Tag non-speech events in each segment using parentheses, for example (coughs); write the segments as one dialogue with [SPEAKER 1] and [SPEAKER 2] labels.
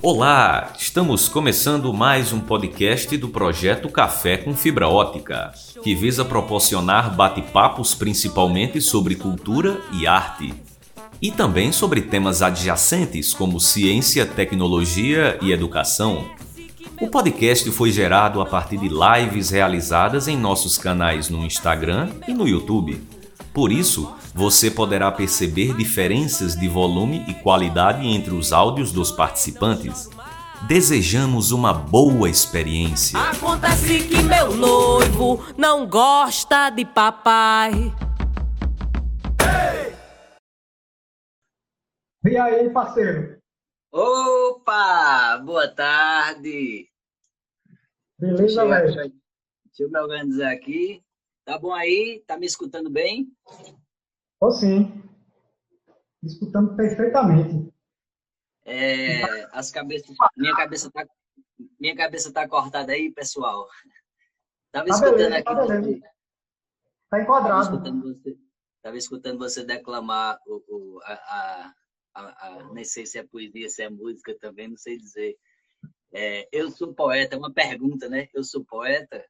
[SPEAKER 1] Olá, estamos começando mais um podcast do projeto Café com Fibra Ótica, que visa proporcionar bate-papos principalmente sobre cultura e arte, e também sobre temas adjacentes como ciência, tecnologia e educação. O podcast foi gerado a partir de lives realizadas em nossos canais no Instagram e no YouTube. Por isso, você poderá perceber diferenças de volume e qualidade entre os áudios dos participantes. Desejamos uma boa experiência.
[SPEAKER 2] Acontece que meu noivo não gosta de papai.
[SPEAKER 3] E aí, parceiro?
[SPEAKER 4] Opa! Boa tarde!
[SPEAKER 3] Beleza, velho?
[SPEAKER 4] Deixa eu me organizar aqui. Tá bom aí? Tá me escutando bem?
[SPEAKER 3] Tô sim. Escutando perfeitamente.
[SPEAKER 4] É, as cabeças, minha cabeça tá, minha cabeça tá cortada aí, pessoal. Tava
[SPEAKER 3] Tá
[SPEAKER 4] escutando
[SPEAKER 3] beleza,
[SPEAKER 4] aqui.
[SPEAKER 3] tá
[SPEAKER 4] você-
[SPEAKER 3] Tá
[SPEAKER 4] Tava
[SPEAKER 3] enquadrado.
[SPEAKER 4] escutando você, tava escutando você declamar o, o- a, a, a, a- nem sei se é poesia, se é música também, não sei dizer. É, eu sou poeta, é uma pergunta, né? Eu sou poeta.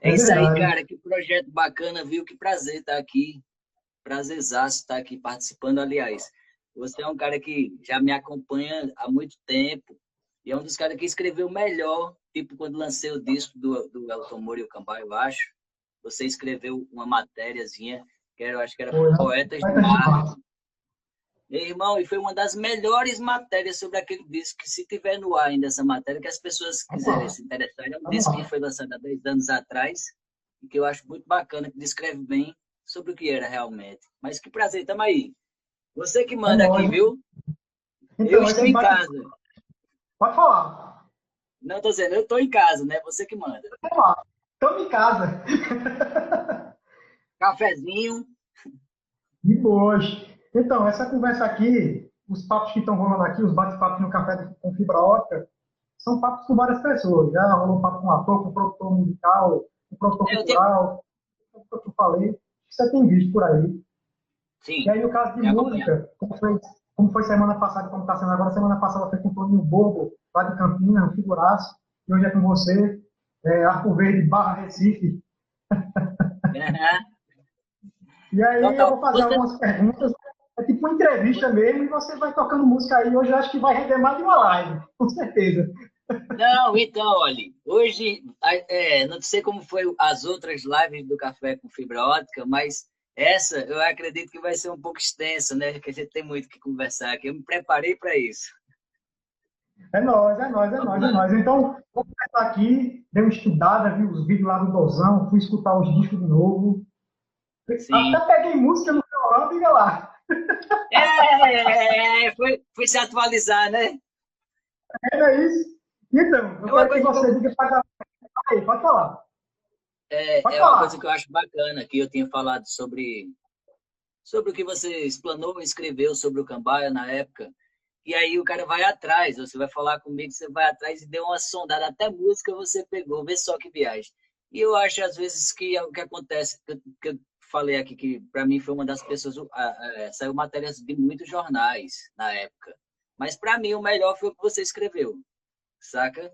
[SPEAKER 4] É
[SPEAKER 3] É
[SPEAKER 4] isso aí, cara. Que projeto bacana, viu? Que prazer estar aqui. Prazerzaço estar aqui participando. Aliás, você é um cara que já me acompanha há muito tempo e é um dos caras que escreveu melhor, tipo quando lancei o disco do, do Elton Moura e o Cambaio, eu acho. Você escreveu uma matériazinha, que era, eu acho que era? Poetas Marte.
[SPEAKER 3] Marte.
[SPEAKER 4] Meu irmão, e foi uma das melhores matérias sobre aquele disco, que se tiver no ar ainda essa matéria, que as pessoas quiserem se interessarem, é um disco que foi lançado há 10 anos atrás, e que eu acho muito bacana, que descreve bem sobre o que era realmente. Mas que prazer, tamo aí. Você que manda
[SPEAKER 3] É
[SPEAKER 4] aqui, viu?
[SPEAKER 3] Então,
[SPEAKER 4] eu estou em casa.
[SPEAKER 3] Pode falar.
[SPEAKER 4] Não, tô dizendo, eu estou em casa, né? Você que manda.
[SPEAKER 3] Vamos lá. Estamos em casa.
[SPEAKER 4] Cafezinho.
[SPEAKER 3] De boas. Então, essa conversa aqui, os papos que estão rolando aqui, os bate-papos no café com fibra ótica, são papos com várias pessoas. Já rolou um papo com um ator, com um produtor musical, com um produtor
[SPEAKER 4] É, Eu tenho-
[SPEAKER 3] cultural, o que eu falei, você tem visto por aí.
[SPEAKER 4] Sim.
[SPEAKER 3] E aí, no caso de
[SPEAKER 4] Me
[SPEAKER 3] música, como foi, como foi semana passada, como está sendo agora, semana passada foi com o Toninho Bobo, lá de Campinas, um figuraço, e hoje é com você, é, Arco Verde, Barra Recife. (laughs) E aí
[SPEAKER 4] Então,
[SPEAKER 3] eu vou fazer
[SPEAKER 4] você-
[SPEAKER 3] algumas perguntas, é tipo uma entrevista mesmo, e você vai tocando música aí. Hoje eu acho que vai render mais de uma live, com certeza.
[SPEAKER 4] Não, então, olha, hoje, é, não sei como foi as outras lives do Café com Fibra Ótica, mas essa eu acredito que vai ser um pouco extensa, né? Que a gente tem muito que conversar aqui. Eu me preparei para isso.
[SPEAKER 3] É nóis, é nóis, é nóis, é nóis. Então, vou começar aqui, dei uma estudada, vi os vídeos lá do Dozão, fui escutar os discos de novo.
[SPEAKER 4] Sim.
[SPEAKER 3] Até peguei música no violão, diga lá.
[SPEAKER 4] É, foi, foi se atualizar, né?
[SPEAKER 3] Era isso. Então, eu
[SPEAKER 4] É uma
[SPEAKER 3] quero que
[SPEAKER 4] coisa
[SPEAKER 3] você diga pra galera. Aí, pode falar.
[SPEAKER 4] É,
[SPEAKER 3] Pode
[SPEAKER 4] é uma
[SPEAKER 3] falar.
[SPEAKER 4] coisa que eu acho bacana, que eu tinha falado sobre, sobre o que você explanou, escreveu sobre o Cambaia na época. E aí o cara vai atrás, você vai falar comigo, você vai atrás e deu uma sondada, até música você pegou, vê só que viagem. E eu acho, às vezes, que é o que acontece, que eu, que eu falei aqui, que para mim foi uma das pessoas, ah, saiu matérias de muitos jornais na época. Mas para mim o melhor foi o que você escreveu, saca?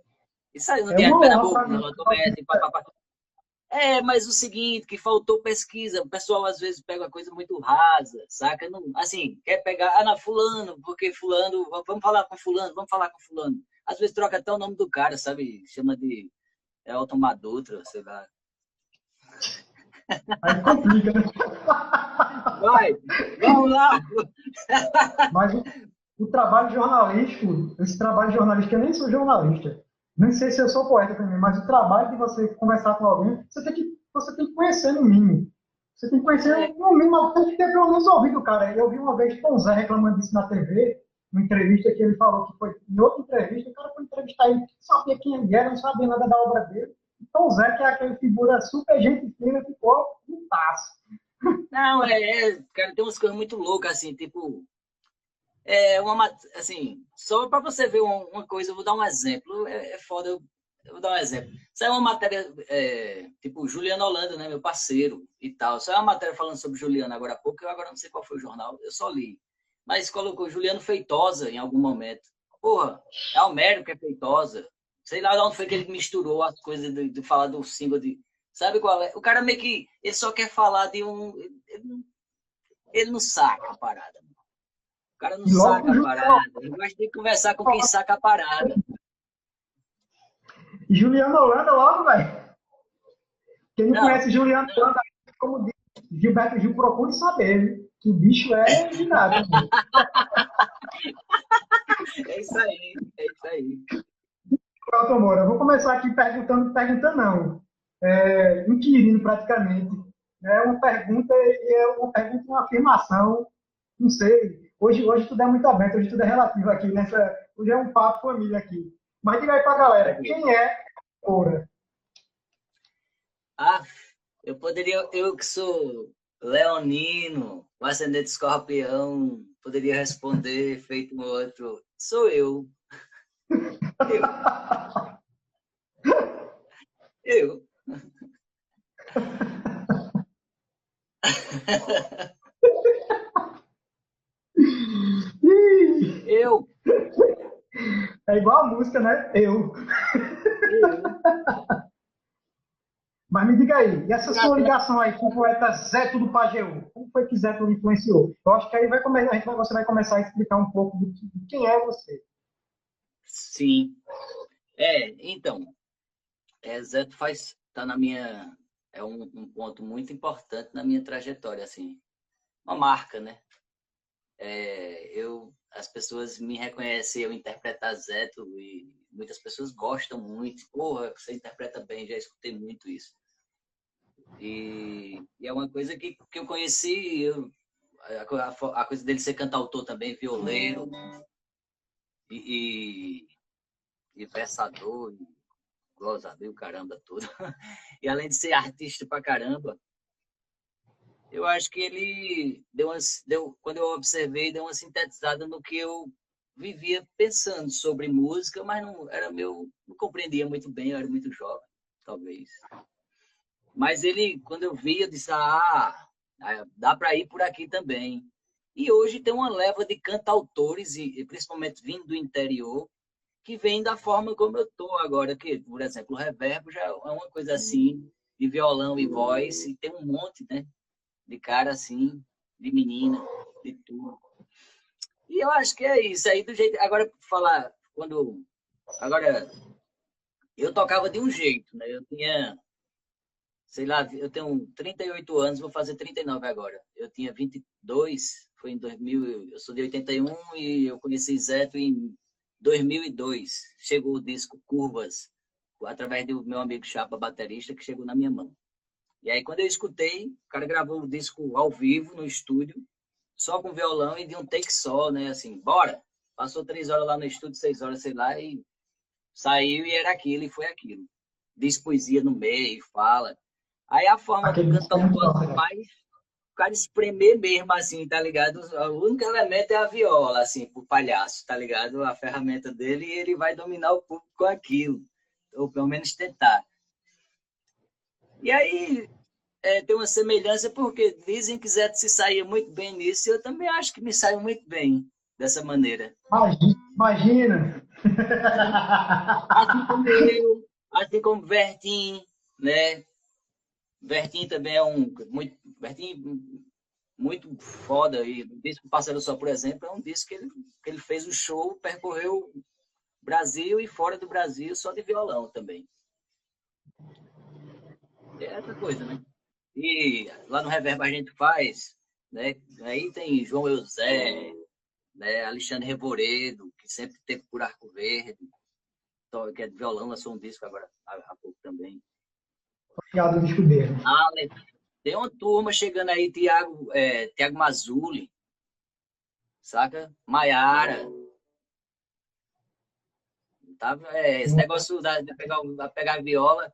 [SPEAKER 4] E saiu no
[SPEAKER 3] É
[SPEAKER 4] Diário Pernambuco, papapá. É, mas o seguinte, que faltou pesquisa. O pessoal às vezes pega coisa muito rasa, saca? Não, assim, quer pegar, ah, não, fulano, porque fulano, vamos falar com fulano, vamos falar com fulano. Às vezes troca até o nome do cara, sabe? Chama de Elton Madutra, sei lá.
[SPEAKER 3] Aí complica, né?
[SPEAKER 4] Vai, vamos lá.
[SPEAKER 3] Mas o, o trabalho jornalístico, esse trabalho jornalístico, eu nem sou jornalista. Nem sei se eu sou poeta também, mas o trabalho de você conversar com alguém, você tem que, você tem que conhecer no mínimo. Você tem que conhecer no mínimo, tem que ter pelo menos ouvido, cara. Eu vi uma vez Tom Zé reclamando disso na TV, numa entrevista que ele falou que foi em outra entrevista, o cara foi entrevistar ele, não sabia quem ele era, não sabia nada da obra dele. E Tom Zé, que é aquele figura super gente fina, ficou um passo.
[SPEAKER 4] Não, é, é, cara, tem umas coisas muito loucas, assim, tipo. É uma, ma- assim, só para você ver uma, coisa, eu vou dar um exemplo. É, é foda. eu- eu vou dar um exemplo. Saiu uma matéria, é, tipo, Juliano Holanda, né, meu parceiro e tal. Saiu uma matéria falando sobre Juliano agora há pouco, eu agora não sei qual foi o jornal, eu só li. Mas colocou Juliano Feitosa em algum momento. Porra, é o Mério que é Feitosa. Sei lá de onde foi que ele misturou as coisas de, de falar do single de. Sabe qual é? O cara meio que. Ele só quer falar de um. Ele, ele não saca a parada. O cara não saca a parada. Ele gosta de conversar com quem saca a parada.
[SPEAKER 3] Juliano Holanda logo, velho. Quem não, não, conhece Juliano Holanda, como diz Gilberto Gil, procure saber que o bicho é de nada. (laughs)
[SPEAKER 4] é isso aí, é isso aí.
[SPEAKER 3] Pronto, amor, eu vou começar aqui perguntando, perguntando não, é, inquirindo praticamente. É uma pergunta e é uma pergunta uma afirmação, não sei. Hoje, hoje tudo é muito aberto, hoje tudo é relativo aqui nessa. Hoje é um papo família aqui. Mas diga aí pra galera, quem é Oura?
[SPEAKER 4] Ah, eu poderia, eu que sou leonino, o ascendente escorpião, poderia responder (laughs) feito um outro. Sou eu. Eu. Eu. eu.
[SPEAKER 3] É igual a música, né? Eu. Mas me diga aí, e essa sua ligação aí com o poeta Zé do Pajeú? Como foi que Zé influenciou? Eu acho que aí vai começar, a gente vai, você vai começar a explicar um pouco de quem é você.
[SPEAKER 4] Sim. É, então, é, Zé faz, tá na minha, é um, um, ponto muito importante na minha trajetória, assim, uma marca, né? É, eu as pessoas me reconhecem eu interpretar Zeto e muitas pessoas gostam muito. Porra, você interpreta bem, já escutei muito isso. E, e é uma coisa que, que eu conheci, eu, a, a, a, coisa dele ser cantautor também, violeiro e, e, e versador, e glosador, o caramba todo. (laughs) E além de ser artista pra caramba, eu acho que ele deu, uma, deu quando eu observei, deu uma sintetizada no que eu vivia pensando sobre música, mas não era meu, não compreendia muito bem, eu era muito jovem, talvez. Mas ele, quando eu via, disse: "Ah, dá para ir por aqui também". E hoje tem uma leva de cantautores e principalmente vindo do interior que vem da forma como eu tô agora, que, por exemplo, o reverbo já é uma coisa assim, de violão e voz, e tem um monte, né? de cara assim, de menina, de tudo. E eu acho que é isso aí do jeito. Agora, falar, quando. Agora, eu tocava de um jeito, né? Eu tinha, sei lá, eu tenho 38 anos, vou fazer 39 agora. Eu tinha 22, foi em 2000, eu sou de 81 e eu conheci Zeto em 2002. Chegou o disco Curvas, através do meu amigo Chapa, baterista, que chegou na minha mão. E aí, quando eu escutei, o cara gravou o disco ao vivo no estúdio, só com violão e de um take só, né? Assim, bora! Passou três horas lá no estúdio, seis horas, sei lá, e saiu e era aquilo, e foi aquilo. Diz poesia no meio, fala. Aí a forma Aquele do cantor um mais cara espremer mesmo, assim, tá ligado? O único elemento é a viola, assim, pro palhaço, tá ligado? A ferramenta dele e ele vai dominar o público com aquilo. Ou pelo menos tentar. E aí é, tem uma semelhança, porque dizem que Zé se saía muito bem nisso, e eu também acho que me saio muito bem dessa maneira.
[SPEAKER 3] Imagina!
[SPEAKER 4] Assim como eu, assim como Vertim, né? Vertim também é um muito, Vertim muito foda e o disco Pássaro Só, por exemplo, é um disco que ele, que ele fez o show, percorreu Brasil e fora do Brasil só de violão também. É essa coisa, né? E lá no Reverb a gente faz, né? Aí tem João Eusé, né? Alexandre Revoredo, que sempre teve por Arco Verde, que é de violão, lançou um disco agora há pouco também.
[SPEAKER 3] Obrigado, disco dele.
[SPEAKER 4] Alex, tem uma turma chegando aí, Tiago é, Tiago Mazuli, saca? Maiara. Tá, é, esse negócio da, de pegar, da pegar a viola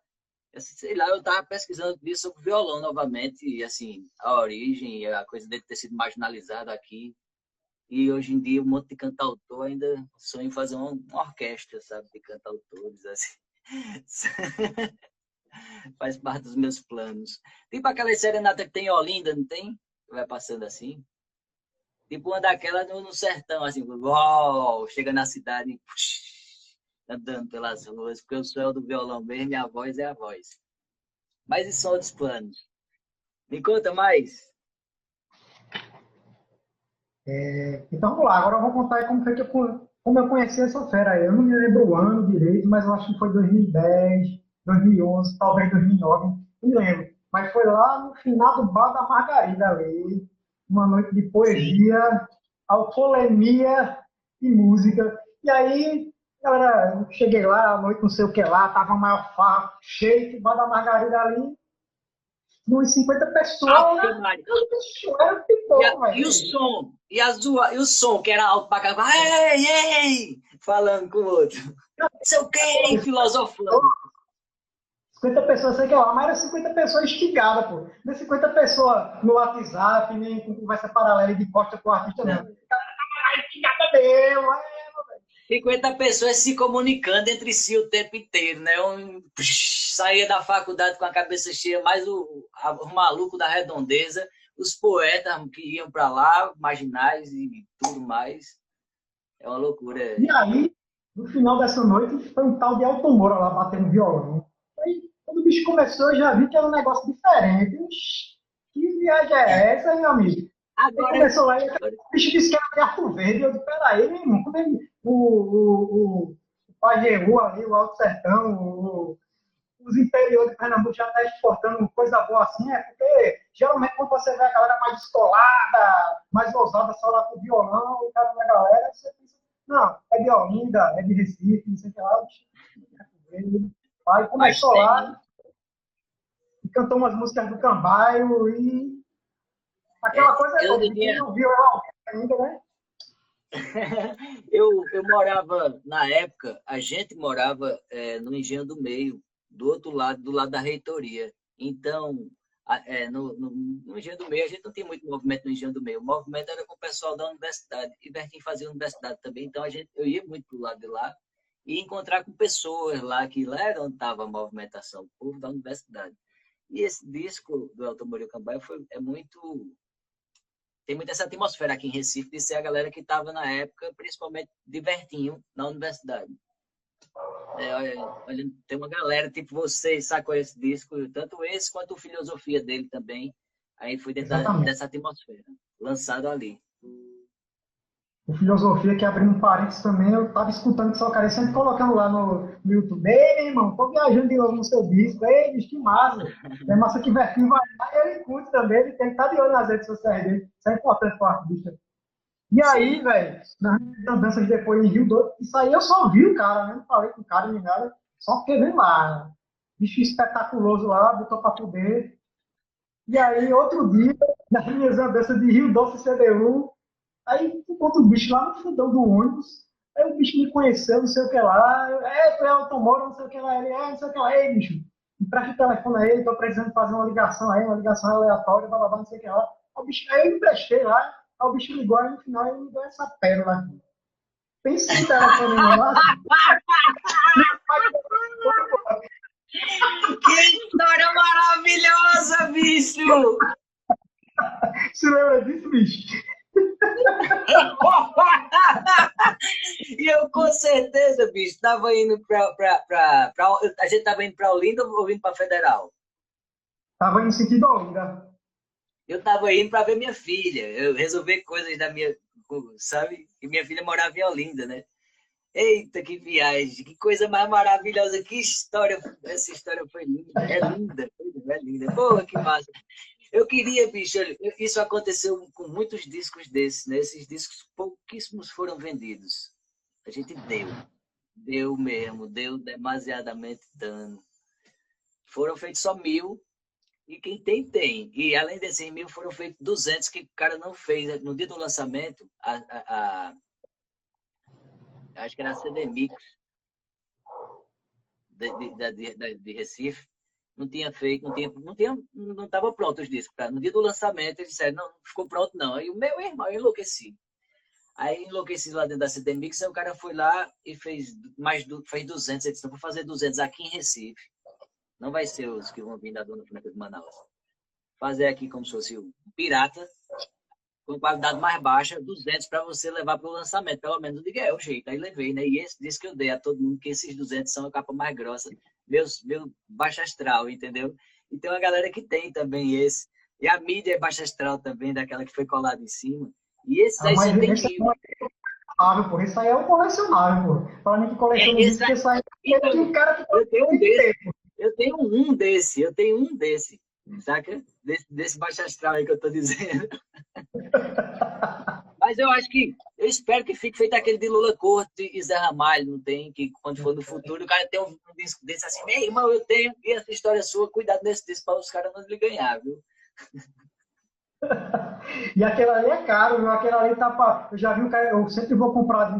[SPEAKER 4] sei lá, eu estava pesquisando isso sobre violão novamente, e assim, a origem, a coisa dele ter sido marginalizado aqui. E hoje em dia, um monte de cantautor ainda sonha em fazer uma orquestra, sabe, de cantautores, assim. (laughs) (laughs) Faz parte dos meus planos. Tipo aquela serenata que tem em Olinda, não tem? Vai passando assim. Tipo uma daquelas no, no sertão, assim, uau, chega na cidade e (laughs) andando pelas ruas, porque eu sou do violão mesmo e a voz é a voz. Mas e são outros planos? Me conta mais.
[SPEAKER 3] É, então vamos lá, agora eu vou contar como foi que eu, como eu conheci essa fera. Eu não me lembro o ano direito, mas eu acho que foi 2010, 2011, talvez 2009, não me lembro. Mas foi lá no final do Bar da Margarida ali, uma noite de poesia, alcoolemia e música. E aí, galera, eu cheguei lá, a noite não sei o que lá, tava maior farra, cheio, o Bar da Margarida ali, uns 50 pessoas. Ah,
[SPEAKER 4] era pipoca, e, e o som? E, a zoa, e o som, que era alto pra cá, ei, ei, falando com o outro. Não sei o que, filosofando.
[SPEAKER 3] 50 pessoas, sei que lá, mas era 50 pessoas instigadas, pô. Não é 50 pessoas no WhatsApp, nem com conversa paralela de costa com o artista, não. não. Instigada mesmo, é.
[SPEAKER 4] 50 pessoas se comunicando entre si o tempo inteiro, né? Um, saía da faculdade com a cabeça cheia, mais o, o maluco da redondeza, os poetas que iam para lá, marginais e tudo mais. É uma loucura.
[SPEAKER 3] E aí, no final dessa noite, foi um tal de Elton Moura lá batendo violão. Aí, quando o bicho começou, eu já vi que era um negócio diferente. Que viagem é essa, meu amigo? Agora, começou lá o bicho disse que era de Arco Verde. Eu disse, peraí, meu irmão, como é que o, o, o, o Pajeú ali, o Alto Sertão, o, os interiores de Pernambuco já estão tá exportando coisa boa assim, é porque geralmente quando você vê a galera mais descolada, mais ousada, só lá com violão, o cara da galera, você pensa, não, é de Olinda, é de Recife, não sei o que lá, aí começou lá e cantou umas músicas do Cambaio e Aquela coisa eu toda, diria... não viu ainda, né? (laughs)
[SPEAKER 4] eu, eu morava, na época, a gente morava é, no Engenho do Meio, do outro lado, do lado da reitoria. Então, é, no, no, no, Engenho do Meio, a gente não tinha muito movimento no Engenho do Meio. O movimento era com o pessoal da universidade. E Bertin fazia universidade também, então a gente, eu ia muito pro lado de lá e encontrar com pessoas lá, que lá era onde estava a movimentação, o povo da universidade. E esse disco do Elton Murilo Cambaia foi, é muito tem muita essa atmosfera aqui em Recife de ser a galera que estava na época, principalmente divertinho na universidade. É, olha, olha, tem uma galera tipo você sacou esse disco, tanto esse quanto o Filosofia dele também. Aí foi dentro dessa atmosfera, lançado ali
[SPEAKER 3] o Filosofia, que abrindo um parênteses também, eu tava escutando que só cara sempre colocando lá no, no YouTube, ei, meu irmão, tô viajando de novo no seu disco, ei, bicho, que massa. É massa que Vertinho vai lá ele curte também, ele tem que estar tá de olho nas redes sociais dele. Isso é importante para o artista. E aí, velho, nas andanças depois em Rio Doido, isso aí eu só vi o cara, né? Não falei com o cara nem nada, só porque vem lá. Né? Bicho espetaculoso lá, botou pra poder. E aí, outro dia, nas minhas andanças de Rio Doce CDU, Aí encontro o bicho lá no fundão do ônibus. Aí o bicho me conheceu, não sei o que lá. É, tu é automóvel, não sei o que lá. Ele é, não sei o que lá. Ei, bicho, empresta o telefone a ele, tô precisando fazer uma ligação aí, uma ligação aleatória, blá, blá, blá não sei o que lá. Aí, o bicho, aí eu emprestei lá, aí o bicho ligou, aí no final ele me deu essa pérola aqui. Pensei no telefone lá. (laughs)
[SPEAKER 4] que história maravilhosa, bicho! (laughs)
[SPEAKER 3] Você lembra disso, bicho?
[SPEAKER 4] E eu com certeza, bicho, estava indo para. A gente estava indo para Olinda ou vindo para Federal?
[SPEAKER 3] Estava indo sentido Olinda.
[SPEAKER 4] Eu estava indo para ver minha filha, eu resolver coisas da minha. Sabe? E minha filha morava em Olinda, né? Eita, que viagem, que coisa mais maravilhosa, que história. Essa história foi linda, é linda, é linda. Porra, que massa. Eu queria, bicho, isso aconteceu com muitos discos desses, né? Esses discos pouquíssimos foram vendidos. A gente deu. Deu mesmo, deu demasiadamente dano. Foram feitos só mil, e quem tem, tem. E além desses mil, foram feitos 200 que o cara não fez. No dia do lançamento, a, a, a acho que era a CD Mix de, de, de, de Recife, não tinha feito, não tinha, não tinha, não estava pronto os discos. No dia do lançamento, eles disseram, não, não ficou pronto não. Aí o meu irmão, eu enlouqueci. Aí enlouqueci lá dentro da CD Mix, aí o cara foi lá e fez mais fez 200. Ele disse, vou fazer 200 aqui em Recife. Não vai ser os que vão vir da Dona Pimenta de Manaus. Fazer aqui como se fosse um pirata, com qualidade mais baixa, 200 para você levar para o lançamento. Pelo menos eu digo, é o jeito. Aí levei, né? E esse disse que eu dei a todo mundo que esses 200 são a capa mais grossa. Meu, meu baixo astral, entendeu? E tem uma galera que tem também esse. E a mídia é baixa astral também, daquela que foi colada em cima. E esse daí ah, você tem que.
[SPEAKER 3] É por isso aí é um colecionável, pô. Falando que coleciona é, isso, sai
[SPEAKER 4] então, um cara que eu tenho um desse. Eu tenho um desse, eu tenho um desse, saca? Desse, desse baixo astral aí que eu tô dizendo. (laughs) Mas eu acho que, eu espero que fique feito aquele de Lula Corte e Zé Ramalho, não tem? Que quando for no futuro, o cara tem um, disco desse assim, meu irmão, eu tenho, e essa história sua, cuidado nesse disco para os caras não lhe ganhar, viu? (laughs)
[SPEAKER 3] e aquela ali é caro, viu? Aquela ali tá pra... Eu já vi o cara, eu sempre vou comprar.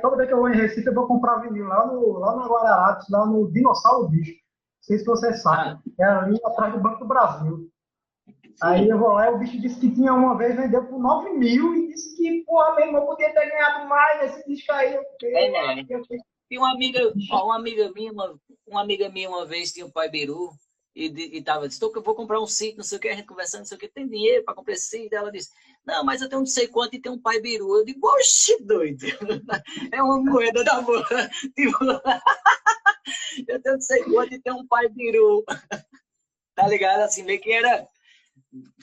[SPEAKER 3] Toda vez que eu vou em Recife, eu vou comprar vinil lá no, lá no Guararatos, lá no Dinossauro Bicho. Não sei se você sabe. Ah. É ali atrás do Banco do Brasil. Aí eu vou lá e o bicho disse que tinha uma vez, vendeu por 9 mil e disse que, porra, meu irmão, podia ter ganhado mais nesse disco aí. Eu fiquei,
[SPEAKER 4] é, né? E uma amiga, uma amiga minha, uma, uma amiga minha uma vez tinha um pai Biru, e, e tava, disse, eu vou comprar um sítio, não sei o que, a gente conversando, não sei o que, tem dinheiro para comprar esse sítio? Ela disse, não, mas eu tenho não sei quanto e tem um pai biru. Eu digo, oxe, doido, é uma moeda da boa. Tipo, eu tenho não sei quanto e tem um pai biru. tá ligado? Assim, meio que era,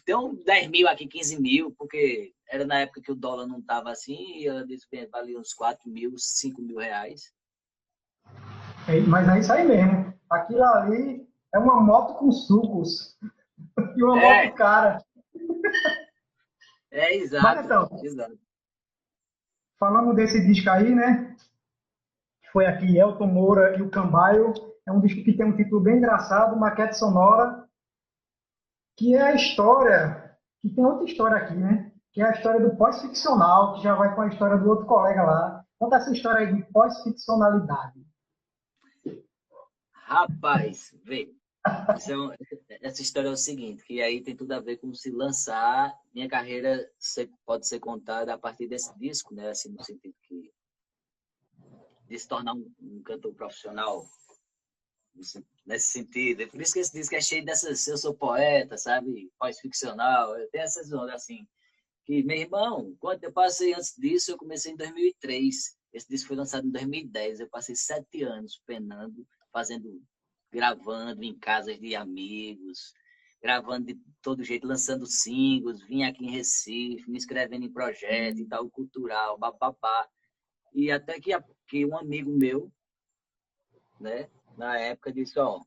[SPEAKER 4] tem um 10 mil aqui, 15 mil, porque era na época que o dólar não tava assim, e ela disse que valia uns 4 mil, 5 mil reais.
[SPEAKER 3] É, mas é isso aí mesmo. Aquilo ali é uma moto com sucos. (laughs) e uma é. moto cara.
[SPEAKER 4] É, exato. Mas, então, exato.
[SPEAKER 3] Falando desse disco aí, né? Foi aqui Elton Moura e o Cambaio. É um disco que tem um título bem engraçado, Maquete Sonora, que é a história, que tem outra história aqui, né? Que é a história do pós-ficcional, que já vai com a história do outro colega lá. Conta essa história aí de pós-ficcionalidade.
[SPEAKER 4] Rapaz, vê. É essa história é o seguinte, que aí tem tudo a ver com se lançar. Minha carreira pode ser contada a partir desse disco, né? Assim, no sentido que de se tornar um, um cantor profissional nesse sentido. É por isso que esse disco é cheio dessas. Eu sou poeta, sabe? Pós-ficcional. Tem essas ondas assim. Que, meu irmão, quando eu passei antes disso, eu comecei em 2003. Esse disco foi lançado em 2010. Eu passei sete anos penando fazendo, gravando em casas de amigos, gravando de todo jeito, lançando singles, vim aqui em Recife, me inscrevendo em projetos e tal, cultural, bababá. E até que, que um amigo meu, né, na época, disse, ó,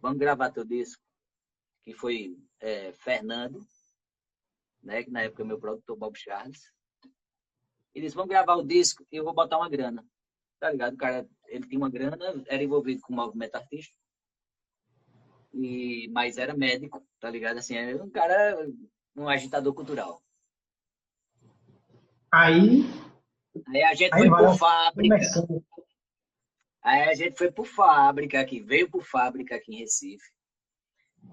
[SPEAKER 4] vamos gravar teu disco, que foi é, Fernando, né, que na época é meu produtor Bob Charles. Ele disse, vamos gravar o disco e eu vou botar uma grana tá ligado? O cara, ele tinha uma grana, era envolvido com o movimento artístico, e, mas era médico, tá ligado? Assim, era um cara, um agitador cultural.
[SPEAKER 3] Aí...
[SPEAKER 4] Aí a gente aí foi por fábrica. Começou. Aí a gente foi por fábrica aqui, veio por fábrica aqui em Recife.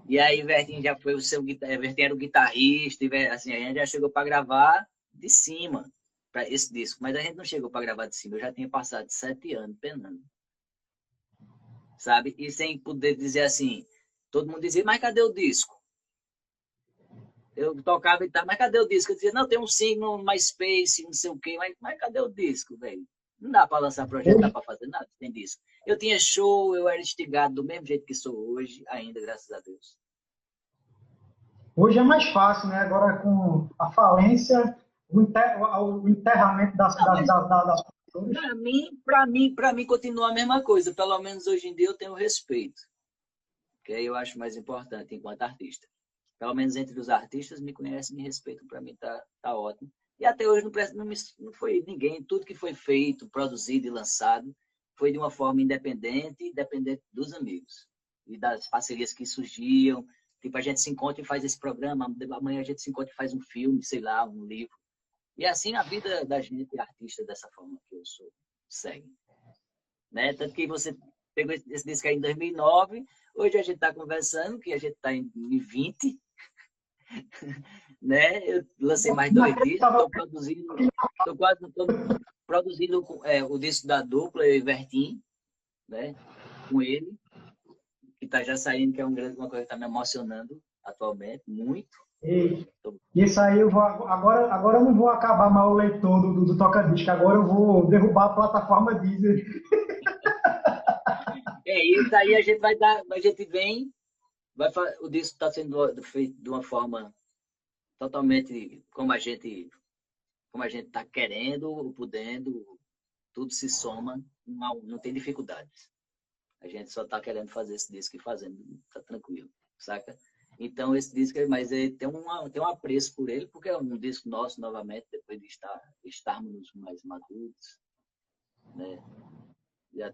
[SPEAKER 4] E aí Vertinho já foi o seu Vertinho era o guitarrista, e assim, a gente já chegou para gravar de cima para esse disco, mas a gente não chegou para gravar de cima. Eu já tinha passado sete anos penando. Sabe? E sem poder dizer assim, todo mundo dizia, mas cadê o disco? Eu tocava e tal, mas cadê o disco? Eu dizia, não, tem um single no MySpace, não sei o quê, mas, mas cadê o disco, velho? Não dá para lançar projeto, não dá para fazer nada sem disco. Eu tinha show, eu era instigado do mesmo jeito que sou hoje, ainda, graças a Deus.
[SPEAKER 3] Hoje é mais fácil, né? Agora com a falência, o, enter, o enterramento das, Não, das, das, das,
[SPEAKER 4] Para mim, para mim, para mim continua a mesma coisa. Pelo menos hoje em dia eu tenho respeito, que aí eu acho mais importante enquanto artista. Pelo menos entre os artistas me conhecem, me respeitam. Para mim tá, tá ótimo. E até hoje não, não, me, não foi ninguém. Tudo que foi feito, produzido e lançado foi de uma forma independente, independente dos amigos e das parcerias que surgiam. Tipo, a gente se encontra e faz esse programa, amanhã a gente se encontra e faz um filme, sei lá, um livro. E assim a vida da gente artista dessa forma que eu sou segue. Né? Tanto que você pegou esse disco aí em 2009, hoje a gente está conversando que a gente está em 2020 (laughs) né? Eu lancei mais dois discos, estou produzindo, tô quase tô produzindo é, o disco da dupla, eu e Vertim, né? Com ele, que está já saindo, que é um grande, uma coisa que está me emocionando atualmente, muito.
[SPEAKER 3] E, isso aí eu vou agora, agora eu não vou acabar mal o leitor do, do, do Toca Disco, agora eu vou derrubar a plataforma Deezer. (laughs)
[SPEAKER 4] É, isso aí a gente vai dar, a gente vem, vai o disco está sendo feito de uma forma totalmente como a gente como a gente está querendo, podendo, tudo se soma, não, não tem dificuldades. A gente só está querendo fazer esse disco e fazendo, tá tranquilo, saca? Então, esse disco, mas ele tem, uma, tem um apreço por ele, porque é um disco nosso, novamente, depois de estar, estarmos mais maduros, né? Já,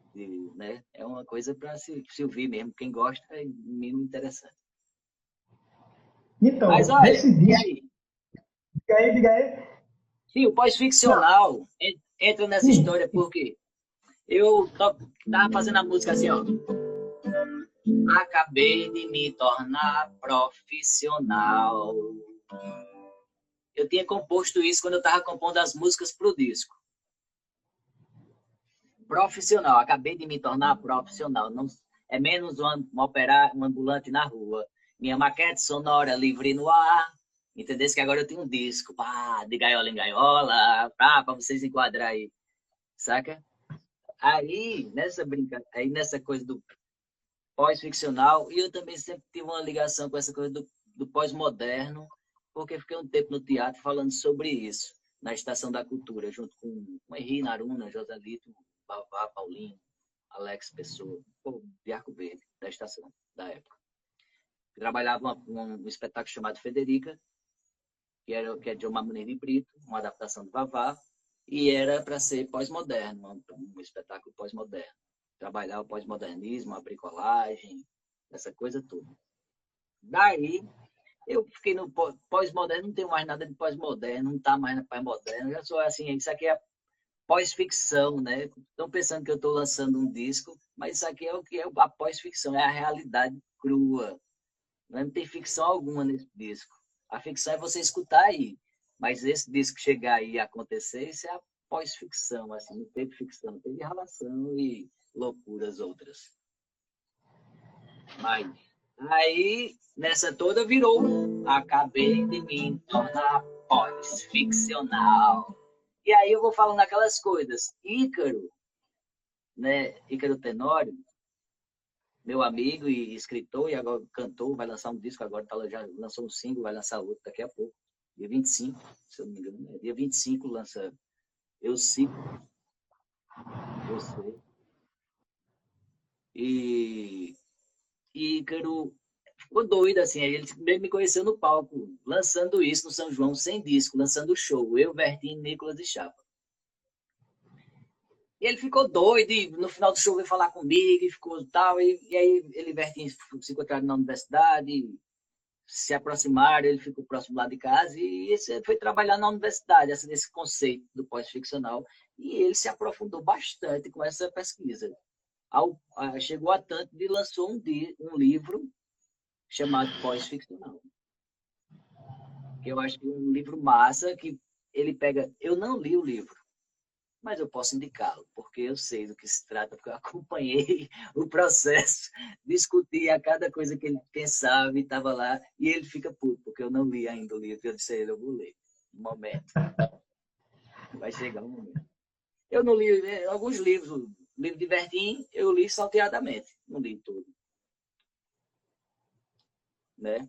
[SPEAKER 4] né? É uma coisa para se, se ouvir mesmo. Quem gosta é mínimo interessante.
[SPEAKER 3] Então, mas, olha, esse disco...
[SPEAKER 4] aí?
[SPEAKER 3] Diga aí, diga aí.
[SPEAKER 4] Sim, o pós-ficcional entra nessa história porque eu estava fazendo a música assim, ó. Acabei de me tornar profissional. Eu tinha composto isso quando eu estava compondo as músicas para o disco. Profissional, acabei de me tornar profissional. Não, é menos um, um, operar, um ambulante na rua. Minha maquete sonora livre no ar. Entendeu? Que agora eu tenho um disco, pá, de gaiola em gaiola, para vocês enquadrar aí. Saca? Aí, nessa brincadeira, aí nessa coisa do pós-ficcional, e eu também sempre tive uma ligação com essa coisa do, do pós-moderno, porque fiquei um tempo no teatro falando sobre isso, na Estação da Cultura, junto com, com Henri Naruna, Joselito, Bavá, Paulinho, Alex Pessoa, de Arco Verde, da estação, da época. Trabalhava um, um espetáculo chamado Federica, que, era, que é de uma Maneira de Brito, uma adaptação do Vavá, e era para ser pós-moderno, um, um espetáculo pós-moderno trabalhar o pós-modernismo, a bricolagem, essa coisa toda. Daí, eu fiquei no pós-moderno, não tenho mais nada de pós-moderno, não está mais no pós-moderno, já sou assim, isso aqui é pós-ficção, né? Estão pensando que eu estou lançando um disco, mas isso aqui é o que é a pós-ficção, é a realidade crua. Não tem ficção alguma nesse disco. A ficção é você escutar aí, mas esse disco chegar aí e acontecer, isso é a pós-ficção, assim, não teve ficção, não teve relação e loucuras outras. Mas aí, nessa toda virou, acabei de me tornar pós-ficcional. E aí eu vou falando aquelas coisas. Ícaro, né? Ícaro Tenório, meu amigo e escritor, e agora cantor, vai lançar um disco agora, tá, já lançou um single, vai lançar outro daqui a pouco. Dia 25, se eu não me engano. É dia 25 lança Eu Sigo Você. E Ícaro ficou doido, assim. Ele me conheceu no palco, lançando isso no São João, sem disco, lançando o show. Eu, Bertinho, Nicolas e Chapa. E ele ficou doido, e no final do show veio falar comigo, e ficou tal. E, e aí ele e Bertinho se encontraram na universidade, se aproximaram, ele ficou próximo lá de casa, e esse foi trabalhar na universidade, esse, esse conceito do pós-ficcional. E ele se aprofundou bastante com essa pesquisa ao, a, chegou a tanto de lançou um, um livro chamado Pós-Ficcional. Eu acho que é um livro massa que ele pega. Eu não li o livro, mas eu posso indicá-lo, porque eu sei do que se trata, porque eu acompanhei (laughs) o processo, discuti a cada coisa que ele pensava e estava lá, e ele fica puto, porque eu não li ainda o livro. Eu disse a ele, eu vou ler. Um momento. Vai chegar um momento. Eu não li né, alguns livros, livro de Verdim, eu li salteadamente, não li tudo. Né?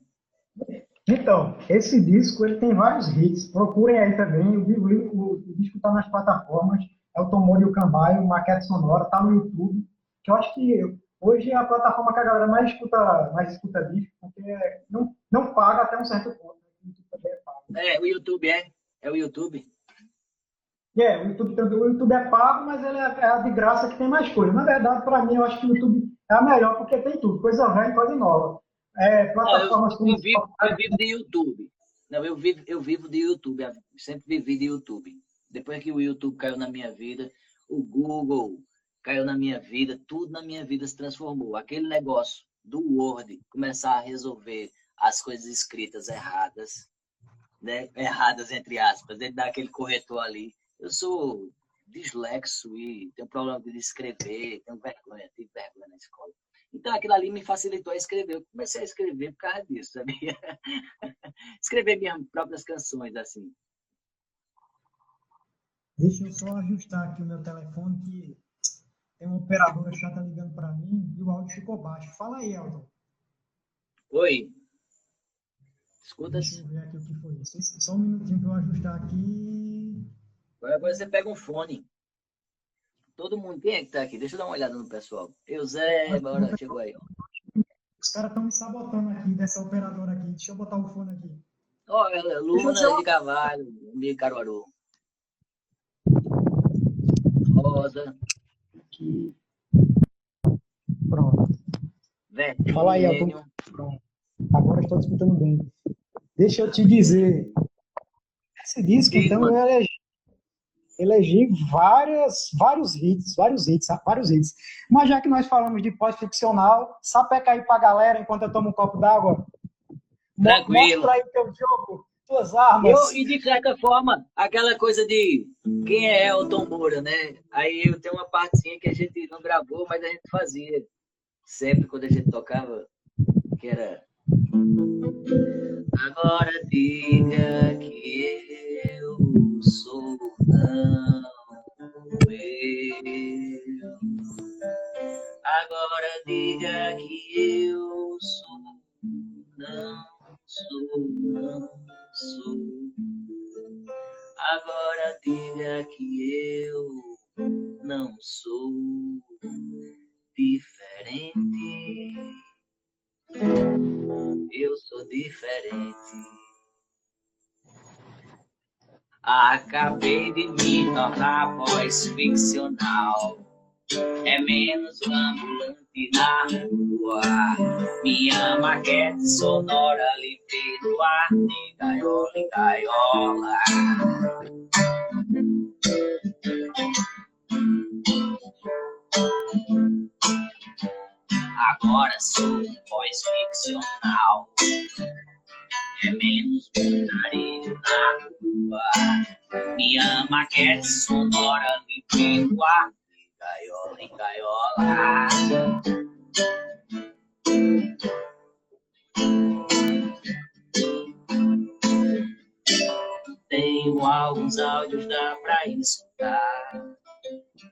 [SPEAKER 3] Então, esse disco ele tem vários hits. Procurem aí também. O, o, o disco está nas plataformas. É o Tomori e o Cambaio, Maquete Sonora, está no YouTube. Que eu acho que hoje é a plataforma que a galera mais escuta, mais escuta disco, porque não, não paga até um certo ponto.
[SPEAKER 4] É, o YouTube é. É o YouTube.
[SPEAKER 3] É, o YouTube, o YouTube é pago, mas ele é, é a de graça que tem mais coisa. Na verdade, para mim, eu acho que o YouTube é a melhor porque tem tudo, coisa velha e coisa nova. É, plataformas
[SPEAKER 4] eu, eu, vivo, eu vivo de YouTube. Não, eu vivo, eu vivo de YouTube, sempre vivi de YouTube. Depois que o YouTube caiu na minha vida, o Google caiu na minha vida, tudo na minha vida se transformou. Aquele negócio do Word começar a resolver as coisas escritas erradas, né? Erradas entre aspas, ele dá aquele corretor ali. Eu sou dislexo e tenho problema de escrever, tenho vergonha, tive vergonha na escola. Então aquilo ali me facilitou a escrever. Eu comecei a escrever por causa disso, sabia? (laughs) escrever minhas próprias canções, assim.
[SPEAKER 3] Deixa eu só ajustar aqui o meu telefone, que tem uma operadora chata ligando para mim e o áudio ficou baixo. Fala aí, Elton.
[SPEAKER 4] Oi. Escuta.
[SPEAKER 3] Deixa eu ver aqui o que foi isso. Só um minutinho para eu ajustar aqui.
[SPEAKER 4] Agora você pega um fone. Todo mundo, quem é que tá aqui? Deixa eu dar uma olhada no pessoal. Eu, Zé, bora, chegou aí.
[SPEAKER 3] Os caras estão me sabotando aqui, dessa operadora aqui. Deixa eu botar o fone aqui.
[SPEAKER 4] Olha, Luna de Cavalho, de Caruaru. Rosa.
[SPEAKER 3] Aqui. Pronto.
[SPEAKER 4] Vermelho.
[SPEAKER 3] Fala aí. Pronto. Agora estou escutando bem. Deixa eu te dizer. Esse disco, então, eu elegi, elegi várias, vários hits, vários hits, vários hits. Mas já que nós falamos de pós-ficcional, sapeca aí pra galera enquanto eu tomo um copo d'água.
[SPEAKER 4] Tranquilo.
[SPEAKER 3] Mostra aí teu jogo, tuas armas.
[SPEAKER 4] Eu, e de certa forma, aquela coisa de quem é Elton Moura, né? Aí eu tenho uma partezinha que a gente não gravou, mas a gente fazia sempre quando a gente tocava, que era. Agora diga que eu sou não eu. Agora diga que eu sou não sou não sou. Agora diga que eu não sou diferente. Eu sou diferente. Acabei de me tornar voz ficcional. É menos um ambulante na rua. Minha maquete sonora livre do ar de gaiola em gaiola. Agora sou voz ficcional. É menos um na rua. Minha maquete sonora do ar de gaiola em gaiola. Tenho alguns áudios, dá pra escutar.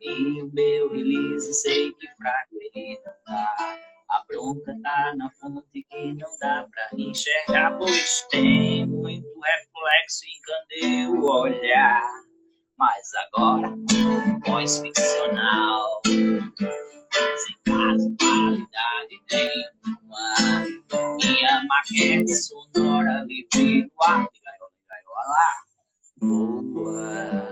[SPEAKER 4] E o meu release sei que fraco ele não tá. A bronca tá na fonte que não dá pra enxergar, pois tem muito reflexo em cadê o olhar. Mas agora, voz ficcional, sem caso, qualidade nenhuma. Minha maquete sonora livre do ar, gaiola, gaiola, boa.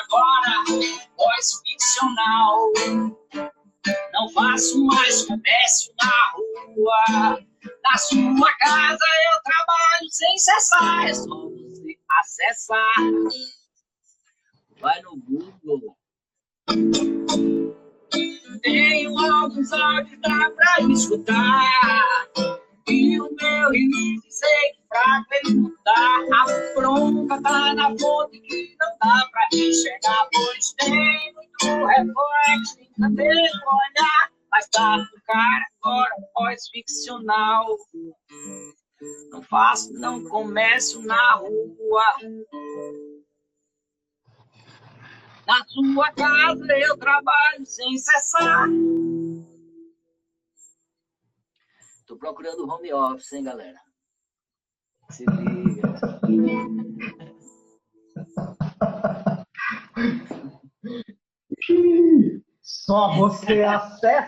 [SPEAKER 4] Agora, voz ficcional. Não faço mais comércio na rua. Na sua casa eu trabalho sem cessar. É só você acessar. Vai no Google. Tenho alguns áudios, dá pra escutar. E o meu release sei fraco ele não dá. A bronca tá na fonte que não dá pra enxergar. Pois tem muito reflexo em cabelo olhar. Mas tá no cara agora pós-ficcional. Não faço, não comércio na rua. Na sua casa eu trabalho sem cessar. Tô procurando home office, hein, galera? Se liga.
[SPEAKER 3] Só você acessa.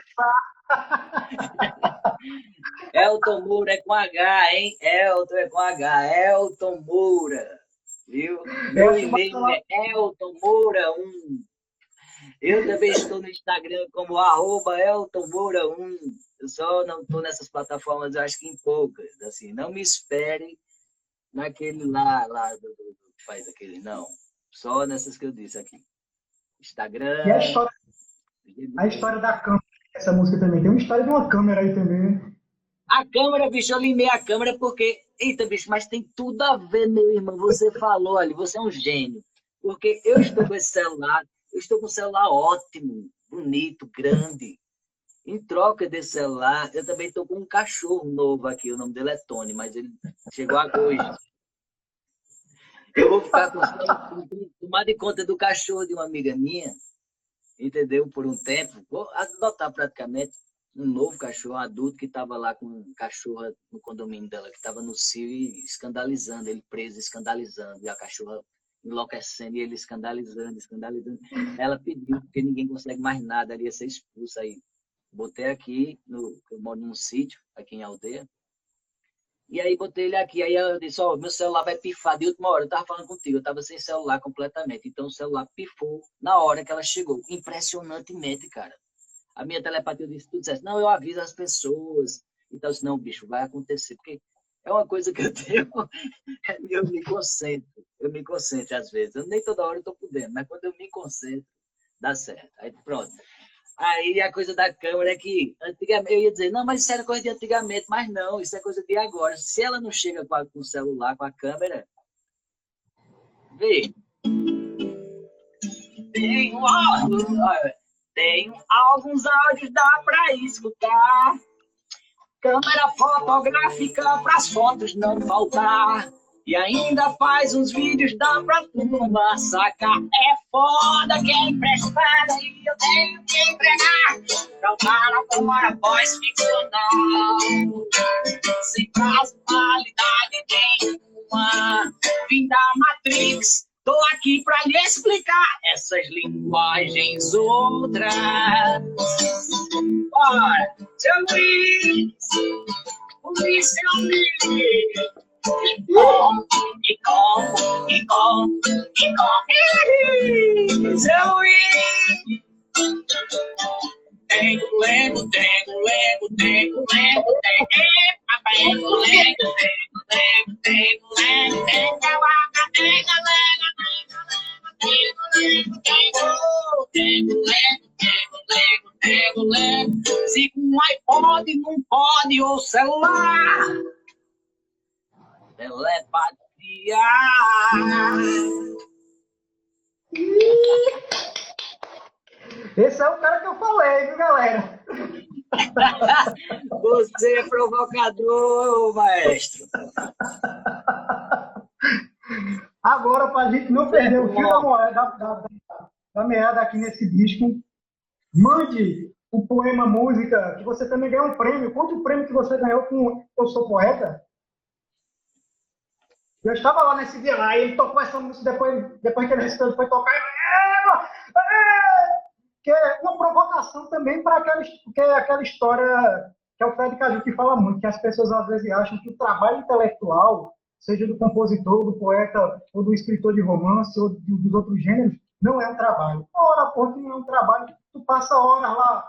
[SPEAKER 4] Elton Moura é com H, hein? Elton é com H. Elton Moura. Viu? Meu e-mail é Elton Moura 1. Eu também estou no Instagram como arroba Elton Moura 1. Eu só não estou nessas plataformas, eu acho que em poucas. Assim, não me espere naquele lá, lá do, do, faz aquele, não. Só nessas que eu disse aqui. Instagram.
[SPEAKER 3] E a história, A história da câmera, essa música também. Tem uma história de uma câmera aí também, né?
[SPEAKER 4] A câmera, bicho, eu limei a câmera porque. Eita, bicho, mas tem tudo a ver, meu irmão. Você falou ali, você é um gênio. Porque eu estou com esse celular, eu estou com um celular ótimo, bonito, grande. Em troca desse celular, eu também estou com um cachorro novo aqui, o nome dele é Tony, mas ele chegou agora. Eu vou ficar com tomar de conta do cachorro de uma amiga minha, entendeu? Por um tempo, vou adotar praticamente um novo cachorro, adulto que estava lá com um cachorro no condomínio dela, que estava no cio e escandalizando, ele preso, escandalizando, e a cachorra enlouquecendo e ele escandalizando, escandalizando. Ela pediu, porque ninguém consegue mais nada, ela ia ser expulsa aí. Botei aqui, no, eu moro num sítio, aqui em aldeia, e aí botei ele aqui, aí eu disse, ó, oh, meu celular vai pifar de última hora. Eu tava falando contigo, eu tava sem celular completamente. Então o celular pifou na hora que ela chegou. Impressionantemente, cara. A minha telepatia disse, tudo certo. Não, eu aviso as pessoas. Então, disse, não, bicho, vai acontecer. Porque é uma coisa que eu (laughs) tenho, eu me concentro. Eu me concentro às vezes. Eu nem toda hora eu tô podendo, mas quando eu me concentro, dá certo. Aí pronto. Aí a coisa da câmera é que antigamente eu ia dizer, não, mas isso era coisa de antigamente, mas não, isso é coisa de agora. Se ela não chega com, a, com o celular, com a câmera, vê. Tenho, tenho alguns áudios, dá para escutar. Câmera fotográfica para as fotos não faltar. E ainda faz uns vídeos, dá pra turma sacar. É foda que é emprestada e eu tenho que entregar. Pra para fora, voz ficcional. Sem prazo, validade nenhuma. Vim da Matrix, tô aqui pra lhe explicar essas linguagens outras. Bora, seu Luiz, Luiz, seu Luiz. Icom, Icom, Icom, seu I. Tengo, lego, tengo, lego, tengo, lego, tengo, lego, tengo, lego, tengo, lego, tengo, vaca, tengo, lego, tengo, lego, tengo, lego, se com iPod não pode o celular telepatia.
[SPEAKER 3] Esse é o cara que eu falei, viu, galera? (laughs)
[SPEAKER 4] Você é provocador, maestro.
[SPEAKER 3] Agora, para a gente não perder o fio da moeda, da, da, da meada aqui nesse disco, mande o poema, música, que você também ganhou um prêmio. Quanto o prêmio que você ganhou com Eu Sou Poeta? Eu estava lá nesse dia lá, e ele tocou essa música depois, depois que ele recitou, foi tocar. É, é, que é uma provocação também para aquela, que é aquela história que é o Fred Caju que fala muito, que as pessoas às vezes acham que o trabalho intelectual, seja do compositor, do poeta, ou do escritor de romance, ou dos outros gêneros, não é um trabalho. Ora, porque não é um trabalho, tu passa horas lá,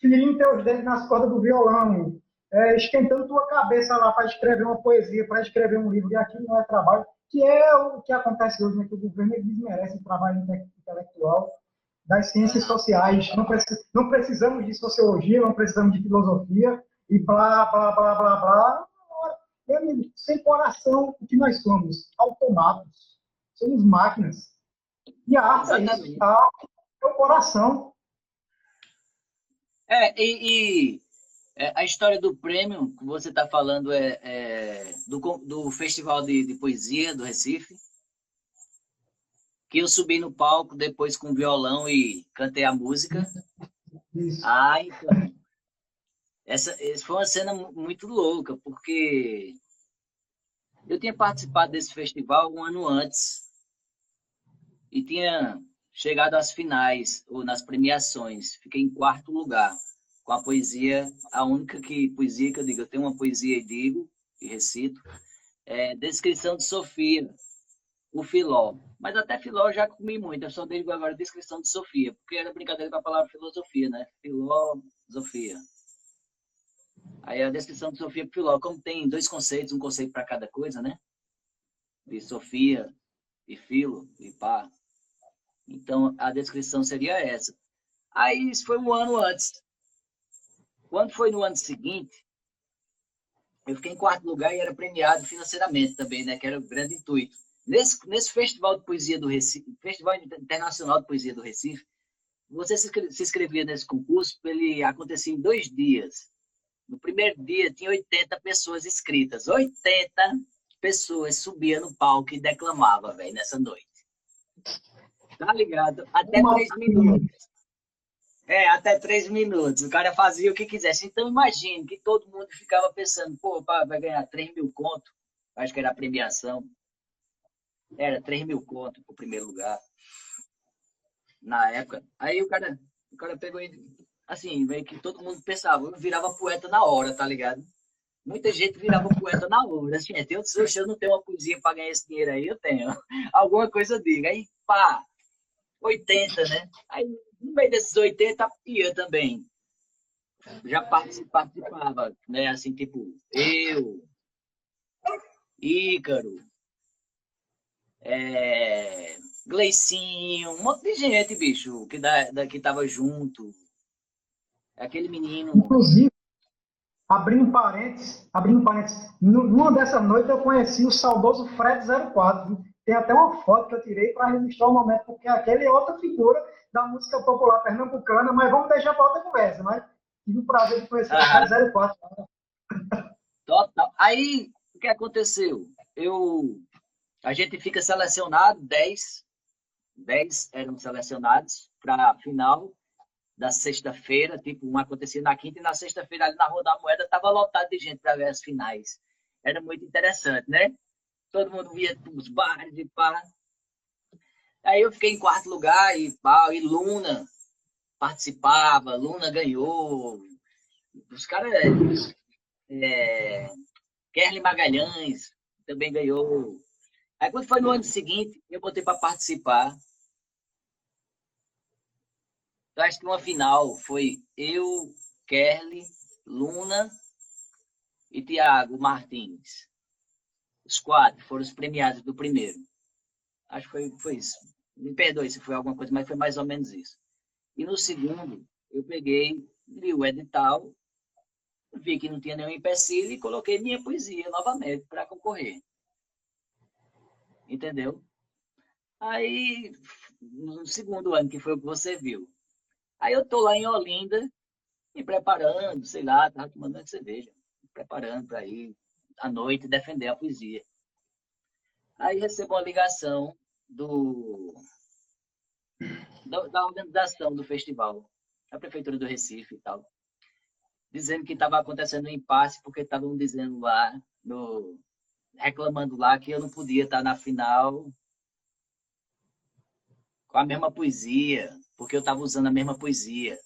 [SPEAKER 3] ferindo teus dedos nas cordas do violão, é, esquentando tua cabeça lá para escrever uma poesia, para escrever um livro, e aquilo não é trabalho, que é o que acontece hoje, né, que o governo desmerece o trabalho intelectual das ciências sociais. Não, precis, não precisamos de sociologia, não precisamos de filosofia, e blá, blá, blá, blá, blá. Meu amigo, sem coração, o que nós somos? Automatos. Somos máquinas. E a arte é isso. A arte é o coração.
[SPEAKER 4] É, e, e é, a história do prêmio que você está falando é, é do, do, Festival de, de, Poesia do Recife, que eu subi no palco depois com violão e cantei a música. Ah, então. Essa, essa foi uma cena muito louca, porque eu tinha participado desse festival um ano antes e tinha chegado às finais ou nas premiações. Fiquei em quarto lugar com a poesia, a única que, poesia que eu digo, eu tenho uma poesia e digo, e recito, é Descrição de Sofia, o Filó. Mas até Filó eu já comi muito, eu só digo agora Descrição de Sofia, porque era brincadeira com a palavra filosofia, né? Filosofia. Aí a descrição de Sofia Filó, como tem dois conceitos, um conceito para cada coisa, né? De Sofia e Filo e pá. Então a descrição seria essa. Aí isso foi um ano antes. Quando foi no ano seguinte, eu fiquei em quarto lugar e era premiado financeiramente também, né? Que era o grande intuito. Nesse, nesse Festival de Poesia do Recife, Festival Internacional de Poesia do Recife, você se, se inscrevia nesse concurso, ele acontecia em dois dias. No primeiro dia tinha 80 pessoas inscritas. 80 pessoas subiam no palco e declamavam, velho, nessa noite. Tá ligado? Até Uma três minutos. É, até três minutos. O cara fazia o que quisesse. Então, imagine que todo mundo ficava pensando, pô, vai ganhar 3 mil conto. Acho que era a premiação. Era 3 mil conto pro primeiro lugar. Na época. Aí o cara, o cara pegou e, assim, meio que todo mundo pensava, eu virava poeta na hora, tá ligado? Muita gente virava poeta na hora. Assim, eu, eu não tenho uma poesia para ganhar esse dinheiro aí, eu tenho. (laughs) Alguma coisa diga. Aí, pá, 80, né? Aí, no meio desses 80, ia também. Já participava, né? Assim, tipo, eu, Ícaro, é, Gleicinho, um monte de gente, bicho, que, da, da, que tava junto. Aquele menino.
[SPEAKER 3] Inclusive, abrindo parênteses, abrindo parênteses, numa dessa noite eu conheci o saudoso Fred 04. Tem até uma foto que eu tirei para registrar o momento, porque aquele é outra figura da música popular pernambucana, mas vamos deixar para outra conversa, mas tive o prazer de conhecer ah. o Fred 04.
[SPEAKER 4] Total. Aí, o que aconteceu? Eu, a gente fica selecionado, 10, 10 eram selecionados para a final, da sexta-feira, tipo, um acontecia na quinta e na sexta-feira ali na Rua da Moeda estava lotado de gente para ver as finais. Era muito interessante, né? Todo mundo via os bares e pá. Aí eu fiquei em quarto lugar e pá, e Luna participava, Luna ganhou. Os caras. É, Kerly Magalhães também ganhou. Aí quando foi no ano seguinte, eu botei para participar. Eu acho que uma final foi eu, Kerly, Luna e Tiago Martins. Os quatro foram os premiados do primeiro. Acho que foi, foi isso. Me perdoe se foi alguma coisa, mas foi mais ou menos isso. E no segundo, eu peguei, li o edital, vi que não tinha nenhum empecilho e coloquei minha poesia novamente para concorrer. Entendeu? Aí, no segundo ano, que foi o que você viu, Aí eu tô lá em Olinda, me preparando, sei lá, tava tomando cerveja, me preparando para ir à noite defender a poesia. Aí recebo uma ligação do, do da organização do festival, da prefeitura do Recife e tal, dizendo que estava acontecendo um impasse porque estavam dizendo lá no reclamando lá que eu não podia estar na final com a mesma poesia, porque eu estava usando a mesma poesia.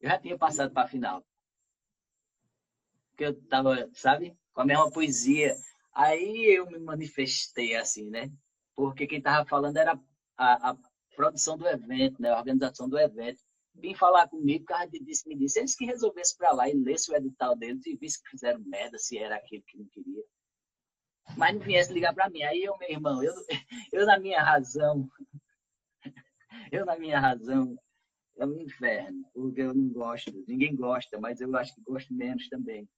[SPEAKER 4] Eu já tinha passado para a final. Porque eu estava, sabe, com a mesma poesia. Aí eu me manifestei assim, né? Porque quem estava falando era a, a, produção do evento, né? a organização do evento. Vim falar comigo, o cara disse, me disse, eles que resolvessem para lá e lessem o edital deles e vissem que fizeram merda, se era aquilo que não queria. Mas não viesse ligar para mim. Aí eu, meu irmão, eu, (laughs) eu na minha razão, (laughs) eu, na minha razão, é um inferno, porque eu não gosto, ninguém gosta, mas eu acho que gosto menos também.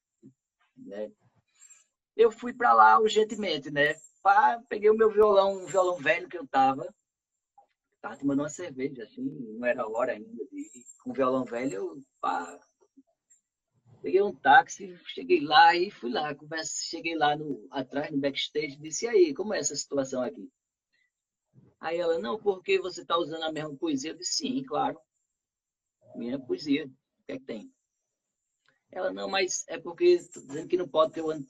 [SPEAKER 4] Né? Eu fui para lá urgentemente, né? Pá, peguei o meu violão, um violão velho que eu tava, tava tomando uma cerveja, assim, não era hora ainda ir. Com o violão velho, eu pá, peguei um táxi, cheguei lá e fui lá, conversa, cheguei lá no, atrás, no backstage, disse, e aí, como é essa situação aqui? Aí ela, não, porque você está usando a mesma poesia? Eu disse, sim, claro. Minha poesia. O que é que tem? Ela, não, mas é porque estou dizendo que não pode ter o ano.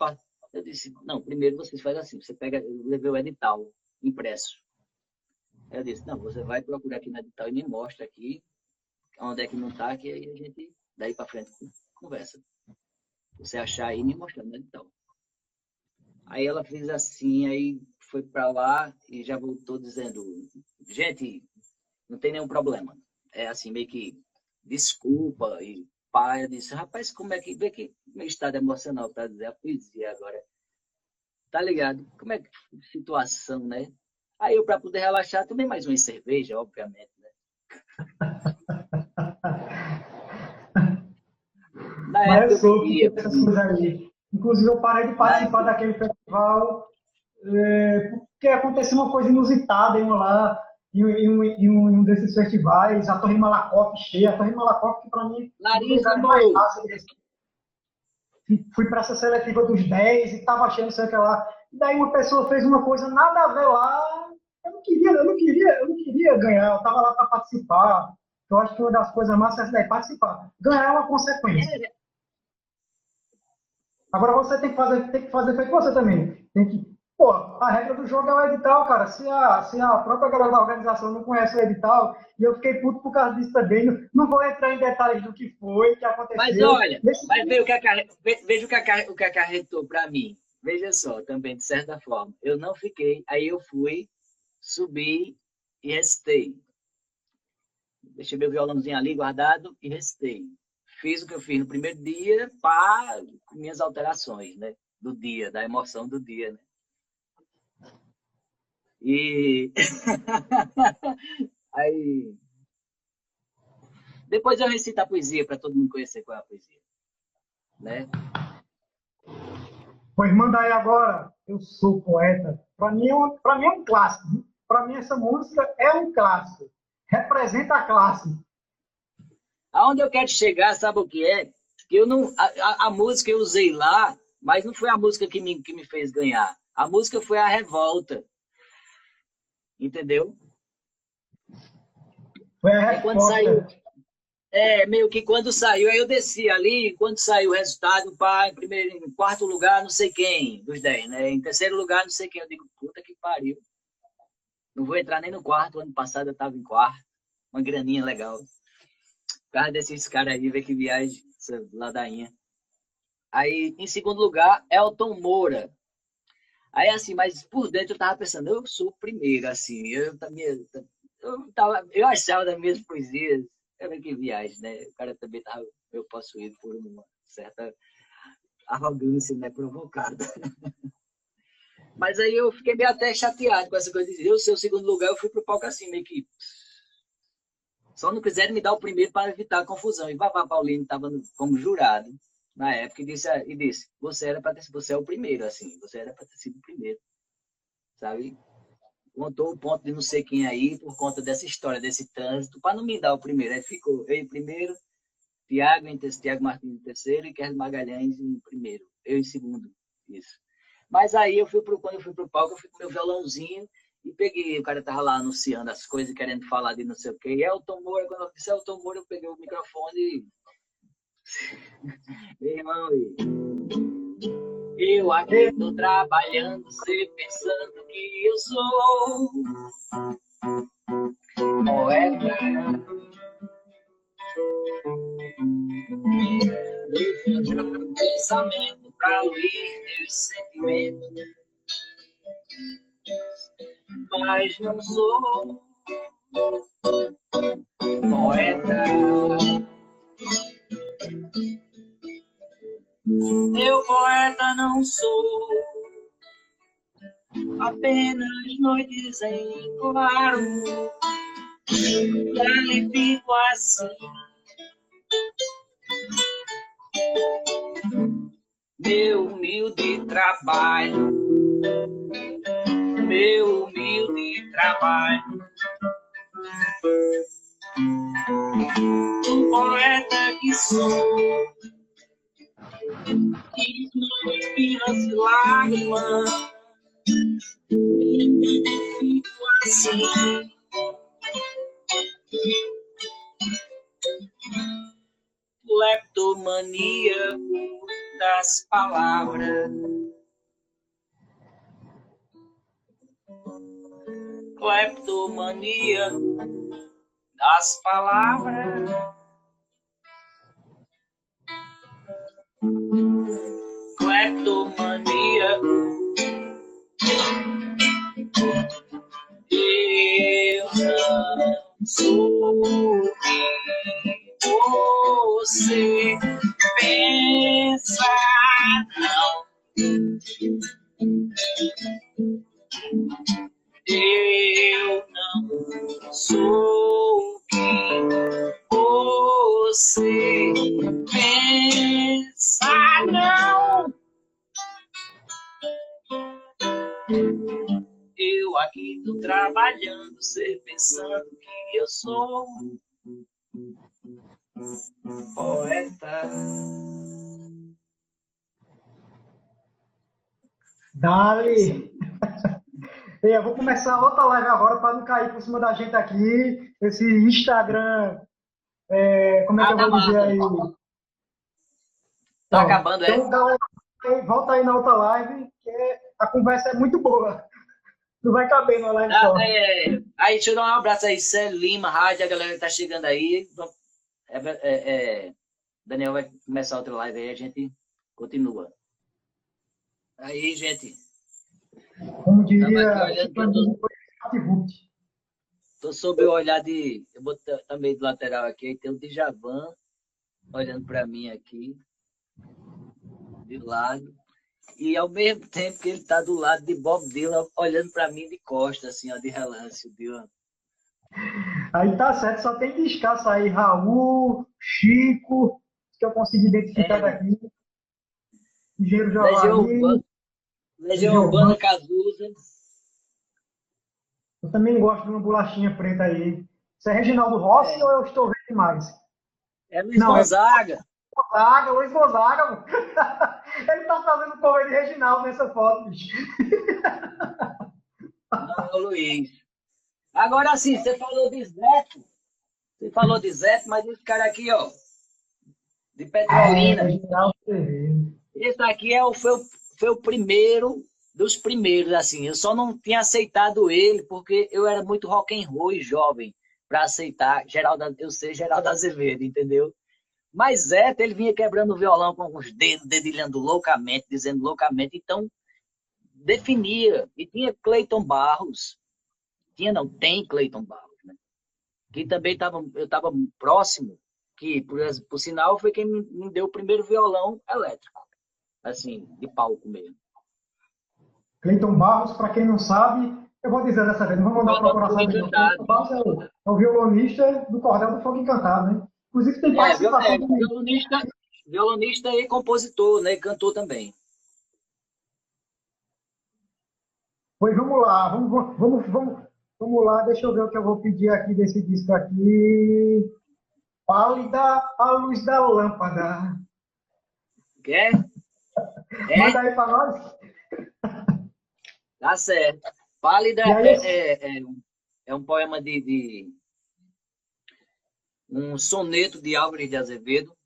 [SPEAKER 4] Eu disse, não, primeiro você faz assim, você pega, eu levei o edital impresso. Ela disse, não, você vai procurar aqui no edital e me mostra aqui onde é que não está, que aí a gente, daí para frente, conversa. Você achar aí, me mostrando no edital. Aí ela fez assim, aí foi para lá e já voltou dizendo: gente, não tem nenhum problema. É assim, meio que desculpa. E pai, eu disse, rapaz, como é que. Vê que meu estado emocional para dizer a poesia agora. Tá ligado? Como é que situação, né? Aí eu, para poder relaxar, tomei mais uma cerveja, obviamente, né? (laughs) Na
[SPEAKER 3] Mas eu
[SPEAKER 4] soube
[SPEAKER 3] que ia, essas né? coisas. Inclusive, eu parei de participar daquele festival é, porque aconteceu uma coisa inusitada, em lá em, um, em um- desses festivais, a Torre Malakoff cheia. A Torre Malakoff, que para mim, é
[SPEAKER 4] Larissa,
[SPEAKER 3] mais. Fui para essa seletiva dos 10 e estava achando sei lá. E daí uma pessoa fez uma coisa nada a ver lá. Eu não queria, eu não queria, eu não queria ganhar. Eu estava lá para participar. Eu acho que uma das coisas mais é daí, participar. Ganhar é uma consequência. Agora você tem que fazer, tem que fazer feito você também. Tem que, pô, a regra do jogo é o edital, cara. Se a, se a própria galera da organização não conhece o edital, e eu fiquei puto por causa disso também, não, vou entrar em detalhes do que foi, que aconteceu.
[SPEAKER 4] Mas olha,
[SPEAKER 3] Nesse-
[SPEAKER 4] mas veja o que, acarre... ve- veja o que, acarre... o que acarretou para mim. Veja só, também, de certa forma. Eu não fiquei, aí eu fui, subi e recitei. Deixei meu violãozinho ali guardado e recitei. Fiz o que eu fiz no primeiro dia, pá, com minhas alterações, né? Do dia, da emoção do dia, né? E (laughs) aí depois eu recito a poesia para todo mundo conhecer qual é a poesia, né?
[SPEAKER 3] Pois manda aí agora. Eu sou poeta. Para mim, é um, pra mim é um clássico. Para mim, essa música é um clássico. Representa a classe.
[SPEAKER 4] Aonde eu quero chegar, sabe o que é? Que eu não, a, a, a música eu usei lá, mas não foi a música que me, que me fez ganhar. A música foi a revolta. Entendeu?
[SPEAKER 3] Foi a
[SPEAKER 4] Aí quando saiu, é, meio que quando saiu, aí eu desci ali, quando saiu o resultado, pá, em primeiro, em quarto lugar, não sei quem, dos 10, né? Em terceiro lugar, não sei quem. Eu digo, puta que pariu. Não vou entrar nem no quarto, ano passado eu tava em quarto. Uma graninha legal. Por causa desses caras aí, ver que viagem, essa ladainha. Aí, em segundo lugar, Elton Moura. Aí, assim, mas por dentro eu tava pensando, eu sou o primeiro, assim, eu também, eu, tava, eu achava das minhas poesias, eu que viagem, né? O cara também tava meio possuído por uma certa arrogância, né? Provocada. (laughs) Mas aí eu fiquei meio até chateado com essa coisa eu ser o segundo lugar, eu fui pro palco assim, meio que. Só não quiseram me dar o primeiro para evitar a confusão. E Vavá Paulino estava como jurado na época e disse, e disse você era para ter você é o primeiro, assim, você era para ter sido o primeiro. Sabe? Contou o ponto de não sei quem aí por conta dessa história, desse trânsito, para não me dar o primeiro. Aí ficou eu em primeiro, Tiago em terceiro, Tiago Martins em terceiro e Carlos Magalhães em primeiro. Eu em segundo. Isso. Mas aí eu fui pro, quando eu fui pro palco, eu fui com meu violãozinho e peguei, o cara tava lá anunciando as coisas, querendo falar de não sei o quê. E Elton Moura, quando eu disse Elton Moura, eu peguei o microfone e. (laughs) Meu eu aqui tô trabalhando, você pensando que eu sou poeta. Eu vou um pensamento pra ler teus sentimentos mas não sou poeta. Eu poeta não sou, apenas noites em claro, e ali fico assim. Meu humilde trabalho meu humilde trabalho. O poeta que sou, que não inspira-se lágrimas, fico assim. Leptomaníaco das palavras. Cleptomania das palavras. Cleptomania. Eu não sou quem você pensa, não. Eu não sou o que você pensa, não. Eu aqui tô trabalhando, você pensando que eu sou poeta.
[SPEAKER 3] Dali! (laughs) Eu vou começar outra live agora para não cair por cima da gente aqui. Esse Instagram. É, como é que eu vou dizer aí?
[SPEAKER 4] Tá acabando, é?
[SPEAKER 3] Então, galera, volta aí na outra live, que a conversa é muito boa. Não vai caber na live
[SPEAKER 4] ah,
[SPEAKER 3] só.
[SPEAKER 4] É, aí, deixa eu dar um abraço aí, Célio Lima, Rádio, a galera que tá chegando aí. É, é, é, Daniel vai começar outra live aí, a gente continua. Aí, gente.
[SPEAKER 3] Como diria,
[SPEAKER 4] Estou sob o olhar de. Eu vou também do lateral aqui, tem o Djavan olhando para mim aqui, de lado. E ao mesmo tempo que ele está do lado de Bob Dylan, olhando para mim de costas, assim, ó, de relance, o Dylan.
[SPEAKER 3] Aí tá certo, só tem que escassar aí Raul, Chico, que eu consegui identificar é. daqui. Engenheiro
[SPEAKER 4] Javari. Legião Urbana, Legião Urbana.
[SPEAKER 3] Eu também gosto de uma bolachinha preta aí. Isso é Reginaldo Rossi é. ou eu estou vendo demais?
[SPEAKER 4] É Luiz Não, Gonzaga. É...
[SPEAKER 3] Gonzaga, Luiz Gonzaga. (laughs) Ele tá fazendo cover de Reginaldo nessa foto, bicho.
[SPEAKER 4] Não, Luiz. Agora sim, você falou de Zeto. Você falou de Zeto, mas esse cara aqui, ó, de Petrolina. É, esse aqui é o, foi, o, foi o primeiro dos primeiros, assim. Eu só não tinha aceitado ele porque eu era muito rock and roll e jovem para aceitar Geraldo, eu ser Geraldo Azevedo, entendeu? Mas Zeto, ele vinha quebrando o violão com os dedos, dedilhando loucamente, dizendo loucamente. Então, definia. E tinha Cleiton Barros. Tinha, não, tem Cleiton Barros, né? Que também tava, eu estava próximo, que, por, por sinal, foi quem me, me deu o primeiro violão elétrico. Assim, de palco mesmo.
[SPEAKER 3] Cleiton Barros, para quem não sabe, eu vou dizer dessa vez, não vou mandar procurar saber. Cleiton Barros é o, é o violonista do Cordel do Fogo Encantado, né? Inclusive tem é, participação. É,
[SPEAKER 4] violonista, violonista e compositor, né? Cantor também.
[SPEAKER 3] Pois vamos lá, vamos, vamos, vamos, vamos lá, deixa eu ver o que eu vou pedir aqui desse disco aqui. Pálida a luz da lâmpada.
[SPEAKER 4] Quer?
[SPEAKER 3] É? Manda aí para nós.
[SPEAKER 4] Tá certo. Pálida é, é, é, é, um poema de, de um soneto de Álvares de Azevedo,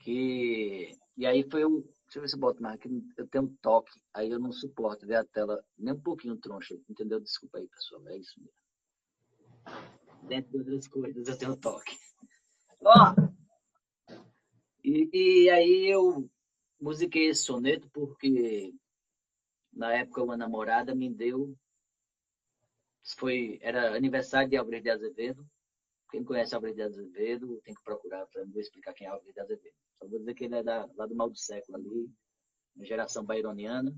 [SPEAKER 4] que e aí foi o deixa eu ver se eu boto mais aqui, eu tenho um toque, aí eu não suporto ver a tela nem um pouquinho troncha, entendeu? Desculpa aí, pessoal, é isso mesmo. Dentro de outras coisas eu tenho um toque. Ó, e, e aí eu musiquei esse soneto porque na época uma namorada me deu foi era aniversário de Álvares de Azevedo quem conhece Álvares de Azevedo tem que procurar, para vou explicar quem é Álvares de Azevedo. Só vou dizer que ele é da, lá do mal do século ali, geração baironiana.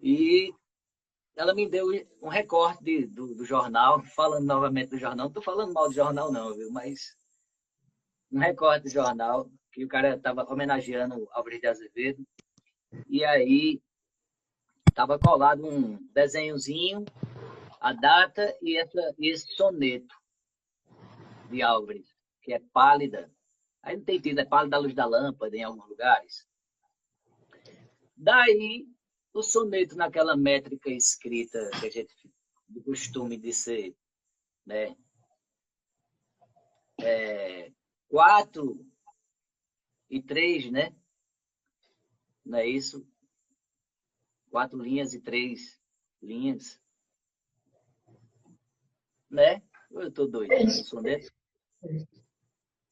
[SPEAKER 4] E ela me deu um recorte de, do, do, jornal, (laughs) falando novamente do jornal. Não estou falando mal do jornal, não, viu? Mas um recorte do jornal que o cara estava homenageando Álvares de Azevedo. E aí estava colado um desenhozinho a data e, essa, esse soneto de Álvares, que é pálida. Aí não tem tido, é pálida a luz da lâmpada em alguns lugares. Daí, o soneto naquela métrica escrita que a gente de costume de ser, né? É, quatro e três, né? Não é isso? Quatro linhas e três linhas né? Eu estou doido. É isso.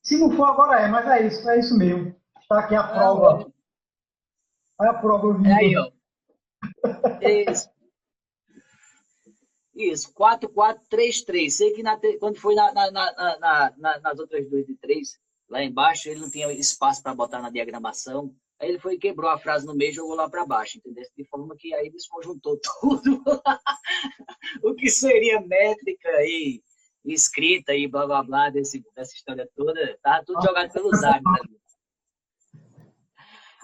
[SPEAKER 3] Se não for agora é, mas é isso, é isso mesmo. Está aqui a ah, prova. Olha a prova vindo.
[SPEAKER 4] Aí, ó. Isso. Isso, 4433. Sei que na, quando foi na, na, na, nas outras duas de três, lá embaixo, ele não tinha espaço para botar na diagramação. Aí ele foi quebrou a frase no meio e jogou lá para baixo, entendeu? De forma que aí desconjuntou (laughs) tudo. o que seria métrica e escrita e blá blá blá desse, dessa história toda, tá tudo jogado pelos ares.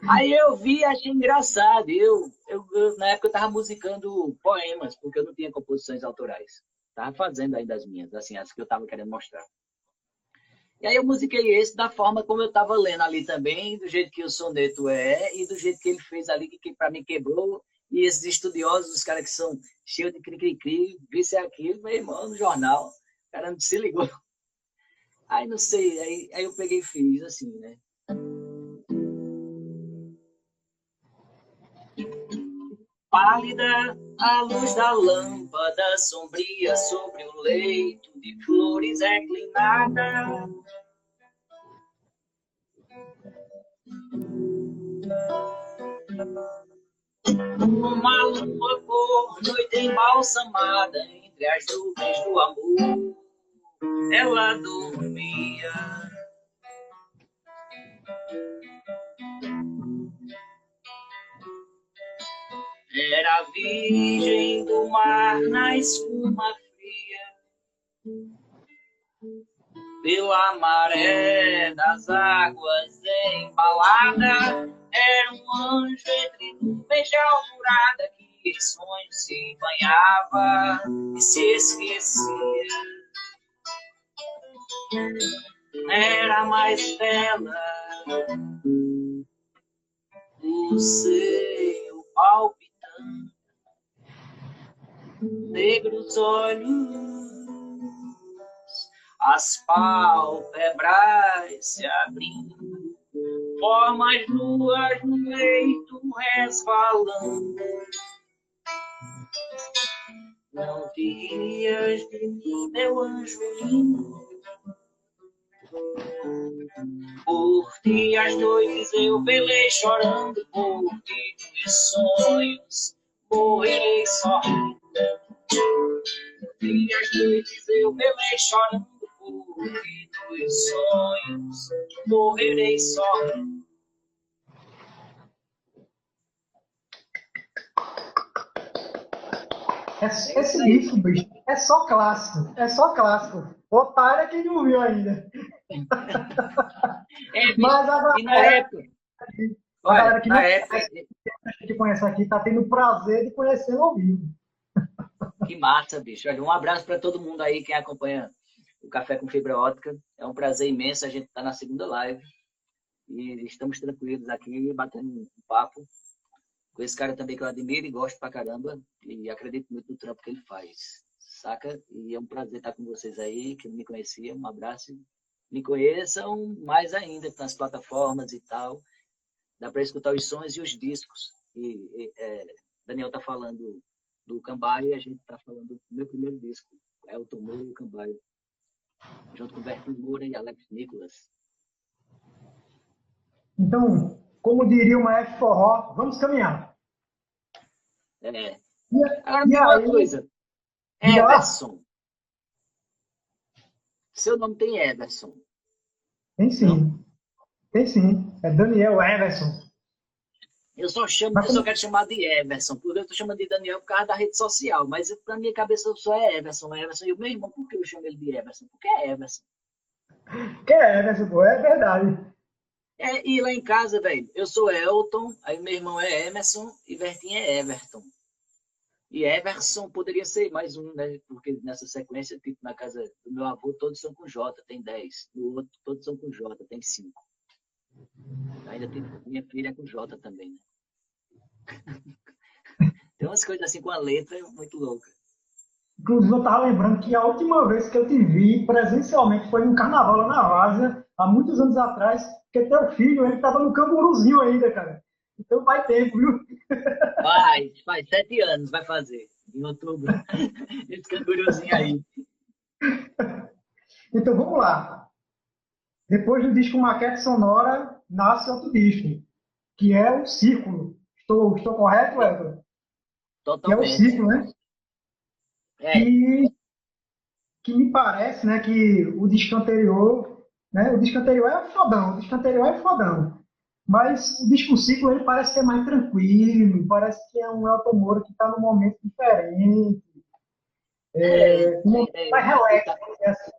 [SPEAKER 4] Aí eu vi achei engraçado. Eu, eu, eu, na época eu tava musicando poemas, porque eu não tinha composições autorais. Tava fazendo ainda as minhas, assim, as que eu tava querendo mostrar. E aí eu musiquei esse da forma como eu tava lendo ali também, do jeito que o soneto é, e do jeito que ele fez ali, que, que para mim quebrou. E esses estudiosos, os caras que são cheios de cri-cri-cri, visse aquilo, meu irmão, no jornal, o cara não se ligou. Aí não sei, aí, aí eu peguei e fiz assim, né? Pálida a luz da lâmpada sombria sobre o leito de flores reclinada. Uma lua por noite embalsamada entre as nuvens do amor, ela dormia. Era virgem do mar na espuma fria, pela maré das águas embalada. Era um anjo entre nuvens de alvorada que em sonhos se banhava e se esquecia. Era mais bela o seu palpite negros olhos, as pálpebras se abrindo, formas nuas no leito resvalando. Não te de mim, meu anjo lindo. Por ti as noites eu velei chorando, por ti dos sonhos morrerei sorrindo. E as noites eu velei chorando por dos sonhos, morrerei sorrindo.
[SPEAKER 3] Esse, esse disco, bicho, é só clássico. É só clássico. Otário é quem não viu ainda.
[SPEAKER 4] É, Mas a galera, e na época,
[SPEAKER 3] a galera que, não época, conhece, que conhece aqui está tendo prazer de conhecer ao vivo.
[SPEAKER 4] Que massa, bicho. Um abraço para todo mundo aí, quem acompanha o Café com Fibra Ótica. É um prazer imenso. A gente está na segunda live e estamos tranquilos aqui, batendo um papo com esse cara também que eu admiro e gosto pra caramba e acredito muito no trampo que ele faz. Saca? E é um prazer estar com vocês aí, que não me conheciam. Um abraço. Me conheçam mais ainda nas plataformas e tal. Dá para escutar os sons e os discos. E, e é, Daniel tá falando do Cambaio e a gente tá falando do meu primeiro disco, Elton Moura e o Cambaio. Junto com Bertinho Moura e Alex Nicolas.
[SPEAKER 3] Então, como diria uma F forró, vamos caminhar.
[SPEAKER 4] É. E, Agora, e uma aí, coisa. Everson. Seu nome tem Everson.
[SPEAKER 3] Tem sim. Tem sim. É Daniel Everson.
[SPEAKER 4] Eu só chamo, mas, eu só quero chamar de Everson, porque eu estou chamando de Daniel por causa da rede social, mas na minha cabeça só é Everson, é Everson. E o meu irmão, por que eu chamo ele de Everson? Porque é Everson.
[SPEAKER 3] Que é Everson, pô, é verdade.
[SPEAKER 4] É, e lá em casa, velho, eu sou Elton, aí meu irmão é Emerson e Bertinho é Everton. E Everson poderia ser mais um, né? Porque nessa sequência, tipo, na casa do meu avô, todos são com J, tem 10. No outro, todos são com J, tem 5. Ainda tem minha filha com J também, né? (laughs) tem umas coisas assim com a letra muito louca.
[SPEAKER 3] Inclusive, eu estava lembrando que a última vez que eu te vi presencialmente foi no carnaval lá na Várzea, há muitos anos atrás, porque teu filho, ele estava no camburuzinho ainda, cara. Então vai tempo, viu? (laughs)
[SPEAKER 4] Vai, faz sete anos, vai fazer. Em outubro. (laughs) Esse canguruzinho aí.
[SPEAKER 3] Então vamos lá. Depois do disco Maquete Sonora, nasce outro disco, que é o Círculo. Estou, estou correto, Edward?
[SPEAKER 4] Totalmente.
[SPEAKER 3] Que é o Círculo, né?
[SPEAKER 4] É.
[SPEAKER 3] Que, que me parece né, que o disco anterior, né, o disco anterior é fodão, o disco anterior é fodão. Mas o disco ciclo ele parece que é mais tranquilo, parece que é um Elton Moura que está num momento diferente. É, é, é, mais relax,
[SPEAKER 4] é assim.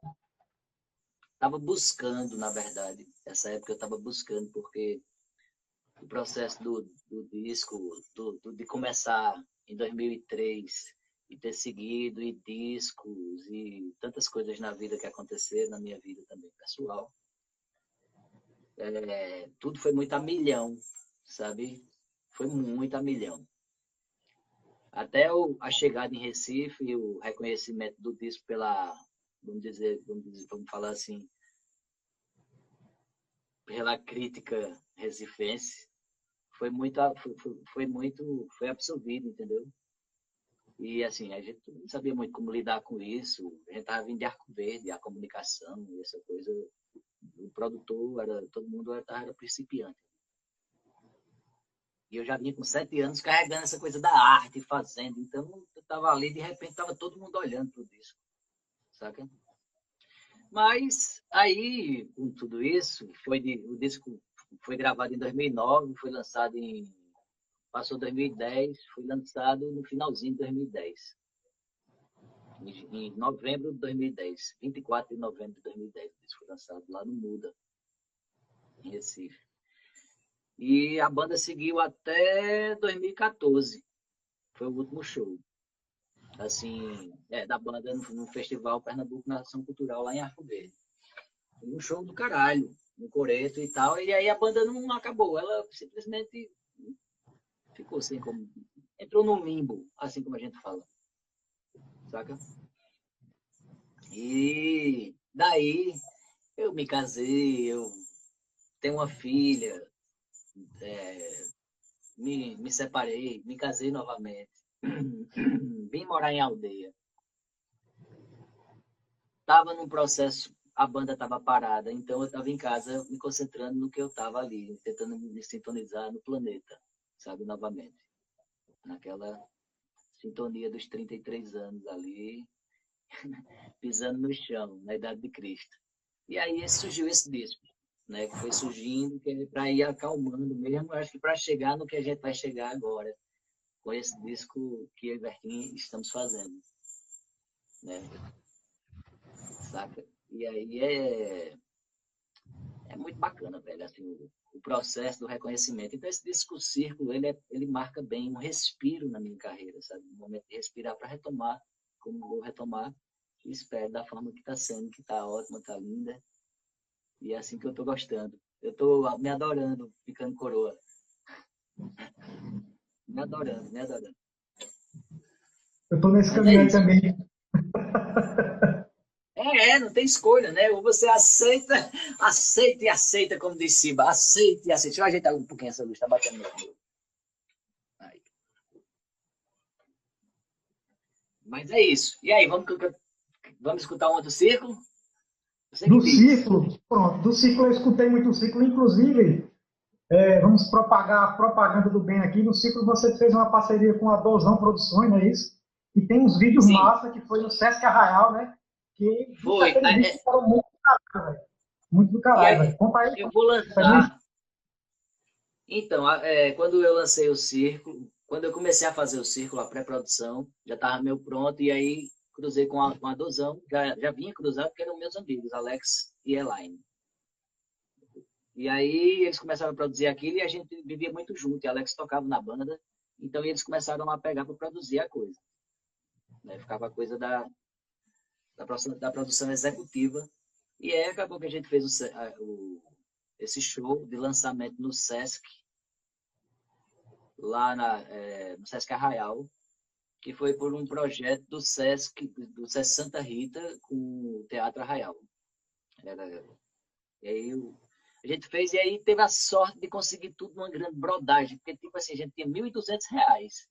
[SPEAKER 4] Estava buscando, na verdade. Essa época eu estava buscando, porque o processo do, do disco, do, do, de começar em 2003 e ter seguido, e discos, e tantas coisas na vida que aconteceram, na minha vida também pessoal. É, tudo foi muito a milhão, sabe? Foi muito a milhão. Até o, a chegada em Recife e o reconhecimento do disco pela, vamos dizer, vamos, dizer, vamos falar assim, pela crítica recifense, foi muito, foi, foi muito, foi absorvido, entendeu? E assim, a gente não sabia muito como lidar com isso. A gente estava vindo de Arco Verde, a comunicação, essa coisa. O produtor, era, todo mundo era, era principiante. E eu já vinha com sete anos carregando essa coisa da arte, fazendo. Então, eu estava ali, de repente, estava todo mundo olhando para o disco. Saca? Mas aí, com tudo isso, foi de, o disco foi gravado em 2009, foi lançado em. Passou 2010, foi lançado no finalzinho de 2010. Em, novembro de 2010, 24 de novembro de 2010, isso foi lançado lá no Muda, em Recife. E a banda seguiu até 2014. Foi o último show. Assim, é, da banda no, no Festival Pernambuco Nação Cultural lá em Arco Verde. Foi um show do caralho no coreto e tal. E aí a banda não acabou, ela simplesmente ficou assim como. Entrou no limbo, assim como a gente fala. Saca? E daí eu me casei, eu tenho uma filha, é, me, me separei, me casei novamente, (coughs) vim morar em aldeia. Estava num processo a banda estava parada, então eu estava em casa me concentrando no que eu estava ali, tentando me sintonizar no planeta, sabe, novamente. Naquela sintonia dos 33 anos ali, (laughs) pisando no chão, na idade de Cristo. E aí surgiu esse disco, né, que foi surgindo, que é para ir acalmando mesmo, acho que para chegar no que a gente vai chegar agora, com esse disco que eu e Bertin estamos fazendo. Né? Saca? E aí é, é muito bacana, velho, assim, o, o processo do reconhecimento. Então, esse disco círculo, ele, é, ele marca bem um respiro na minha carreira, sabe? Um momento de respirar para retomar, como vou retomar, e espero da forma que está sendo, que está ótima, está linda. E é assim que eu estou gostando. Eu estou me adorando, ficando coroa. (laughs) me adorando, me adorando.
[SPEAKER 3] Eu estou nesse Mas caminho é também. (laughs)
[SPEAKER 4] É, é, não tem escolha, né? Ou você aceita, aceita e aceita, como disse Siba, aceita e aceita. Deixa eu ajeitar um pouquinho essa luz, tá batendo no meu. Aí. Mas é isso. E aí, vamos, vamos escutar um outro círculo?
[SPEAKER 3] Do círculo, pronto, do círculo eu escutei muito o círculo, inclusive, é, vamos propagar a propaganda do bem aqui. No círculo você fez uma parceria com a Dozão Produções, não é isso? E tem uns vídeos Sim. massa que foi no Sesc Arraial, né?
[SPEAKER 4] Que Foi. É,
[SPEAKER 3] muito do caralho, velho. Muito do caralho, velho. Conta aí.
[SPEAKER 4] Eu vou lançar. Então, é, quando eu lancei o círculo, quando eu comecei a fazer o círculo, a pré-produção, já estava meio pronto, e aí cruzei com a, com a Dozão, já, já vinha cruzado porque eram meus amigos, Alex e Elaine. E aí eles começaram a produzir aquilo e a gente vivia muito junto, e Alex tocava na banda, então eles começaram a pegar para produzir a coisa. Né? Ficava a coisa da, da, produção, da produção executiva. E aí acabou que a gente fez o, o, esse show de lançamento no Sesc, lá na, é, no Sesc Arraial, que foi por um projeto do Sesc, do Sesc Santa Rita com o Teatro Arraial. E aí a gente fez, e aí teve a sorte de conseguir tudo numa grande brodagem, porque tipo assim, a gente tinha 1.200 reais,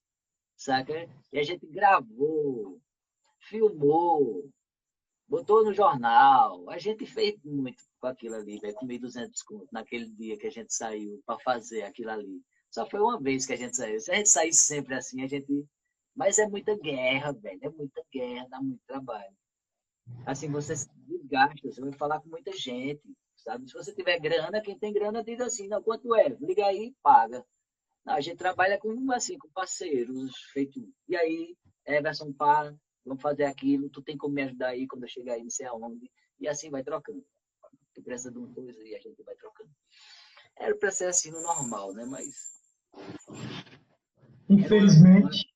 [SPEAKER 4] saca? E a gente gravou, filmou, botou no jornal. A gente fez muito com aquilo ali, velho, com 1.200 conto naquele dia que a gente saiu para fazer aquilo ali. Só foi uma vez que a gente saiu. Se a gente sair sempre assim, a gente. Mas é muita guerra, velho. É muita guerra, dá muito trabalho. Assim, você se desgasta, você vai falar com muita gente, sabe? Se você tiver grana, quem tem grana diz assim, não, quanto é? Liga aí e paga. Não, a gente trabalha com, assim, com parceiros, feito... E aí, Everson para, vamos fazer aquilo, tu tem como me ajudar aí quando eu chegar aí, não sei aonde. E assim vai trocando. Tu precisa de uma coisa e a gente vai trocando. É, era para ser assim no normal, né? Mas.
[SPEAKER 3] Infelizmente.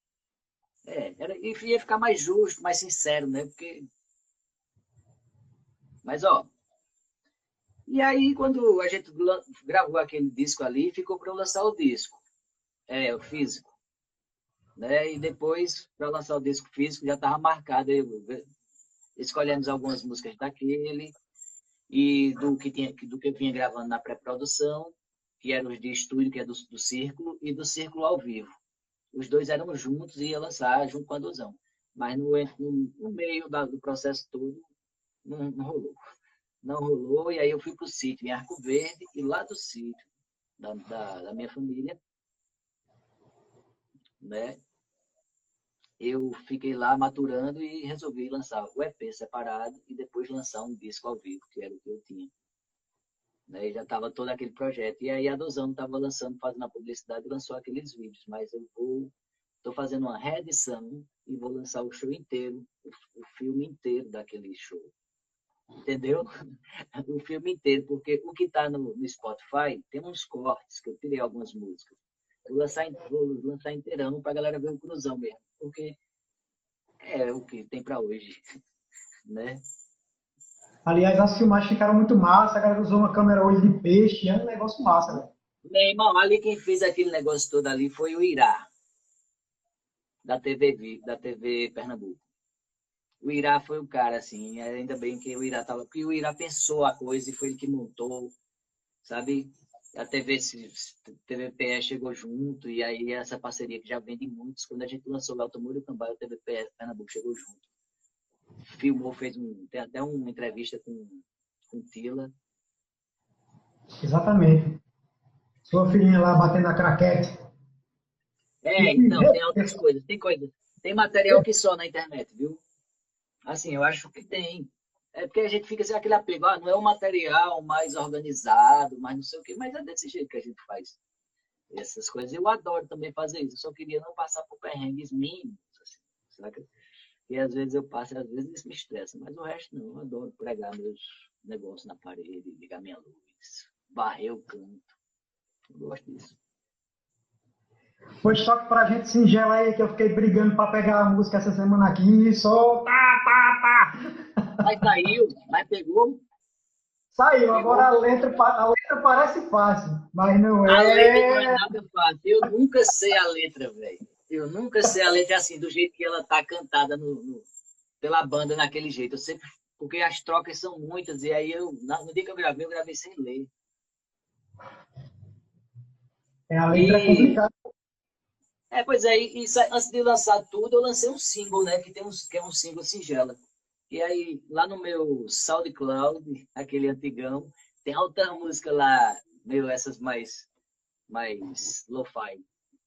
[SPEAKER 4] É, era, ia ficar mais justo, mais sincero, né? Porque. Mas, ó. E aí, quando a gente gravou aquele disco ali, ficou para lançar o disco. É, o físico. Né? E depois, para lançar o disco físico, já estava marcado. Eu, escolhemos algumas músicas daquele e do que, tinha, do que eu vinha gravando na pré-produção, que eram os de estúdio, que é do, do Círculo, e do Círculo ao vivo. Os dois eram juntos e ia lançar junto com a Dosão. Mas no, no, no meio da, do processo todo, não, não, rolou. Não rolou, e aí eu fui para o sítio em Arco Verde, e lá do sítio da, da, da minha família, né, eu fiquei lá maturando e resolvi lançar o EP separado e depois lançar um disco ao vivo, que era o que eu tinha. Né? E já estava todo aquele projeto. E aí a Dozão estava lançando, fazendo a publicidade lançou aqueles vídeos. Mas eu vou, estou fazendo uma reedição e vou lançar o show inteiro, o, o filme inteiro daquele show. Entendeu? (laughs) o filme inteiro, porque o que está no, no Spotify tem uns cortes, que eu tirei algumas músicas. Vou lançar, vou lançar inteirão para a galera ver o cruzão mesmo porque é o que tem para hoje, (laughs) né?
[SPEAKER 3] Aliás, as filmagens ficaram muito massa, a galera usou uma câmera olho de peixe, é um negócio massa, velho.
[SPEAKER 4] Meu irmão, ali quem fez aquele negócio todo ali foi o Irá, da TV, da TV Pernambuco. O Irá foi o cara, assim, ainda bem que o Irá tava, porque o Irá pensou a coisa e foi ele que montou, sabe? a TV, TVPE chegou junto, e aí essa parceria que já vende muitos. Quando a gente lançou o Automóvel Cambaio, a TVPE Pernambuco chegou junto. Filmou, fez um, tem até uma entrevista com, com Tila.
[SPEAKER 3] Exatamente. Sua filhinha lá batendo a craquete.
[SPEAKER 4] É, então, tem outras coisas. Tem coisa. Tem material que só na internet, viu? Assim, eu acho que tem. É porque a gente fica assim, aquele apego, ah, não é um material mais organizado, mais não sei o quê, mas é desse jeito que a gente faz essas coisas. Eu adoro também fazer isso, eu só queria não passar por perrengues mínimos, assim, sabe? E às vezes eu passo, às vezes isso me estressa, mas o resto não, eu adoro pregar meus negócios na parede, ligar minha luz, varrer o canto. Eu gosto disso.
[SPEAKER 3] Pois toque pra gente singela aí, que eu fiquei brigando pra pegar a música essa semana aqui e só tá, tá, tá.
[SPEAKER 4] Mas saiu, mas pegou.
[SPEAKER 3] Saiu, agora a letra, a letra parece fácil, mas não é.
[SPEAKER 4] A letra não é nada fácil. Eu nunca sei a letra, velho. Eu nunca sei a letra assim, do jeito que ela tá cantada no, no, pela banda naquele jeito. Eu sempre, porque as trocas são muitas, e aí eu, no dia que eu gravei, eu gravei sem ler.
[SPEAKER 3] É, a letra é e... é complicada.
[SPEAKER 4] É, pois é, e, antes de lançar tudo, eu lancei um single, né? Que, tem um, que é um single singela. E aí, lá no meu SoundCloud, aquele antigão, tem outra música lá, meio essas mais, mais lo-fi.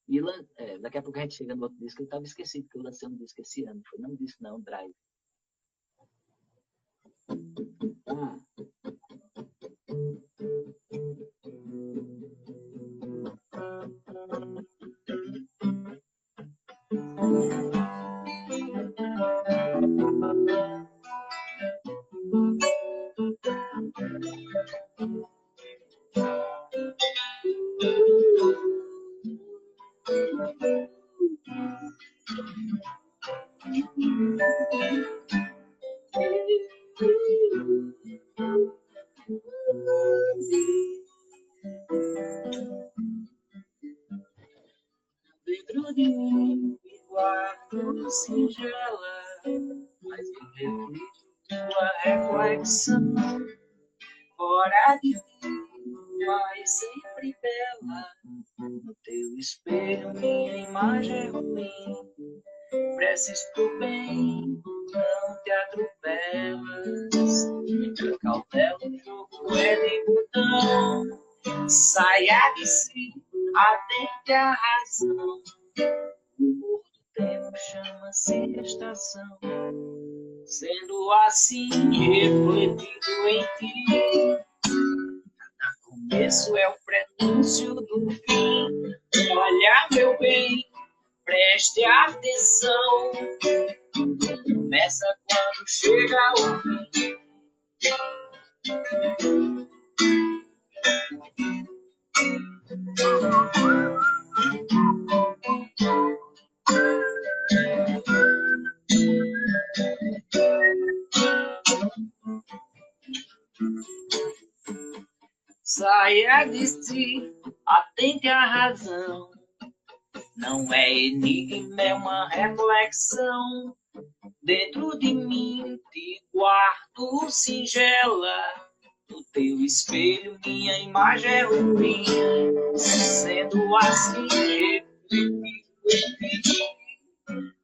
[SPEAKER 4] E é, daqui a pouco a gente chega no outro disco, eu estava esquecido que eu lancei um disco esse ano. Foi não disco, não, Drive. Assim Si, atente à razão. Não é enigma, é uma reflexão. Dentro de mim te guardo singela. No teu espelho, minha imagem é ruim. Sendo assim,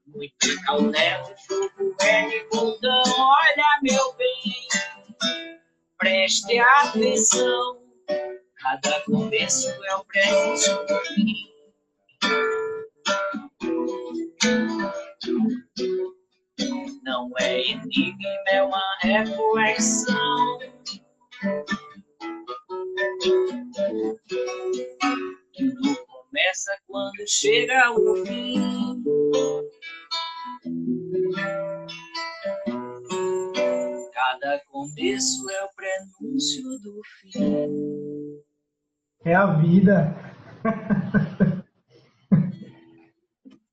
[SPEAKER 4] muito cautela, jogo é de botão. Olha, meu bem, preste atenção. Cada começo é o preciso do fim. Não é enigma, é uma reflexão. Tudo começa quando chega o fim. Cada começo é o prenúncio do fim.
[SPEAKER 3] É a vida.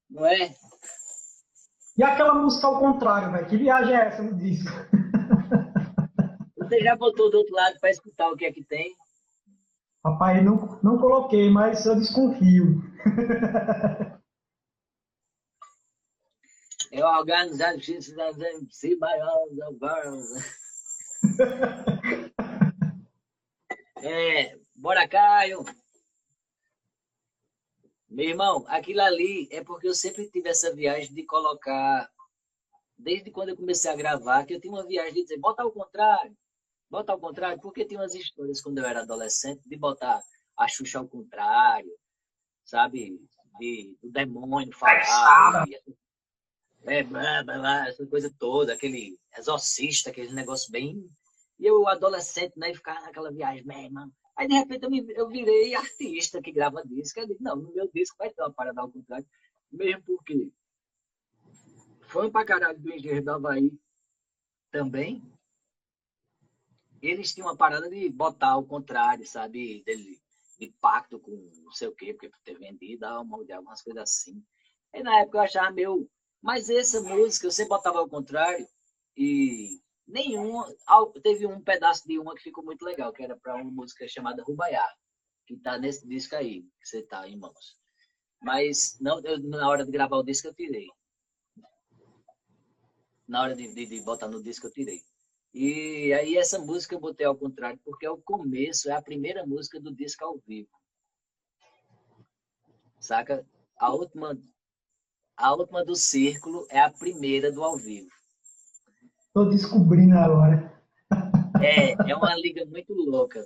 [SPEAKER 4] Não é?
[SPEAKER 3] E aquela música ao contrário, velho? Que viagem é essa no disco?
[SPEAKER 4] Você já botou do outro lado para escutar o que é que tem?
[SPEAKER 3] Rapaz, não, não coloquei, mas eu desconfio.
[SPEAKER 4] Eu organizado cidades MC maiores É, bora Caio. Meu irmão, aquilo ali é porque eu sempre tive essa viagem de colocar, desde quando eu comecei a gravar, que eu tinha uma viagem de dizer, bota ao contrário, bota ao contrário, porque tinha umas histórias quando eu era adolescente de botar a Xuxa ao contrário, sabe? De, do demônio falar. É, blá, blá, blá, essa coisa toda, aquele exorcista, aquele negócio bem. E eu, adolescente, né, ficar naquela viagem, mano. Aí, de repente, eu, me, eu virei artista que grava disco. Eu disse, não, no meu disco vai ter uma parada ao contrário. Mesmo porque foi pra caralho do Engenheiro do Havaí também. Eles tinham uma parada de botar ao contrário, sabe? De, de pacto com não sei o quê, porque ter vendido de algumas coisas assim. Aí, na época, eu achava meio mas essa música você botava ao contrário e nenhum teve um pedaço de uma que ficou muito legal, que era para uma música chamada Rubaiá, que está nesse disco aí, que você está em mãos. Mas não, eu, na hora de gravar o disco eu tirei. Na hora de, de, de botar no disco eu tirei. E aí essa música eu botei ao contrário, porque é o começo, é a primeira música do disco ao vivo. Saca? A última a última do círculo é a primeira do ao vivo.
[SPEAKER 3] Estou descobrindo agora.
[SPEAKER 4] É, é uma liga muito louca.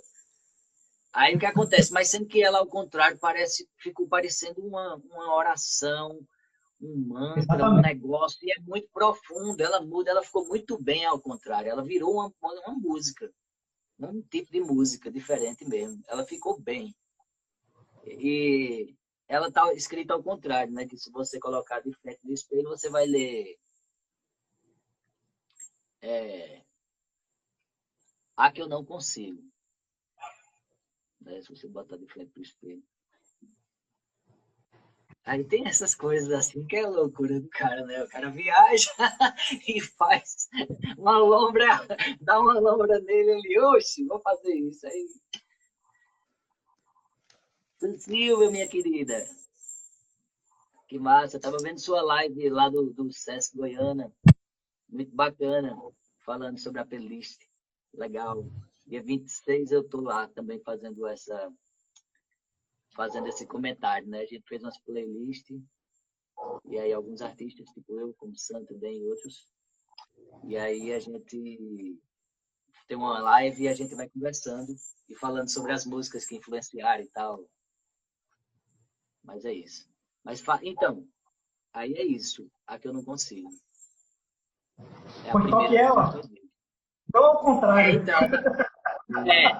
[SPEAKER 4] Aí o que acontece? Mas sendo que ela, ao contrário, parece, ficou parecendo uma, uma oração, um mantra, Exatamente. um negócio, e é muito profundo. Ela muda, ela ficou muito bem ao contrário. Ela virou uma, uma música, um tipo de música diferente mesmo. Ela ficou bem. E ela está escrita ao contrário, né? Que se você colocar de frente do espelho, você vai ler. É, a que eu não consigo. Né? Se você botar de frente do espelho. Aí tem essas coisas assim que é loucura do cara, né? O cara viaja (laughs) e faz uma lombra, dá uma lombra nele ali, oxe, vou fazer isso. Aí Silvia, minha querida. Que massa. Tava vendo sua live lá do, do Sesc Goiânia. Muito bacana. Falando sobre a playlist. Legal. Dia 26 eu tô lá também fazendo essa fazendo esse comentário, né? A gente fez umas playlists e aí alguns artistas, tipo eu, como Santo também e outros. E aí a gente tem uma live e a gente vai conversando e falando sobre as músicas que influenciaram e tal. Mas é isso. Mas então, aí é isso. A que eu não consigo.
[SPEAKER 3] É Pois qual que é ela? Então, ao contrário.
[SPEAKER 4] Então, é,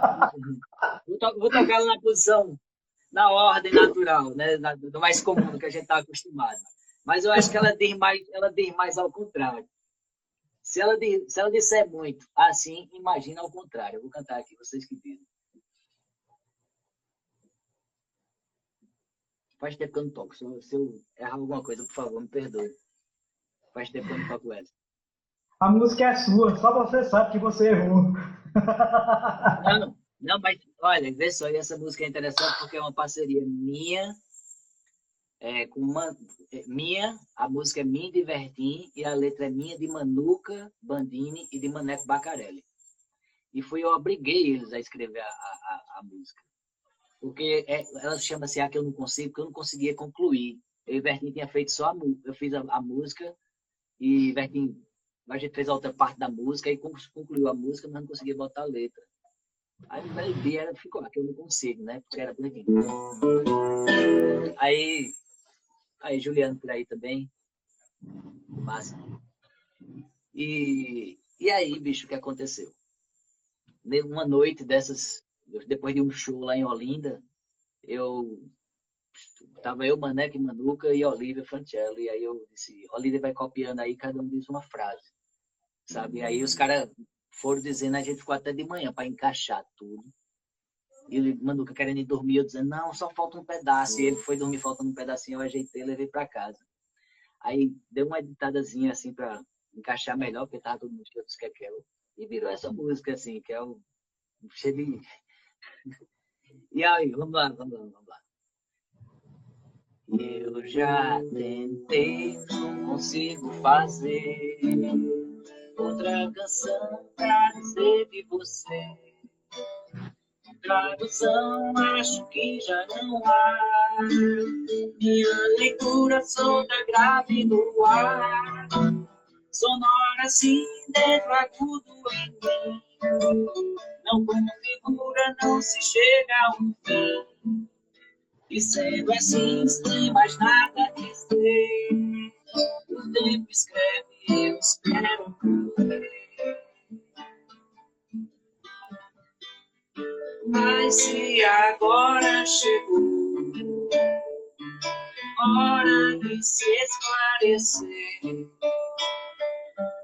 [SPEAKER 4] vou, to vou tocar ela na posição, na ordem natural, né? do mais comum que a gente está acostumado. Mas eu acho que ela diz mais, ela diz mais ao contrário. Se ela, se ela disser muito assim, imagina ao contrário. Eu vou cantar aqui, vocês que dizem. Faz tempo que eu não toco. Se eu, se eu errar alguma coisa, por favor, me perdoe. Faz tempo que eu não toco essa.
[SPEAKER 3] A música é sua, só você sabe que você errou.
[SPEAKER 4] Não, não, mas olha, vê só, essa música é interessante porque é uma parceria minha é, com uma, é, minha, a música é minha de Vertim e a letra é minha de Manuca Bandini e de Maneco Bacarelli. E fui eu obriguei eles a escrever a, a, a música. Porque é, ela chama-se A Que Eu Não Consigo, porque eu não conseguia concluir. Eu e Vertim tinha feito só a Eu fiz a, a música e Vertim, a gente fez a outra parte da música e concluiu a música, mas não conseguia botar a letra. Aí o dia ficou, que eu não consigo, né? Porque era bonitinho. Aí Aí, Juliano por aí também. Massa. E, e aí, bicho, o que aconteceu? Uma noite dessas, depois de um show lá em Olinda, eu tava eu, Maneco Manuca e Olivia Fancelli. E aí eu disse, Olivia vai copiando aí, cada um diz uma frase. Sabe? Aí os caras foram dizendo, a gente ficou até de manhã para encaixar tudo. E ele, Manduca, querendo ir dormir, eu dizendo, não, só falta um pedaço. E ele foi dormir faltando um pedacinho, eu ajeitei e levei para casa. Aí deu uma editadazinha assim para encaixar melhor, porque tava todo mundo cheio dos. E virou essa música, assim, que é o cheio de... (laughs) E aí, vamos lá, vamos lá, vamos lá. Eu já tentei, não consigo fazer outra canção pra dizer de você tradução acho que já não há. Minha leitura solta grave no ar, sonora assim dentro agudo em mim. Não configura, não se chega um fim. E sendo assim, sem mais nada dizer, o tempo escreve, eu espero ver. Mas se agora chegou hora de se esclarecer,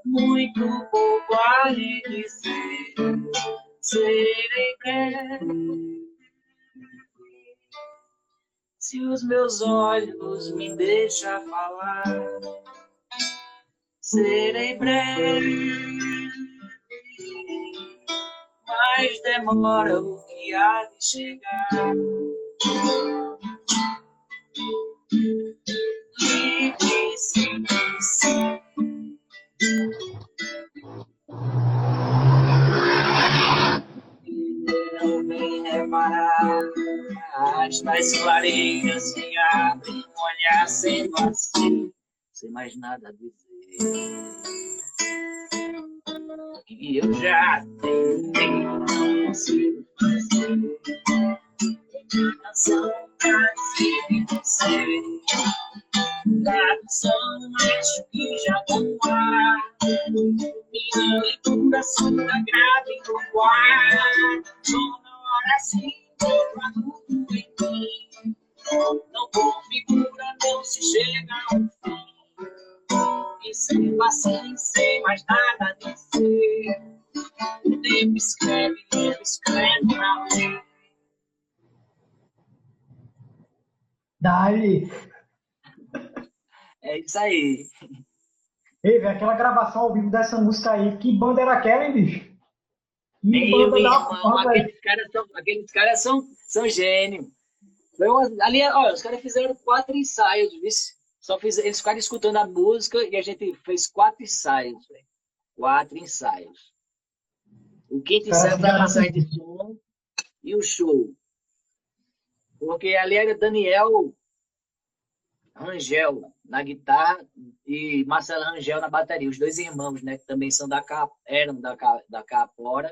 [SPEAKER 4] muito pouco a lhe dizer, serei breve. Se os meus olhos me deixam falar, serei breve mais demora o que há de chegar. Difícil de ser. Não vem reparar as mais clareiras que abrem olhar sem vazio, sem mais nada a dizer. E eu já tentei, não consigo fazer canção pra de você. Tradução, acho que já não há. Minha leitura sonda grave no ar. Sonora assim, todo adulto em mim. Não configura, não se chega ao fim. E sendo assim, sem mais nada a dizer. O tempo escreve, ele escreve pra ler.
[SPEAKER 3] Daí.
[SPEAKER 4] É isso aí.
[SPEAKER 3] Ei, velho, aquela gravação ao vivo dessa música aí, que banda era aquela, hein, bicho? Que
[SPEAKER 4] Meu
[SPEAKER 3] banda da
[SPEAKER 4] irmão, aqueles caras são, aqueles caras são, são gênios. Foi uma- Ali, olha, os caras fizeram quatro ensaios, viu? Só fiz, eles ficaram escutando a música e a gente fez quatro ensaios, velho. Quatro ensaios. O quinto ensaio da
[SPEAKER 3] cara,
[SPEAKER 4] passagem de som e o show. Porque ali era Daniel Rangel na guitarra e Marcelo Rangel na bateria, os dois irmãos, né, que também são da Ca- eram da, da Capora.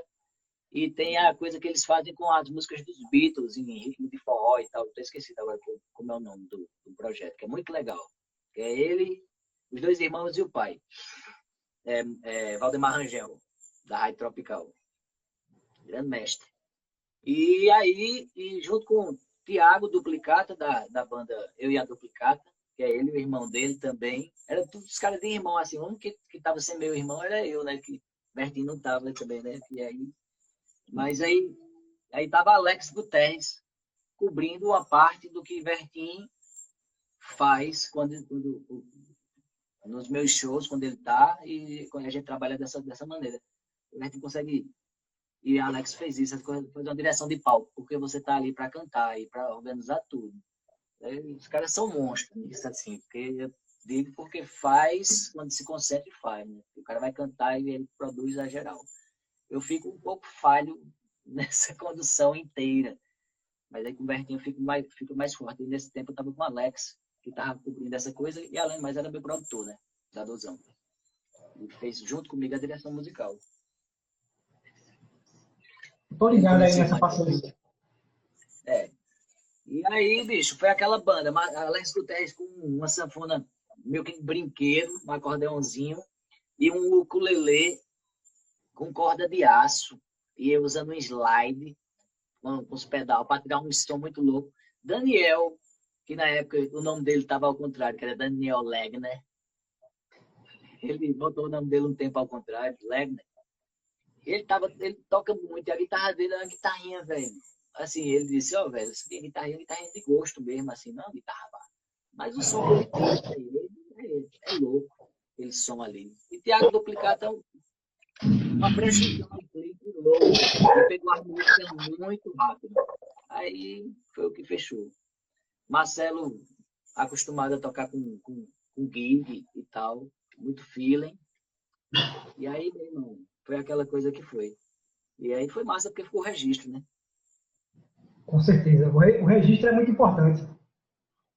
[SPEAKER 4] E tem a coisa que eles fazem com as músicas dos Beatles, em ritmo de forró e tal. Eu esqueci agora como é o nome do, do projeto, que é muito legal. Que é ele, os dois irmãos e o pai. É, é Valdemar Rangel, da Rádio Tropical. Grande mestre. E aí, e junto com o Tiago Duplicata, da, da banda Eu e a Duplicata, que é ele o irmão dele também. Era todos os caras de irmão, assim. O único que, que tava sem meu irmão era eu, né? Que Bertinho não tava também, né? E aí, mas aí, aí tava Alex Guterres cobrindo uma parte do que Bertin faz quando, quando nos meus shows, quando ele tá, e quando a gente trabalha dessa, dessa maneira. A gente consegue. E a Alex fez isso, fazer uma direção de palco, porque você tá ali para cantar e para organizar tudo. Os caras são monstros nisso, assim, porque eu digo porque faz, quando se concentra, faz. Né? O cara vai cantar e ele produz a geral. Eu fico um pouco falho (laughs) nessa condução inteira. Mas aí com o Bertinho eu fico mais, fico mais forte. E nesse tempo eu estava com o Alex, que estava cobrindo essa coisa, e além mais era meu produtor, né? Da Dozão. Ele fez junto comigo a direção musical.
[SPEAKER 3] Tô ligado aí nessa parceria.
[SPEAKER 4] É. E aí, bicho, foi aquela banda, Alex Guterres com uma sanfona meio que brinquedo, um acordeãozinho, e um ukulele com corda de aço, e eu usando um slide, com, com os pedal, para tirar um som muito louco. Daniel, que na época o nome dele estava ao contrário, que era Daniel Legner. Ele botou o nome dele um tempo ao contrário, Legner. Ele, tava, ele toca muito, e a guitarra dele é uma guitarrinha, velho. Assim, ele disse, ó, oh, velho, você tem guitarrinha, guitarrinha de gosto mesmo, assim, não guitarra, mas o som que ele tem é, é, louco, aquele som ali. E Tiago Duplicado é uma precisão ele pegou muito rápido. Aí foi o que fechou. Marcelo, acostumado a tocar com, com, com gig e tal, muito feeling. E aí, meu irmão, foi aquela coisa que foi. E aí foi massa porque ficou o registro, né?
[SPEAKER 3] Com certeza. O, re, o registro é muito importante.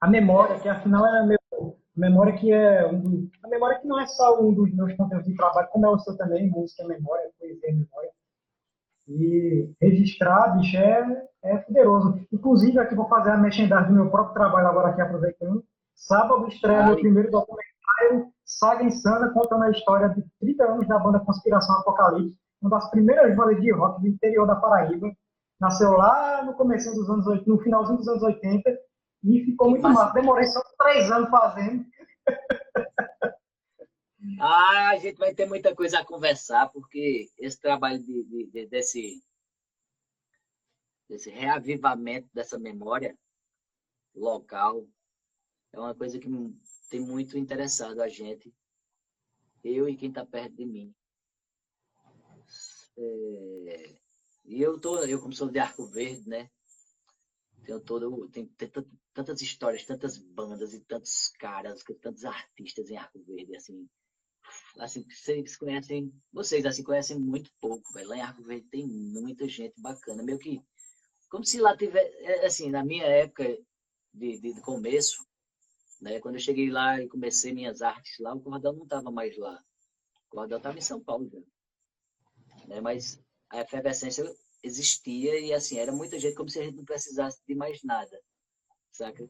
[SPEAKER 3] A memória, que afinal é a meu, memória que é um do, a memória que não é só um dos meus conteúdos de trabalho, como é o seu também, música é memória, poesia é memória. E registrar, bicho, é, é poderoso. Inclusive, aqui vou fazer a merchandising do meu próprio trabalho agora aqui, aproveitando. Sábado estreia meu primeiro documentário, Saga Insana, contando a história de 30 anos da banda Conspiração Apocalipse, uma das primeiras bandas de rock do interior da Paraíba. Nasceu lá no começo dos anos 80, no finalzinho dos anos 80, e ficou muito massa. Demorei só três anos fazendo.
[SPEAKER 4] Ah, a gente vai ter muita coisa a conversar, porque esse trabalho de, de, de, desse, desse reavivamento dessa memória local é uma coisa que tem muito interessado a gente, eu e quem está perto de mim. É, e eu tô, eu como sou de Arco Verde, né? Tenho todo, tem, tantas histórias, tantas bandas e tantos caras, tantos artistas em Arco Verde, assim, assim, vocês conhecem, vocês assim conhecem muito pouco, velho. Lá em Arco Verde tem muita gente bacana, meio que como se lá tivesse, é, assim, na minha época de, de, de, começo, né, quando eu cheguei lá e comecei minhas artes lá, o Cordel não estava mais lá. O Cordel estava em São Paulo já. Né, mas a efervescência existia e assim, era muita gente como se a gente não precisasse de mais nada, saca?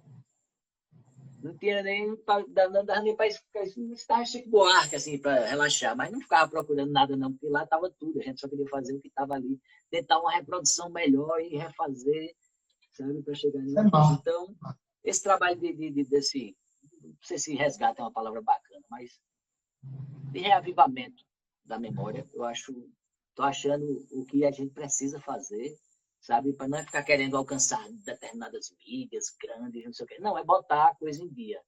[SPEAKER 4] Não tinha nem pra, não dava nem para estar Chico Buarque, assim, para relaxar, mas não ficava procurando nada, não, porque lá estava tudo, a gente só queria fazer o que estava ali, tentar uma reprodução melhor e refazer, sabe, para chegar nisso. É então, esse trabalho de, de, de, desse, não sei se resgate é uma palavra bacana, mas de reavivamento da memória, eu acho, estou achando o que a gente precisa fazer sabe? Para não ficar querendo alcançar determinadas mídias grandes, não sei o quê. Não, é botar a coisa em dia.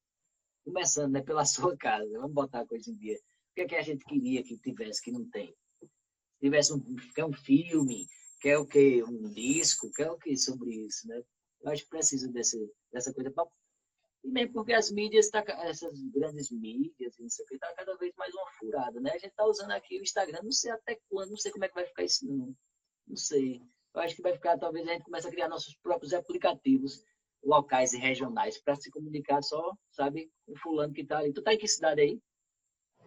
[SPEAKER 4] Começando né, pela (laughs) sua casa, vamos botar a coisa em dia. O que, é que a gente queria que tivesse, que não tem? Se tivesse um, quer um filme, quer o quê? Um disco, quer o quê sobre isso, né? Eu acho que precisa desse, dessa coisa. E mesmo porque as mídias, tá, essas grandes mídias, não sei o que, tá cada vez mais uma furada, né? A gente tá usando aqui o Instagram, não sei até quando, não sei como é que vai ficar isso, não. Não sei eu acho que vai ficar, talvez a gente comece a criar nossos próprios aplicativos locais e regionais para se comunicar só, sabe, com fulano que está ali. Tu tá em que cidade aí?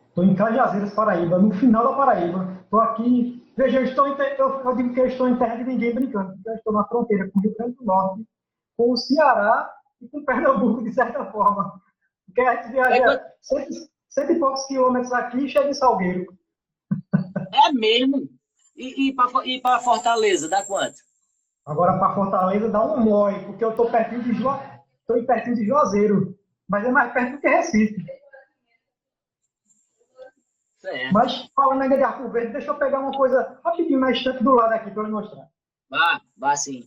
[SPEAKER 3] Estou em Cajazeiras, Paraíba, no final da Paraíba. Estou aqui. Veja, eu, estou em, eu, eu, digo que eu estou em terra de ninguém brincando, eu estou na fronteira com o Rio Grande do Norte, com o Ceará e com Pernambuco, de certa forma. Porque a gente viaja é, cento, cento e poucos quilômetros aqui e chega em Salgueiro.
[SPEAKER 4] É mesmo? E, e para Fortaleza, dá quanto?
[SPEAKER 3] Agora para Fortaleza dá um mói, porque eu estou pertinho de Ju... tô pertinho de Juazeiro, mas é mais perto do que Recife. Certo. Mas falando ainda de Arco Verde, deixa eu pegar uma coisa rapidinho na estante do lado aqui para eu mostrar.
[SPEAKER 4] Vá, vá sim.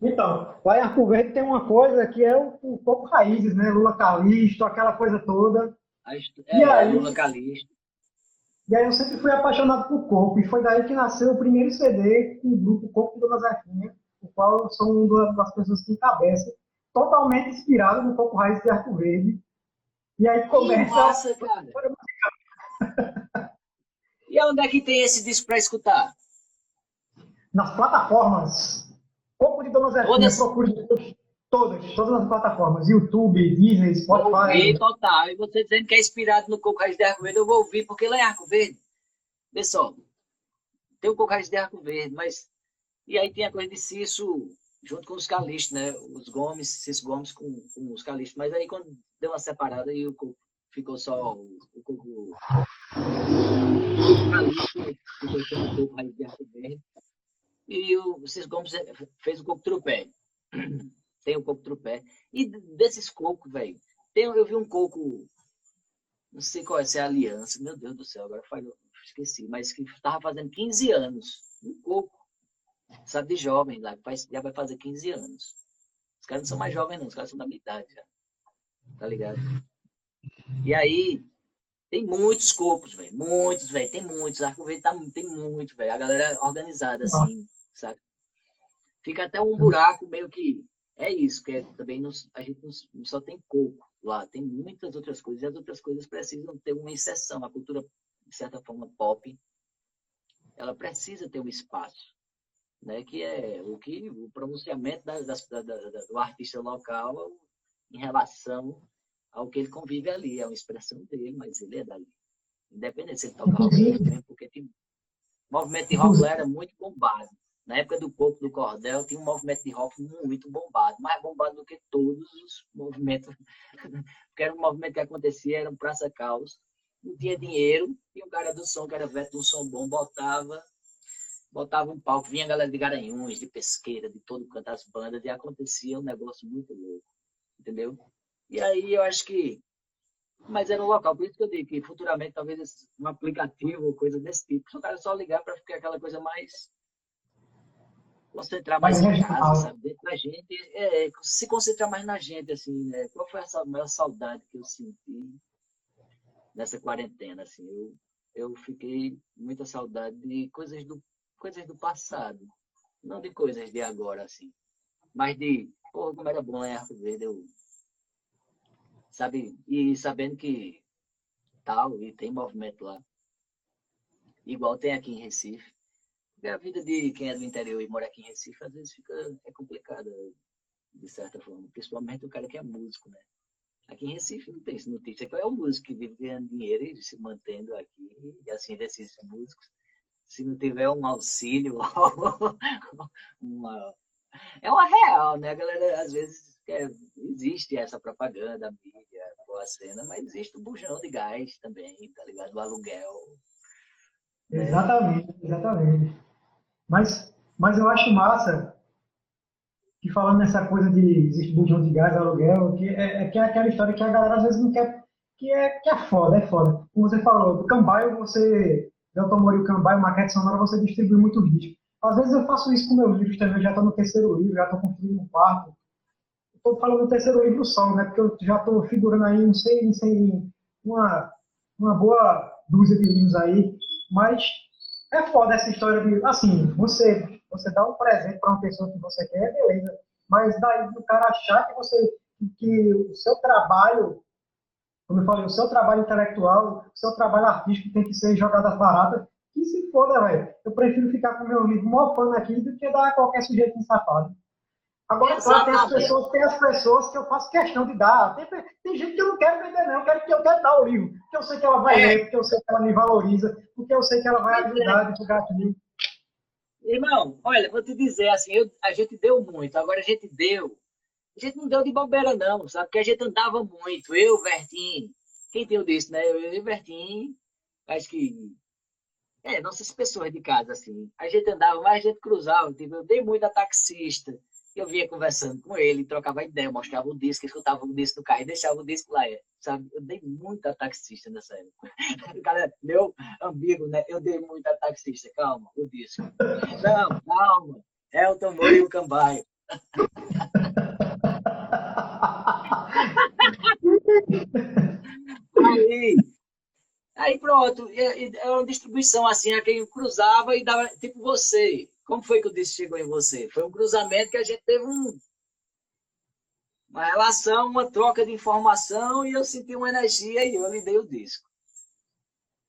[SPEAKER 3] Então, lá em Arco Verde tem uma coisa que é o, o coco raízes, né? Lula Calixto, aquela coisa toda.
[SPEAKER 4] É, e aí, Lula Calixto.
[SPEAKER 3] E aí eu sempre fui apaixonado por coco, e foi daí que nasceu o primeiro CD com o grupo Coco Dona Zefinha, o qual eu sou uma das pessoas que encabeça, totalmente inspirado no Coco Raiz de Arco Verde. E aí começa...
[SPEAKER 4] Massa, cara! e onde é que tem esse disco para escutar?
[SPEAKER 3] Nas plataformas Coco de Dona Zefinha, todas... procure todas, todas as plataformas, YouTube, Disney, Spotify.
[SPEAKER 4] Ouvi, total. E você dizendo que é inspirado no Coco Raiz de Arco Verde, eu vou ouvir, porque lá em Arco Verde, pessoal, tem o Coco Raiz de Arco Verde, mas... E aí tem a coisa de Cício junto com os calistas, né? Os Gomes, Cício Gomes com, com os calistas. Mas aí quando deu uma separada, aí o Coco ficou só o, o Coco... O só o Coco de Arco Verde e o Cis Gomes é, fez o coco trupé. Tem o coco trupé. E desses cocos, velho, eu vi um coco, não sei qual é, se é aliança, meu Deus do céu, agora falhou, esqueci, mas que estava fazendo 15 anos. Um coco, sabe, de jovem lá, já vai fazer 15 anos. Os caras não são mais jovens, não, os caras são da minha idade já. Tá ligado? E aí, tem muitos cocos, velho. Muitos, velho. Tem muitos. Arco tá, tem muito, velho. A galera é organizada, assim, sabe? Fica até um buraco meio que. É isso, que é, também não, a gente não, só tem coco lá, tem muitas outras coisas. E as outras coisas precisam ter uma exceção. A cultura, de certa forma, pop, ela precisa ter um espaço. Né, que é o que o pronunciamento das, da, da, do artista local em relação ao que ele convive ali. É uma expressão dele, mas ele é dali. Independente se ele toca rock porque tem... o movimento de rock era muito bombado. Na época do Coco do Cordel, tinha um movimento de rock muito bombado, mais bombado do que todos os movimentos. (laughs) porque era um movimento que acontecia, era um praça caos. Não tinha dinheiro, e o cara do som, que era velho um som bom, botava botava um palco, vinha a galera de Garanhuns, de Pesqueira, de todo canto, as bandas, e acontecia um negócio muito louco, entendeu? E aí eu acho que. Mas era um local, por isso que eu digo que futuramente talvez um aplicativo ou coisa desse tipo. Se o cara só ligar para ficar aquela coisa mais. Concentrar mais em casa, sabe? Dentro da gente. É, se concentrar mais na gente, assim, né? Qual foi essa maior saudade que eu senti nessa quarentena, assim? Eu, eu fiquei muita saudade de coisas do, coisas do passado. Não de coisas de agora, assim. Mas de, porra, como era bom em Arco Verde, eu sabe? E sabendo que tal, e tem movimento lá. Igual tem aqui em Recife. A vida de quem é do interior e mora aqui em Recife, às vezes fica é complicada, de certa forma. Principalmente o cara que é músico, né? Aqui em Recife não tem notícia. Qual é o músico que vive ganhando dinheiro e se mantendo aqui, e assim, desses músicos? Se não tiver um auxílio, (laughs) uma... é uma real, né? A galera, às vezes, é, existe essa propaganda, a mídia, a cena, mas existe o bujão de gás também, tá ligado? O aluguel.
[SPEAKER 3] Exatamente, exatamente. Mas, mas eu acho massa que falando nessa coisa de existe bujão de gás, aluguel, que é, é, que é aquela história que a galera às vezes não quer, que é, que é foda, é foda. Como você falou, do Cambaio você, Delta Mori, o Cambaio, maquete sonora, você distribui muito discos. Às vezes eu faço isso com meus livros também, já estou no terceiro livro, já estou construindo um quarto, estou falando do terceiro livro só, né? Porque eu já estou figurando aí, não sei, não sei, uma, uma boa dúzia de livros aí, mas é foda essa história de, assim, você, você dá um presente para uma pessoa que você quer, beleza, mas daí o cara achar que você, que o seu trabalho, como eu falei, o seu trabalho intelectual, o seu trabalho artístico tem que ser jogado às baratas, que se foda, velho. Eu prefiro ficar com o meu livro mofando aqui do que dar a qualquer sujeito safado. Agora, claro, tem as, pessoas, tem as pessoas que eu faço questão de dar. Tem, tem gente que eu não quero vender, não. Eu quero que eu quero dar o livro. Porque eu sei que ela vai é. ler, porque eu sei que ela me valoriza, porque eu sei que ela vai ajudar a divulgar aquilo.
[SPEAKER 4] Irmão, olha, vou te dizer assim, eu, a gente deu muito, agora a gente deu. A gente não deu de bobeira, não, sabe? Porque a gente andava muito. Eu, Vertim, quem tem o disso, né? Eu, eu e Vertim, acho que. É, nossas pessoas de casa, assim. A gente andava, mas a gente cruzava. Tipo, eu dei muito a taxista eu vinha conversando com ele, trocava ideia, mostrava o disco, escutava o disco do carro e deixava o disco lá, é, sabe? Eu dei muita taxista nessa época. (laughs) Cara, meu amigo, né? Eu dei muita taxista. Calma, o disco. Não, calma. Elton Moura e o Cambaio. (laughs) aí, aí pronto, é uma distribuição assim, a quem cruzava e dava, tipo você. Como foi que o disco chegou em você? Foi um cruzamento que a gente teve um, uma relação, uma troca de informação e eu senti uma energia e eu lhe dei o disco.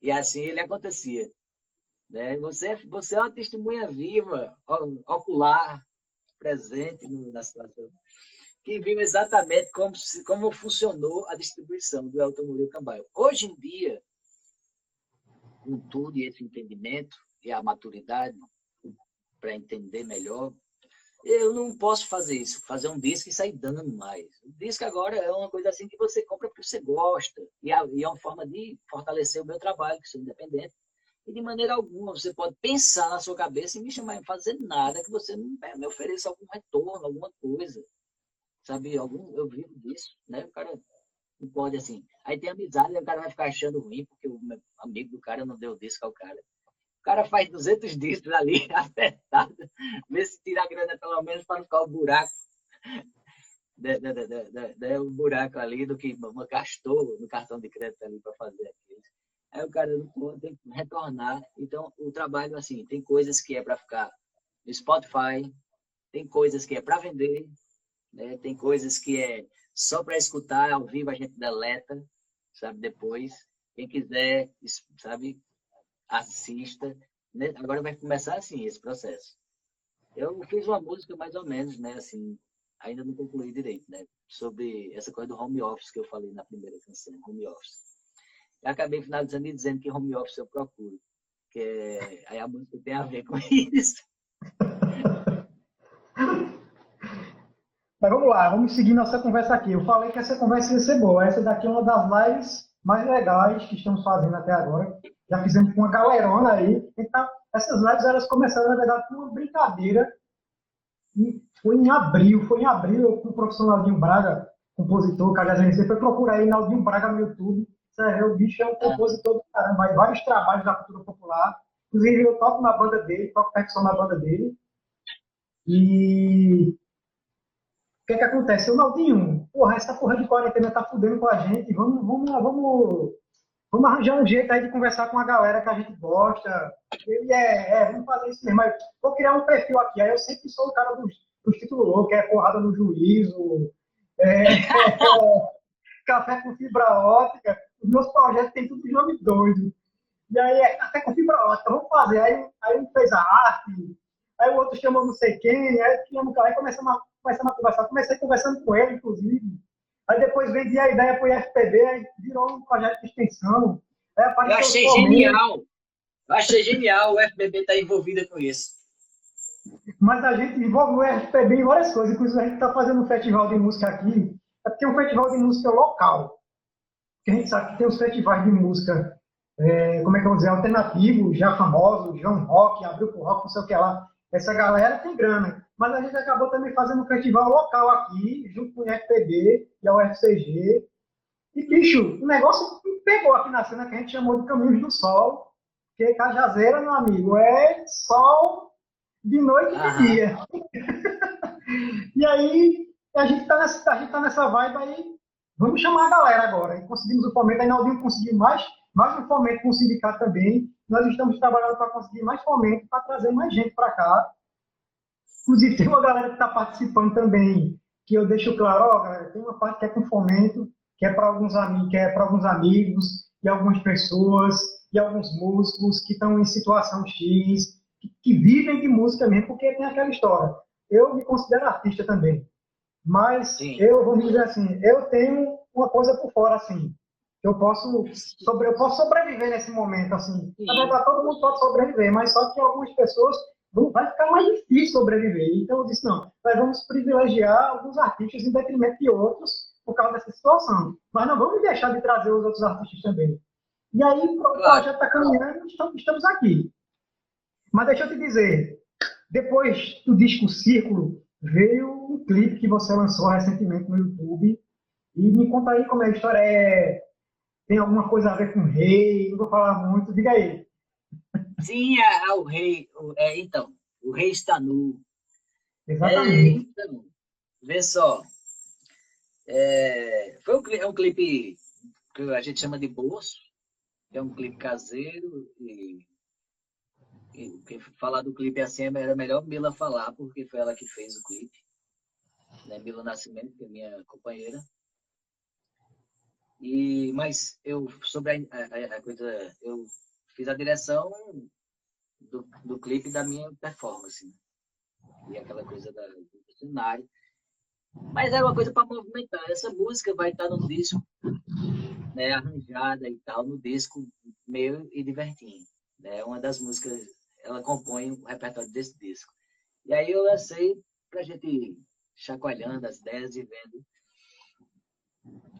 [SPEAKER 4] E assim ele acontecia. Né? Você, você é uma testemunha viva, ocular, presente na situação, que viu exatamente como, como funcionou a distribuição do Elton Murilo Cambaio. Hoje em dia, com tudo esse entendimento e a maturidade para entender melhor, eu não posso fazer isso, fazer um disco e sair dando mais. O disco agora é uma coisa assim que você compra porque você gosta. E é uma forma de fortalecer o meu trabalho, que sou independente. E de maneira alguma você pode pensar na sua cabeça e me chamar em fazer nada que você não me ofereça algum retorno, alguma coisa. Sabe, algum, eu vivo disso, né? O cara não pode assim. Aí tem amizade, e o cara vai ficar achando ruim porque o amigo do cara não deu disco ao cara. Cara faz 200 discos ali, (laughs) apertado. Vê se tira a grana pelo menos para não ficar o buraco. De, de, de, o buraco ali do que gastou no cartão de crédito ali para fazer aquilo. Aí o cara não tem que retornar. Então, o trabalho, assim, tem coisas que é para ficar no Spotify, tem coisas que é para vender, né? tem coisas que é só para escutar ao vivo, a gente deleta, sabe, depois. Quem quiser, sabe, assista. Né? Agora vai começar assim esse processo. Eu fiz uma música mais ou menos, né, assim, ainda não concluí direito, né, sobre essa coisa do home office que eu falei na primeira canção, home office. Eu acabei finalizando e dizendo que home office eu procuro. Que é, aí a música tem a ver com (laughs) isso.
[SPEAKER 3] Mas vamos lá, vamos seguir nossa conversa aqui. Eu falei que essa conversa ia ser boa. Essa daqui é uma das lives mais legais que estamos fazendo até agora. Já fizemos com uma galerona aí. Então, essas lives elas começaram, na verdade, com uma brincadeira. E foi em abril, foi em abril, com o professor Naldinho Braga, compositor, cajazeirense, foi procurar aí Naldinho Braga no YouTube é, o bicho é um compositor do caramba, vai vários trabalhos da cultura popular. Inclusive, eu toco na banda dele, toco percussão na banda dele. E o que é que acontece? O Naldinho, porra, essa porra de quarentena tá fudendo com a gente. Vamos, vamos, vamos, vamos arranjar um jeito aí de conversar com a galera que a gente gosta. Ele é, é vamos fazer isso mesmo. Mas vou criar um perfil aqui. Aí eu sempre sou o cara dos, dos títulos que é porrada no juízo, é, é, (laughs) é, café com fibra ótica os meus projetos têm tudo de nome doido. E aí, até com fibra ótica, vamos fazer. Aí, aí um fez a arte, aí o outro chamou não sei quem, aí chama o cara, aí começamos a, começamos a conversar. Comecei conversando com ele, inclusive. Aí depois vendi a ideia para o IFPB, aí virou um projeto de extensão.
[SPEAKER 4] Eu achei genial. Eu achei genial o FPB estar tá envolvido com isso.
[SPEAKER 3] Mas a gente envolve o FPB em várias coisas. Inclusive, a gente está fazendo um festival de música aqui. É porque é um festival de música local que a gente sabe que tem os festivais de música, é, como é que eu vou dizer, alternativos, já famosos, João Rock, Abriu pro Rock, não sei o que lá. Essa galera tem grana. Mas a gente acabou também fazendo um festival local aqui, junto com o FPB e a UFCG. E, bicho, o negócio pegou aqui na cena que a gente chamou de Caminhos do Sol, porque Cajazeira, meu amigo, é sol de noite e de dia. (laughs) e aí, a gente tá nessa, a gente tá nessa vibe aí Vamos chamar a galera agora. E conseguimos o fomento, a Inaldinho conseguiu mais, mais um fomento com o sindicato também. Nós estamos trabalhando para conseguir mais fomento, para trazer mais gente para cá. Inclusive, tem uma galera que está participando também, que eu deixo claro, ó, galera, tem uma parte que é com fomento, que é para alguns amigos, que é para alguns amigos, e algumas pessoas, e alguns músicos que estão em situação X, que, que vivem de música mesmo, porque tem aquela história. Eu me considero artista também. Mas Sim. eu, vamos dizer assim, eu tenho uma coisa por fora, assim. Eu posso, sobre, eu posso sobreviver nesse momento, assim. Sim. Na verdade, todo mundo pode sobreviver, mas só que algumas pessoas vai ficar mais difícil sobreviver. Então eu disse, não, nós vamos privilegiar alguns artistas em detrimento de outros por causa dessa situação. Mas não vamos deixar de trazer os outros artistas também. E aí, o projeto está caminhando, estamos aqui. Mas deixa eu te dizer, depois do disco Círculo, veio um clipe que você lançou recentemente no YouTube. E me conta aí como é a história. É... Tem alguma coisa a ver com o rei? Não vou falar muito, diga aí.
[SPEAKER 4] Sim, é, é o rei. É, então, o rei está nu.
[SPEAKER 3] Exatamente.
[SPEAKER 4] Então, vê só. É, foi um, é um clipe que a gente chama de bolso, é um clipe caseiro e, e falar do clipe assim era melhor Mila falar, porque foi ela que fez o clipe. Né? Mila Nascimento, que é minha companheira. E, mas eu, sobre a, a, a coisa, eu fiz a direção do, do clipe da minha performance. Né? E aquela coisa da, do cenário. Mas era uma coisa para movimentar. Essa música vai estar no disco, né, arranjada e tal, no disco meu e divertindo. Né? Uma das músicas, ela compõe o repertório desse disco. E aí eu lancei para a gente ir chacoalhando as ideias e vendo.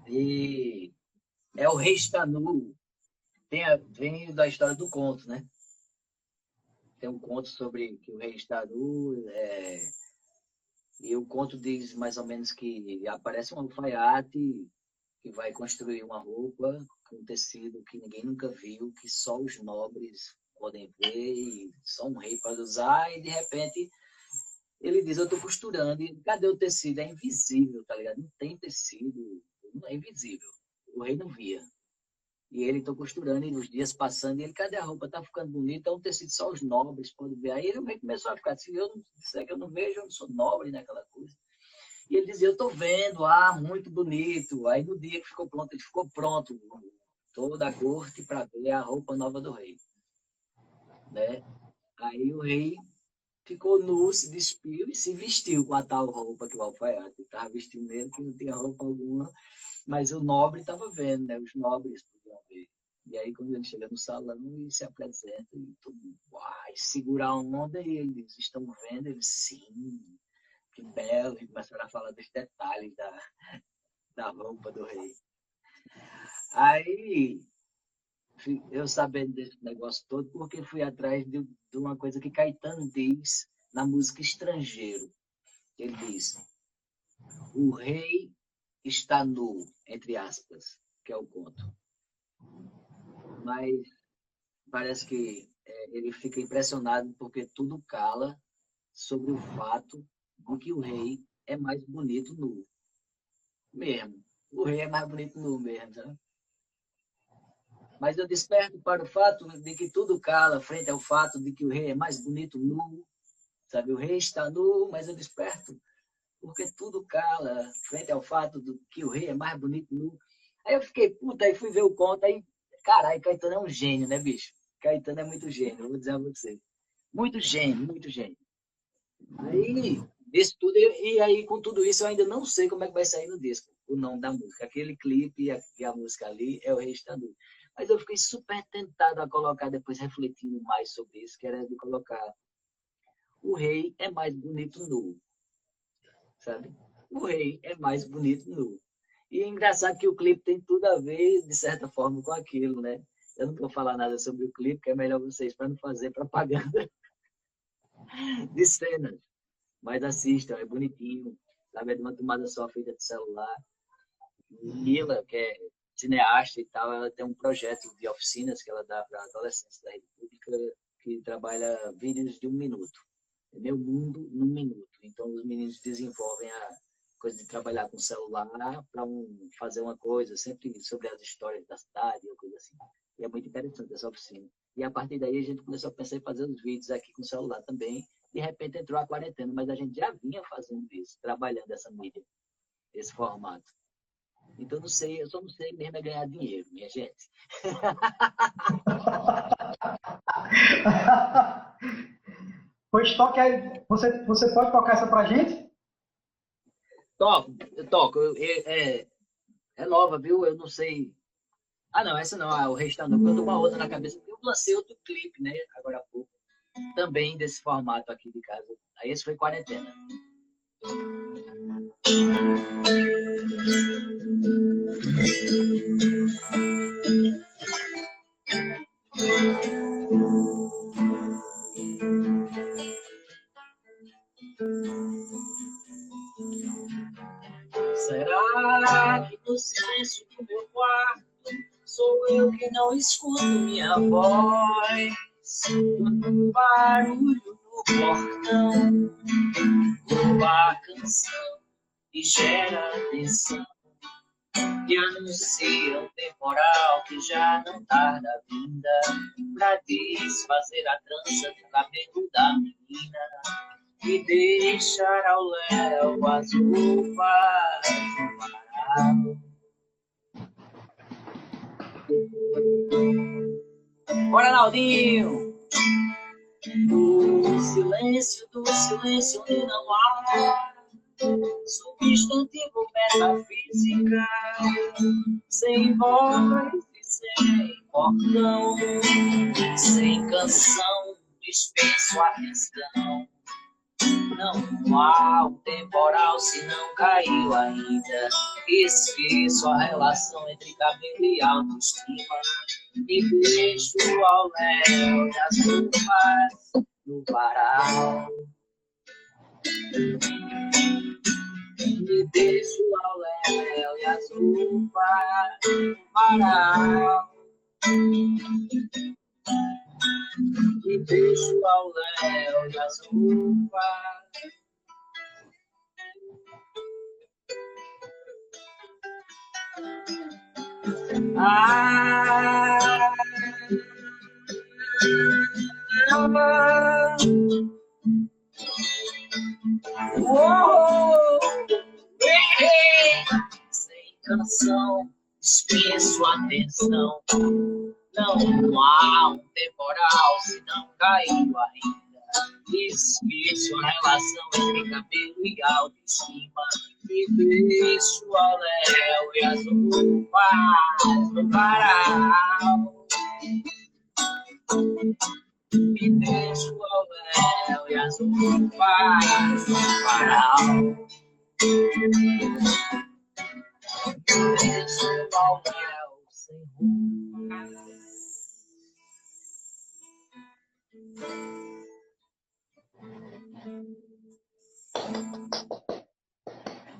[SPEAKER 4] E é o Rei está nu. Tem a, vem da história do conto, né? Tem um conto sobre que o rei está nu. É, e o conto diz mais ou menos que aparece um alfaiate que vai construir uma roupa com tecido que ninguém nunca viu, que só os nobres podem ver e só um rei pode usar, e de repente ele diz, eu estou costurando, e cadê o tecido? É invisível, tá ligado? Não tem tecido, é invisível. O rei não via. E ele estou costurando, e os dias passando, e ele, cadê a roupa? Tá ficando bonita, é um tecido só os nobres podem ver. Aí ele começou a ficar, se assim, eu não disser que eu não vejo, eu não sou nobre naquela coisa. E ele dizia, eu estou vendo, ah, muito bonito. Aí no dia que ficou pronto, ele ficou pronto, toda a corte para ver a roupa nova do rei. Né? Aí o rei ficou nu, se despiu e se vestiu com a tal roupa que o alfaiate estava vestindo mesmo, que não tinha roupa alguma, mas o nobre estava vendo, né? Os nobres e aí, quando ele chega no salão e se apresenta, e todo mundo, uai, segura a onda, e eles estão vendo, ele, sim, que belo, e começaram a falar dos detalhes da, da roupa do rei. Aí, eu sabendo desse negócio todo, porque fui atrás de, de uma coisa que Caetano diz na música Estrangeiro. Ele diz, o rei está nu, entre aspas, que é o conto mas parece que é, ele fica impressionado porque tudo cala sobre o fato de que o rei é mais bonito nu. Mesmo. O rei é mais bonito nu mesmo? Mas eu desperto para o fato de que tudo cala frente ao fato de que o rei é mais bonito nu. Sabe, o rei está nu, mas eu desperto porque tudo cala frente ao fato de que o rei é mais bonito nu. Aí eu fiquei puta, aí fui ver o conto, aí Caralho, Caetano é um gênio, né, bicho? Caetano é muito gênio, vou dizer a você. Muito gênio, muito gênio. Aí, isso tudo, e aí com tudo isso eu ainda não sei como é que vai sair no disco, o nome da música. Aquele clipe e a, música ali é o Restando. Mas eu fiquei super tentado a colocar, depois refletindo mais sobre isso, que era de colocar o rei é mais bonito nu. Sabe? O rei é mais bonito nu. E é engraçado que o clipe tem tudo a ver, de certa forma, com aquilo, né? Eu não vou falar nada sobre o clipe, que é melhor vocês para não fazer propaganda (laughs) de cenas. Mas assistam, é bonitinho. Sabe? É de uma tomada só feita de celular. Mila, que é cineasta e tal, ela tem um projeto de oficinas que ela dá para adolescentes da República que trabalha vídeos de um minuto. É meu mundo num minuto. Então, os meninos desenvolvem a, coisa de trabalhar com celular para um, fazer uma coisa, sempre sobre as histórias da cidade, ou coisa assim. E é muito interessante essa oficina. E a partir daí a gente começou a pensar em fazer os vídeos aqui com celular também. De repente entrou a quarentena, mas a gente já vinha fazendo isso, trabalhando essa mídia, esse formato. Então não sei, eu só não sei mesmo é ganhar dinheiro, minha gente. (laughs)
[SPEAKER 3] pois toque aí. Você, você pode tocar essa pra gente?
[SPEAKER 4] Toco, eu toco. é, é, é, nova, viu? Eu não sei. Ah, não, essa não. Ah, o restante, eu tô uma outra na cabeça. Eu lancei outro clipe, né? Agora há pouco. Também desse formato aqui de casa. Aí esse foi quarentena. Será que no silêncio do meu quarto sou eu que não escuto minha voz? O barulho no portão, o bar a canção e gera atenção. E anuncia um temporal que já não tarda a vinda pra desfazer a trança do cabelo da menina e deixar ao léu as no varal. Bora, Naldinho! No silêncio do silêncio onde não há substantivo metafísica, sem voz e sem cordão, sem canção, dispenso atenção. Não há um temporal se não caiu ainda. Esqueço a relação entre cabelo e autoestima. E deixo ao léu das roupas no varal. E deixo ao léu e as roupas no varal e deixo ao léu e as uvas. Ah, oh, sem canção, dispenso atenção. Não há um temporal se não caiu ainda. Esqueço a relação entre cabelo e autoestima. Deixo ao léu e as roupas no varal. Me deixo ao léu e as roupas no varal. Me deixo ao léu sem roupas.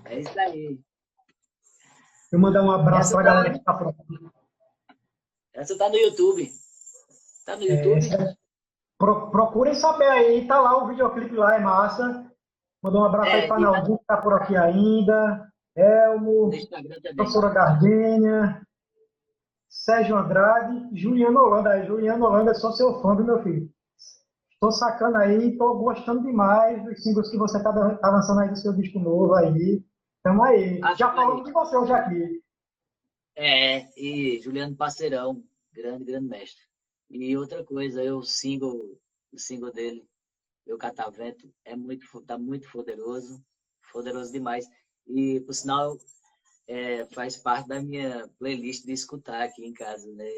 [SPEAKER 4] É isso aí.
[SPEAKER 3] Eu mandar um abraço para a galera que está por aqui.
[SPEAKER 4] Essa tá no YouTube. Tá no
[SPEAKER 3] É,
[SPEAKER 4] YouTube?
[SPEAKER 3] essa- pro- procurem saber aí, tá lá o videoclipe lá, é massa. Mandar um abraço
[SPEAKER 4] É,
[SPEAKER 3] aí para
[SPEAKER 4] tá-
[SPEAKER 3] que tá por aqui ainda. Elmo, professora Gardênia, Sérgio Andrade, Juliano Holanda. Aí, Juliano Holanda, sou seu fã, viu, meu filho? Tô sacando aí, tô gostando demais dos singles que você tá, dan- tá lançando aí do seu disco novo aí. Tamo aí.
[SPEAKER 4] Acho
[SPEAKER 3] Já falamos
[SPEAKER 4] aí.
[SPEAKER 3] de você hoje aqui.
[SPEAKER 4] É, e Juliano Parceirão, grande, grande mestre. E outra coisa, eu single, o single dele, meu catavento, é muito, tá muito poderoso, poderoso demais. E, por sinal, é, faz parte da minha playlist de escutar aqui em casa, né?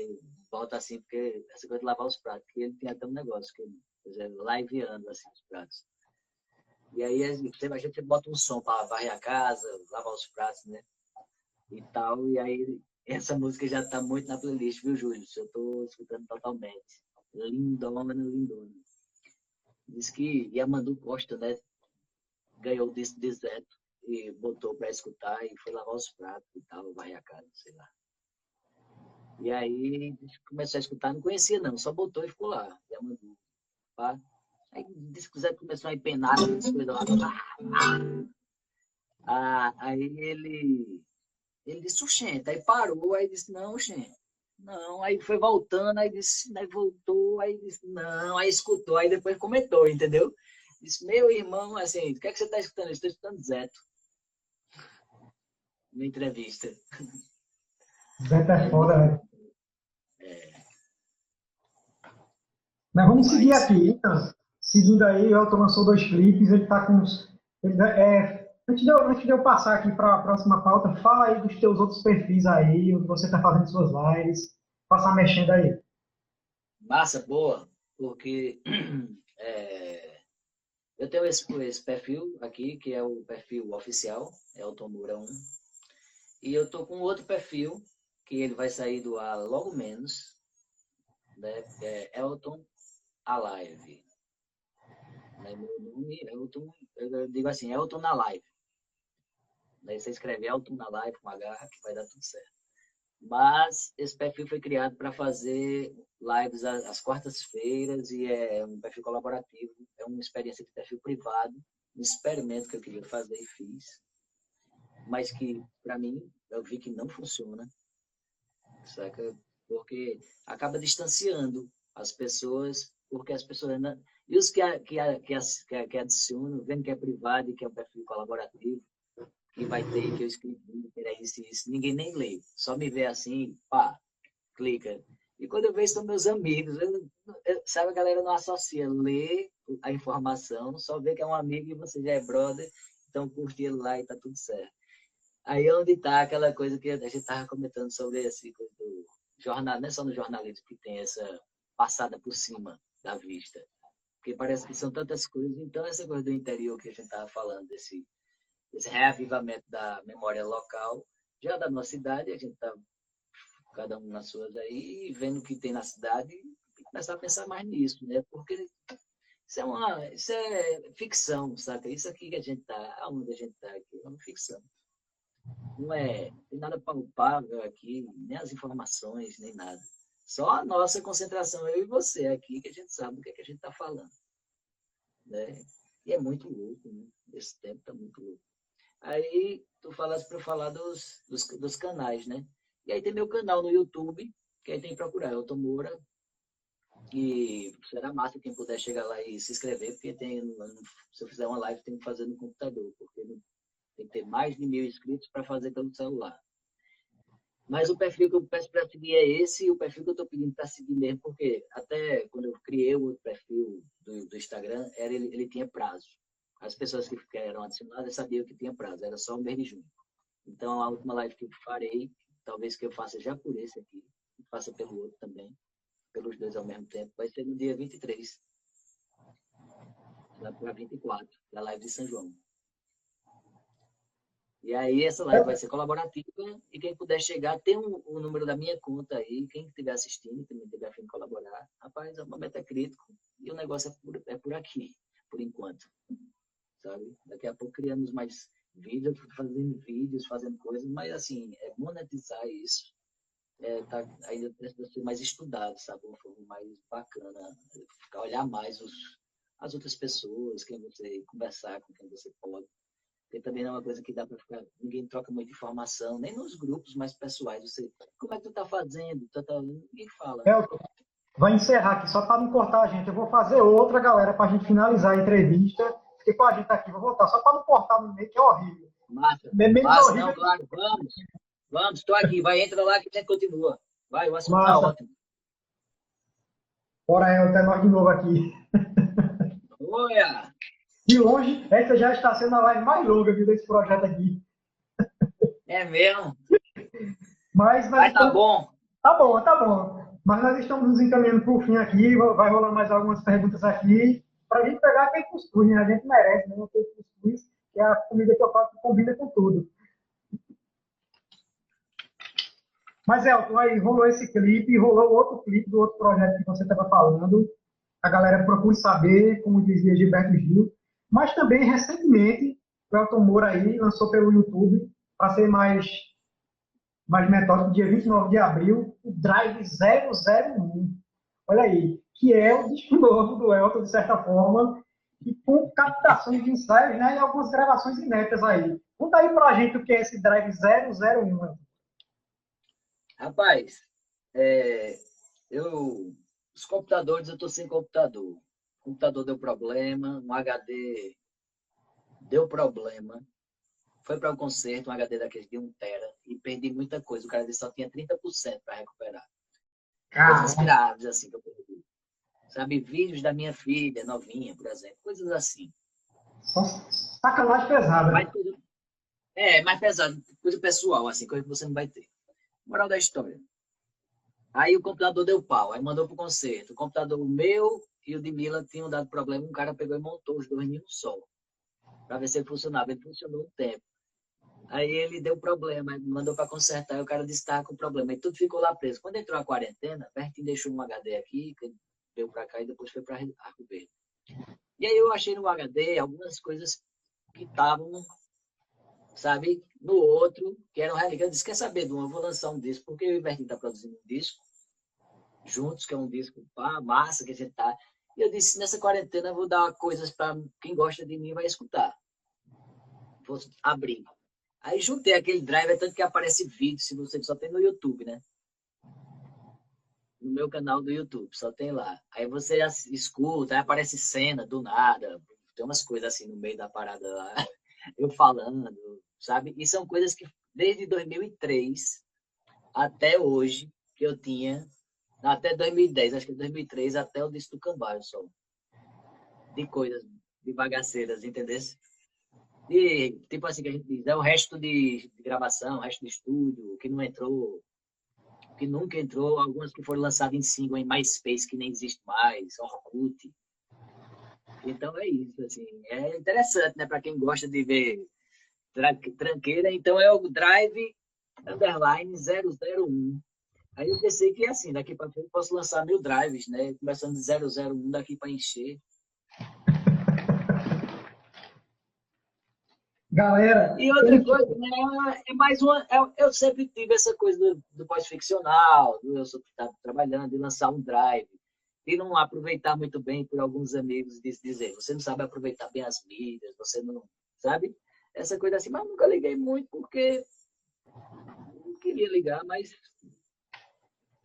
[SPEAKER 4] Volta assim, porque essa coisa de lavar os pratos, que ele tem até um negócio, que exemplo, liveando assim os pratos. E aí a gente a gente bota um som para varrer a casa, lavar os pratos, né? E tal, e aí essa música já tá muito na playlist, viu, Júlio? Eu tô escutando totalmente. Lindona, lindona. Diz que Yamandu Costa, né? Ganhou o disco de Zeto e botou pra escutar e foi lavar os pratos e tal, varrer a casa, sei lá. E aí começou a escutar, não conhecia não, só botou e ficou lá, Yamandu. Pá. Aí disse que começou a empenar as coisas lá. Ah, aí ele, ele disse, oxente, aí parou, aí disse, não, oxente, não, aí foi voltando, aí disse, aí voltou, aí disse, não, aí escutou, aí depois comentou, entendeu? Disse, meu irmão, assim, o que é que você está escutando? Estou escutando Zeto. Na entrevista.
[SPEAKER 3] Zé é foda, velho. Mas vamos seguir
[SPEAKER 4] Mas-
[SPEAKER 3] aqui, então. Seguindo aí, o Elton lançou dois clipes, ele tá com uns. ele- é, antes, de eu, antes de eu passar aqui para a próxima pauta, fala aí dos teus outros perfis aí, onde você tá fazendo suas lives. Passar mexendo aí.
[SPEAKER 4] Massa, boa, porque (clears throat) é, eu tenho esse, esse perfil aqui, que é o perfil oficial, Elton Moura 1, e eu tô com outro perfil, que ele vai sair do ar logo menos, né, é Elton Alive. Né, meu nome é Elton, eu digo assim, Elton na live. Daí você escreve Elton na live com H, que vai dar tudo certo. Mas esse perfil foi criado para fazer lives às quartas-feiras e é um perfil colaborativo, é uma experiência de perfil privado, um experimento que eu queria fazer e fiz, mas que, para mim, eu vi que não funciona, saca? Porque acaba distanciando as pessoas, porque as pessoas não... E os que, que, que, que adicionam, vendo que é privado e que é um perfil colaborativo, que vai ter, que eu escrevi, que era isso, isso, ninguém nem lê. Só me vê assim, pá, clica. E quando eu vejo, são meus amigos. Eu, eu, sabe, a galera não associa ler a informação, só vê que é um amigo e você já é brother, então curte ele lá e tá tudo certo. Aí é onde está aquela coisa que a gente estava comentando sobre esse do jornal, não é só no jornalismo que tem essa passada por cima da vista. Porque parece que são tantas coisas. Então, essa coisa do interior que a gente estava falando, desse, desse reavivamento da memória local, já da nossa cidade, a gente está cada um nas suas aí, vendo o que tem na cidade e começar a pensar mais nisso, né? Porque isso é uma isso é ficção, sabe? Isso aqui que a gente tá, aonde a gente tá aqui, é uma ficção. Não é, tem nada palpável aqui, nem as informações, nem nada. Só a nossa concentração, eu e você aqui, que a gente sabe o que, é que a gente está falando. Né? E é muito louco, né? Esse tempo tá muito louco. Aí, tu falaste para falar dos, dos, dos canais, né? E aí tem meu canal no YouTube, que aí tem que procurar, Elton Moura. E será massa quem puder chegar lá e se inscrever, porque tem, se eu fizer uma live, tem que fazer no computador, porque tem que ter mais de mil inscritos para fazer pelo celular. Mas o perfil que eu peço para seguir é esse, e o perfil que eu estou pedindo para seguir mesmo, porque até quando eu criei o perfil do, do Instagram, era, ele, ele tinha prazo. As pessoas que eram adicionadas sabiam que tinha prazo, era só o mês de junho. Então, a última live que eu farei, talvez que eu faça já por esse aqui, e faça pelo outro também, pelos dois ao mesmo tempo, vai ser no dia 23, lá para 24, da live de São João. E aí essa live vai ser colaborativa e quem puder chegar, tem o um, um número da minha conta aí, quem estiver assistindo, também tiver afim de colaborar, rapaz, é um momento é crítico e o negócio é por, é por aqui, por enquanto, sabe? Daqui a pouco criamos mais vídeos, fazendo vídeos, fazendo coisas, mas assim, é monetizar isso, é, tá, ainda precisa ser mais estudado, sabe? Uma forma mais bacana, ficar olhar mais os, as outras pessoas, quem você conversar com quem você pode porque também não é uma coisa que dá para ficar. Ninguém troca muita informação, nem nos grupos mais pessoais. Você, como é que tu tá fazendo? Tu tá, ninguém fala.
[SPEAKER 3] Elton, vai encerrar aqui, só para não cortar a gente. Eu vou fazer outra, galera, para a gente finalizar a entrevista. Fiquei com a gente aqui, vou voltar, só para não cortar no meio, que é horrível.
[SPEAKER 4] Massa. É Massa, horrível. não, claro. Vamos. Vamos, estou aqui. Vai, entra lá que a gente continua. Vai, o assunto tá ótimo.
[SPEAKER 3] Bora, Elton, é nós de novo aqui.
[SPEAKER 4] Olha!
[SPEAKER 3] De longe, essa já está sendo a live mais longa viu, desse projeto aqui.
[SPEAKER 4] É mesmo?
[SPEAKER 3] Mas,
[SPEAKER 4] mas tá bom.
[SPEAKER 3] Tá bom, tá bom. Mas nós estamos nos encaminhando para o fim aqui. Vai rolar mais algumas perguntas aqui. Para a gente pegar aquele cuscuz, né? A gente merece, né? Aquele cuscuz, que é a comida que eu faço que combina com tudo. Mas, Elton, aí rolou esse clipe, rolou outro clipe do outro projeto que você estava falando. A galera procura saber, como dizia Gilberto Gil, mas também, recentemente, o Elton Moura aí lançou pelo YouTube, para ser mais, mais metódico, dia 29 de abril, o Drive 001. Olha aí, que é o disco (laughs) novo do Elton, de certa forma, e com captações de ensaios né, e algumas gravações inéditas aí. Conta aí pra gente o que é esse Drive 001.
[SPEAKER 4] Rapaz, é, eu, os computadores, eu estou sem computador computador deu problema, um HD deu problema. Foi para o um concerto, um HD daqueles de 1 tera e perdi muita coisa. O cara disse só tinha 30% para recuperar. Coisas graves, assim, que eu perdi. Sabe, vídeos da minha filha, novinha, por exemplo. Coisas assim.
[SPEAKER 3] Só sacanagem pesada.
[SPEAKER 4] Coisa, é, mais pesado. Coisa pessoal, assim, coisa que você não vai ter. Moral da história. Aí o computador deu pau, aí mandou pro concerto. O computador meu e o de Mila tinham dado problema, um cara pegou e montou os dois em um só, para ver se ele funcionava. Ele funcionou um tempo. Aí ele deu problema, mandou para consertar, e o cara que com problema. E tudo ficou lá preso. Quando entrou a quarentena, Bertinho deixou um HD aqui, veio para cá e depois foi para Arco Verde. E aí eu achei no HD algumas coisas que estavam, sabe, no outro, que eram relíquias. Eu disse, quer saber, Duma, eu vou lançar um disco, porque o Bertinho está produzindo um disco, juntos, que é um disco pá, massa, que a gente tá E eu disse, nessa quarentena vou dar coisas para quem gosta de mim vai escutar. Vou abrir. Aí juntei aquele drive, tanto que aparece vídeo, se você só tem no YouTube, né? No meu canal do YouTube, só tem lá. Aí você escuta, aí aparece cena do nada, tem umas coisas assim no meio da parada lá, (laughs) eu falando, sabe? E são coisas que desde 2003 até hoje que eu tinha, até 2010, acho que 2003, até o disco do Cambaio só. De coisas, de bagaceiras, entendeu? E, tipo assim, que a gente diz, é o resto de, de gravação, o resto de estúdio, que não entrou, que nunca entrou, algumas que foram lançadas em single em MySpace, que nem existe mais, Orkut. Então é isso, assim, é interessante, né, para quem gosta de ver tranqueira, então é o Drive underline 001. Aí eu pensei que assim, daqui para frente eu posso lançar mil drives, né? Começando de 001 daqui para encher.
[SPEAKER 3] Galera.
[SPEAKER 4] E outra coisa, né, é mais uma. É, eu sempre tive essa coisa do, do pós-ficcional, do eu sou tá trabalhando, de lançar um drive, e não aproveitar muito bem por alguns amigos dizer, você não sabe aproveitar bem as mídias, você não. Sabe? Essa coisa assim, mas nunca liguei muito porque queria ligar, mas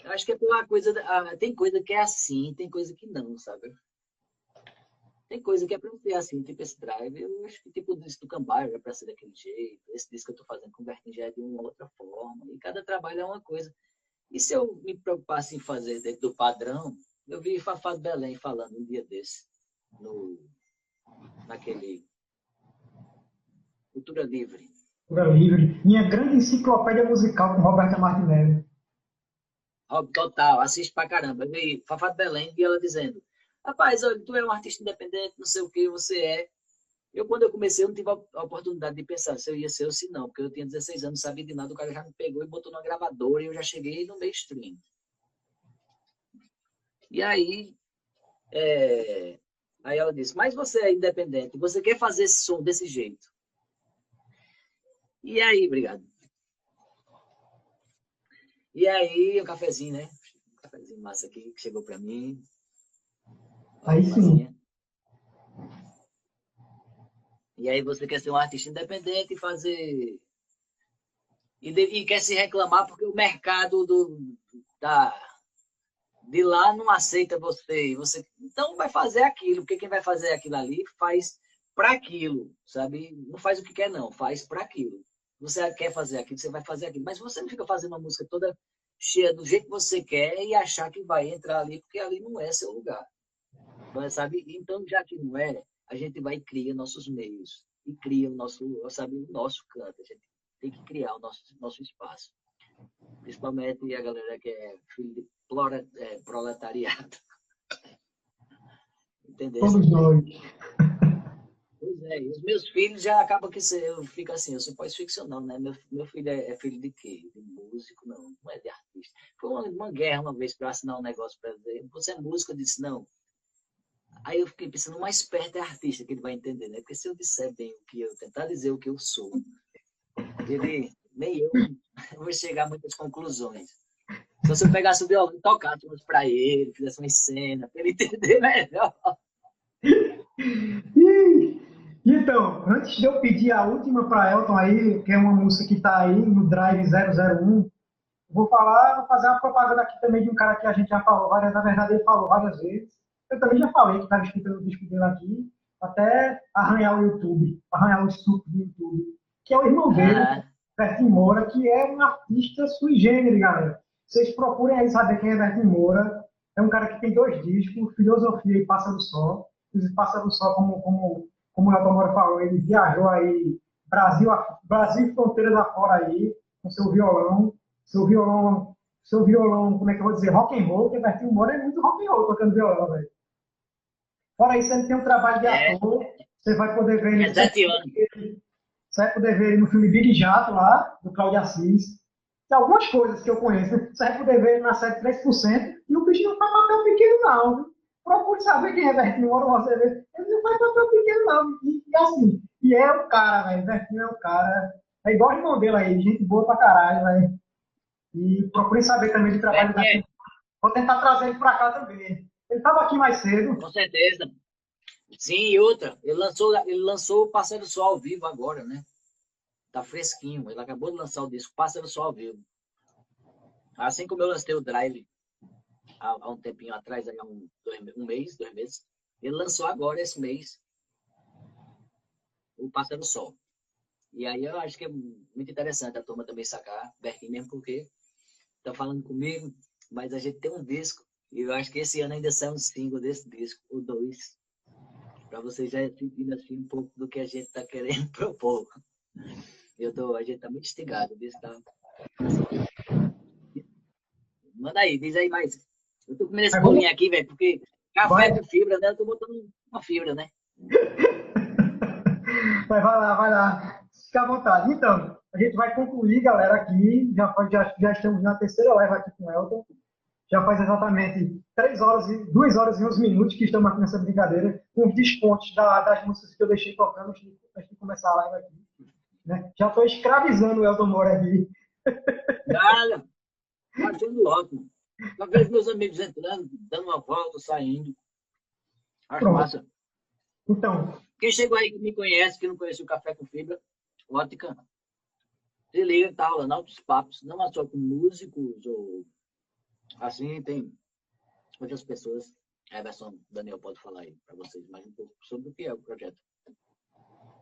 [SPEAKER 4] acho que é pela coisa. Ah, tem coisa que é assim, tem coisa que não, sabe? Tem coisa que é para ser assim, tipo esse drive. Eu acho que tipo o disco do Cambaio é para ser daquele jeito. Esse disco que eu estou fazendo com o Bertin já é de uma outra forma. E cada trabalho é uma coisa. E se eu me preocupasse em fazer dentro do padrão, eu vi Fafá de Belém falando um dia desse, no, naquele Cultura Livre.
[SPEAKER 3] Livre. Minha grande enciclopédia musical com Roberta Martinelli.
[SPEAKER 4] Total, assiste pra caramba. E Fafá de Belém e ela dizendo: Rapaz, olha, tu é um artista independente, não sei o que você é. Eu, quando eu comecei, eu não tive a oportunidade de pensar se eu ia ser ou se não, porque eu tinha 16 anos, não sabia de nada, o cara já me pegou e botou numa gravadora e eu já cheguei no mainstream. E aí, é... aí ela disse: Mas você é independente, você quer fazer esse som desse jeito? E aí, obrigado. E aí, o um cafezinho, né? Um cafezinho massa aqui que chegou para mim.
[SPEAKER 3] Aí sim.
[SPEAKER 4] E aí você quer ser um artista independente e fazer. E, de... e quer se reclamar porque o mercado do, da, de lá não aceita você. você. Então vai fazer aquilo, porque quem vai fazer aquilo ali faz para aquilo, sabe? Não faz o que quer, não, faz para aquilo. Você quer fazer aquilo, você vai fazer aquilo. Mas você não fica fazendo uma música toda cheia do jeito que você quer e achar que vai entrar ali, porque ali não é seu lugar. Mas, sabe? Então, já que não é, a gente vai e cria nossos meios. E cria o nosso, sabe, o nosso canto. A gente tem que criar o nosso, nosso espaço. Principalmente a galera que é filho de é, proletariado. (laughs) Entendeu?
[SPEAKER 3] Todos nós.
[SPEAKER 4] Pois é, os meus filhos já acabam que eu fico assim, eu sou pós-ficcional, né? Meu, meu filho é, é, filho de quê? De músico? Não, não é de artista. Foi uma, uma guerra uma vez para assinar um negócio para dizer, você é músico? Eu disse, não. Aí eu fiquei pensando, o mais perto é artista, que ele vai entender, né? Porque se eu disser bem o que eu, tentar dizer o que eu sou, ele, nem eu, (laughs) eu vou chegar a muitas conclusões. Se eu pegasse o violão e tocasse para ele, fizesse uma cena, para ele (laughs) entender melhor.
[SPEAKER 3] Então, antes de eu pedir a última para Elton aí, que é uma música que está aí no Drive 001, vou falar, vou fazer uma propaganda aqui também de um cara que a gente já falou várias, na verdade ele falou várias vezes. Eu também já falei que estava escutando o disco dele aqui, até arranhar o YouTube, arranhar o estudo do YouTube, que é o irmão dele, uhum. Bertin Moura, que é um artista sui generis, galera. Vocês procurem aí saber quem é Bertin Moura. É um cara que tem dois discos, Filosofia e Pássaro Sol. Pássaro Sol como, como como o Elton Moro falou, ele viajou aí Brasil, Brasil fronteiras afora aí, com seu violão, seu violão, seu violão, como é que eu vou dizer, rock and roll, porque Bertinho Moro é muito rock and roll tocando violão, velho. Fora isso, ele tem um trabalho de é. ator, você vai poder ver ele.
[SPEAKER 4] É você
[SPEAKER 3] vai poder ver ele no filme Big Jato lá, do Claudio Assis. Tem algumas coisas que eu conheço. Você vai poder ver ele na série 3%, e o bicho não faz papel pequeno, não. Viu? Procure saber quem é Bertinho Moro, você vê. Ele não faz papel pequeno, não. E, e assim, e é o cara, velho. Bertinho é o cara. É igual o irmão dele aí, gente boa pra caralho, velho. E procure saber também do trabalho é. Vou tentar trazer ele pra cá também. Ele estava aqui mais cedo.
[SPEAKER 4] Com certeza. Sim, e outra, ele lançou, ele lançou o Pássaro Sol ao vivo agora, né? Tá fresquinho. Ele acabou de lançar o disco Pássaro Sol ao vivo. Assim como eu lancei o Drive há, há um tempinho atrás, há um, dois, um mês, dois meses, ele lançou agora esse mês o Pássaro Sol. E aí eu acho que é muito interessante a turma também sacar Berkin mesmo, porque tá falando comigo, mas a gente tem um disco, e eu acho que esse ano ainda sai um single desse disco, o dois, para vocês já sentindo assim um pouco do que a gente tá querendo (laughs) propor. Eu tô, a gente tá muito instigado, o tá... Manda aí, diz aí mais. Eu tô comendo esse bolinho aqui, velho, porque café com fibra, né? Eu tô botando uma fibra, né? (laughs)
[SPEAKER 3] Mas vai lá, vai lá. Fica à vontade. Então, a gente vai concluir, galera, aqui. Já, já, já estamos na terceira live aqui com o Elton. Já faz exatamente três horas e duas horas e uns minutos que estamos aqui nessa brincadeira, com os descontos da, das músicas que eu deixei tocando antes de, antes de começar a live aqui. Né? Já estou escravizando o Elton Moura aqui.
[SPEAKER 4] Nada. Achando ótimo. Só vejo meus amigos entrando, dando uma volta, saindo. Acho Pronto. massa.
[SPEAKER 3] Então.
[SPEAKER 4] Quem chegou aí que me conhece, que não conhece o Café com Fibra, ótica, se liga, tá rolando altos papos, não é só com músicos ou assim, tem outras pessoas. Everson, Daniel pode falar aí para vocês mais um pouco sobre o que é o projeto.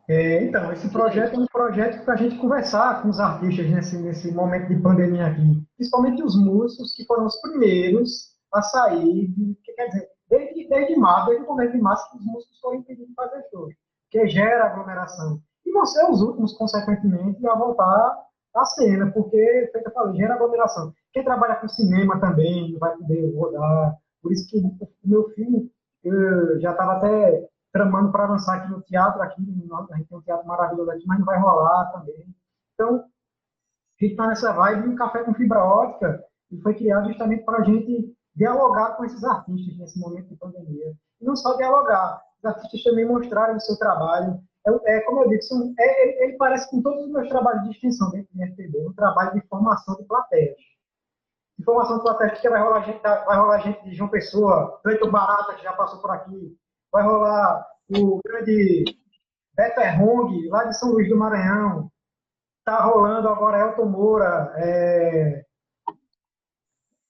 [SPEAKER 3] É, então, esse projeto é um projeto para a gente conversar com os artistas nesse, nesse momento de pandemia aqui, principalmente os músicos que foram os primeiros a sair, que quer dizer, desde, desde março, desde o começo de março, que os músicos foram impedidos de fazer shows, que gera aglomeração. E vão ser os últimos, consequentemente, a voltar à cena, porque, feito eu falei, gera aglomeração. Quem trabalha com cinema também vai poder rodar, por isso que o meu filme, eu já estava até tramando para lançar aqui no teatro, aqui, a gente tem um teatro maravilhoso aqui, mas não vai rolar também. Então, a gente está nessa vibe de um café com fibra ótica e foi criado justamente para a gente dialogar com esses artistas nesse momento de pandemia. E não só dialogar, os artistas também mostrarem o seu trabalho. É, é como eu disse, são, é, ele, ele, parece com todos os meus trabalhos de extensão dentro do FTB, um trabalho de formação de plateias. De formação de plateias, que vai rolar gente, vai rolar gente de João Pessoa, Cleiton Barata, que já passou por aqui, vai rolar o grande Beto Errong, lá de São Luís do Maranhão. Está rolando agora Elton Moura, é,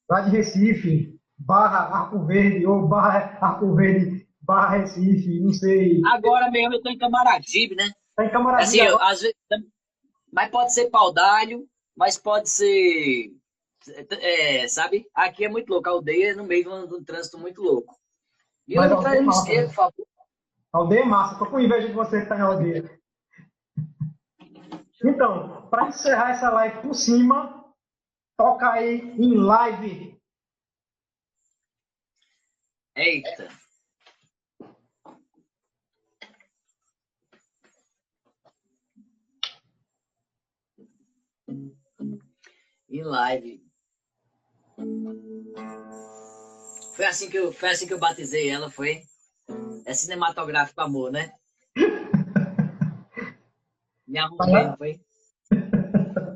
[SPEAKER 3] lá de Recife, barra Arco Verde, ou barra Arco Verde, barra Recife, não sei.
[SPEAKER 4] Agora mesmo eu estou em Camaragibe, né?
[SPEAKER 3] Está em Camaragibe.
[SPEAKER 4] Assim, às vezes, mas pode ser Paudalho, mas pode ser. É, sabe? Aqui é muito louco, a aldeia é no meio de um, de um trânsito muito louco. E Mas eu não é esquerdo, por favor.
[SPEAKER 3] Aldeia é massa, tô com inveja de você que tá em aldeia. Então, para encerrar essa live por cima, toca aí em live.
[SPEAKER 4] Eita. Em live. Foi assim que eu, foi assim que eu batizei ela, foi? É cinematográfico amor, né? Me arrumei, não foi?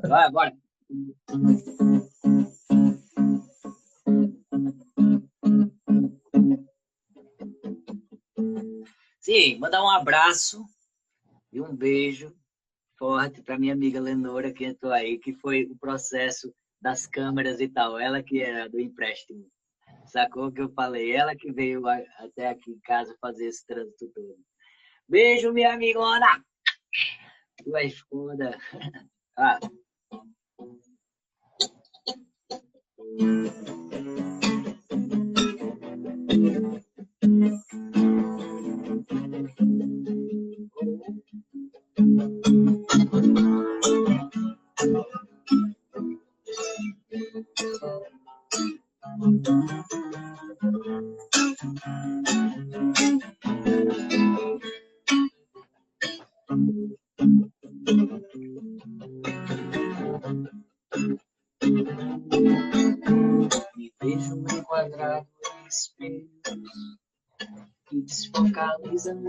[SPEAKER 4] Vai, bora. Sim, mandar um abraço e um beijo forte para minha amiga Lenora que entrou aí, que foi o processo das câmeras e tal, ela que era do empréstimo. Sacou que eu falei? Ela que veio até aqui em casa fazer esse trânsito todo. Beijo, minha amigona! Tu és foda. Ah. Me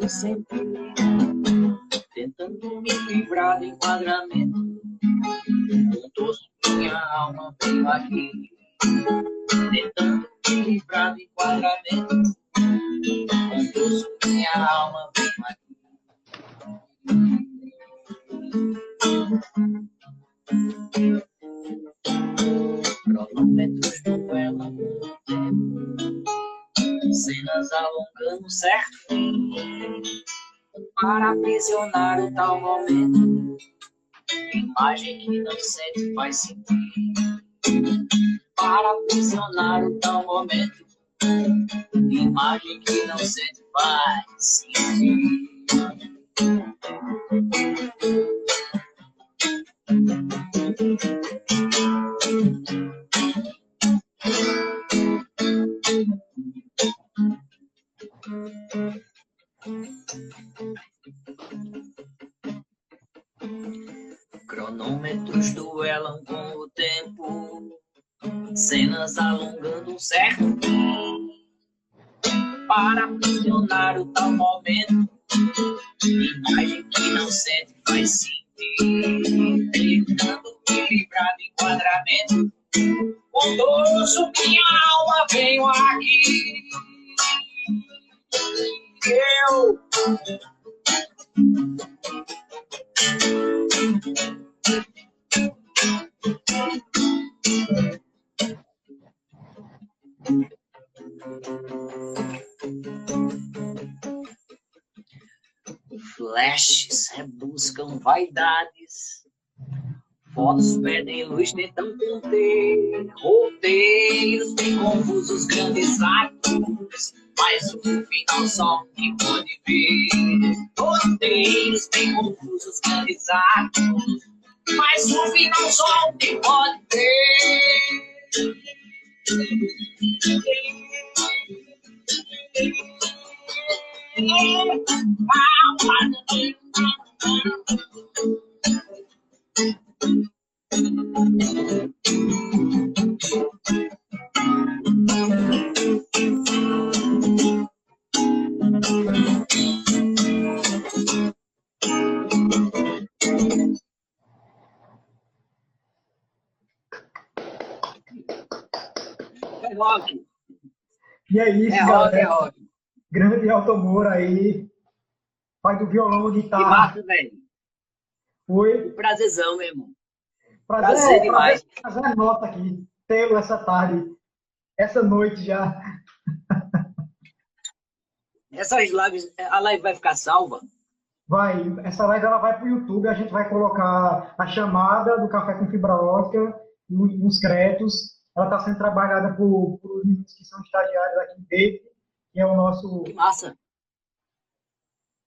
[SPEAKER 4] say para aprisionar o tal momento, imagem que não sente faz sentir, para aprisionar o tal momento, imagem que não sente faz sentir. Duelam com o tempo, cenas alongando um certo. Para aprisionar o tal momento, imagem que não sente faz sentir, tentando equilibrar o enquadramento, bondoso minha alma venho aqui, eu Flashes rebuscam vaidades, fotos pedem luz, tentam conter roteiros bem confusos, grandes atos, mas o final só que pode ver. Roteiros bem confusos, grandes atos, mas o final só que pode ver. É rock.
[SPEAKER 3] E é isso,
[SPEAKER 4] É rock, é
[SPEAKER 3] galera.
[SPEAKER 4] rock.
[SPEAKER 3] Grande Elton Moura aí. Pai do violão, guitarra.
[SPEAKER 4] massa, velho.
[SPEAKER 3] Foi.
[SPEAKER 4] Prazerzão, meu irmão.
[SPEAKER 3] Prazer,
[SPEAKER 4] Prazer demais.
[SPEAKER 3] Prazer, prazer nosso aqui. Tê-lo essa tarde. Essa noite já. (laughs)
[SPEAKER 4] Essas lives, a live vai ficar salva?
[SPEAKER 3] Vai, essa live ela vai para o YouTube, a gente vai colocar a chamada do Café com Fibra Ótica e uns créditos. Ela está sendo trabalhada por, por meninos que são estagiários aqui dele, que é o nosso.
[SPEAKER 4] Que massa.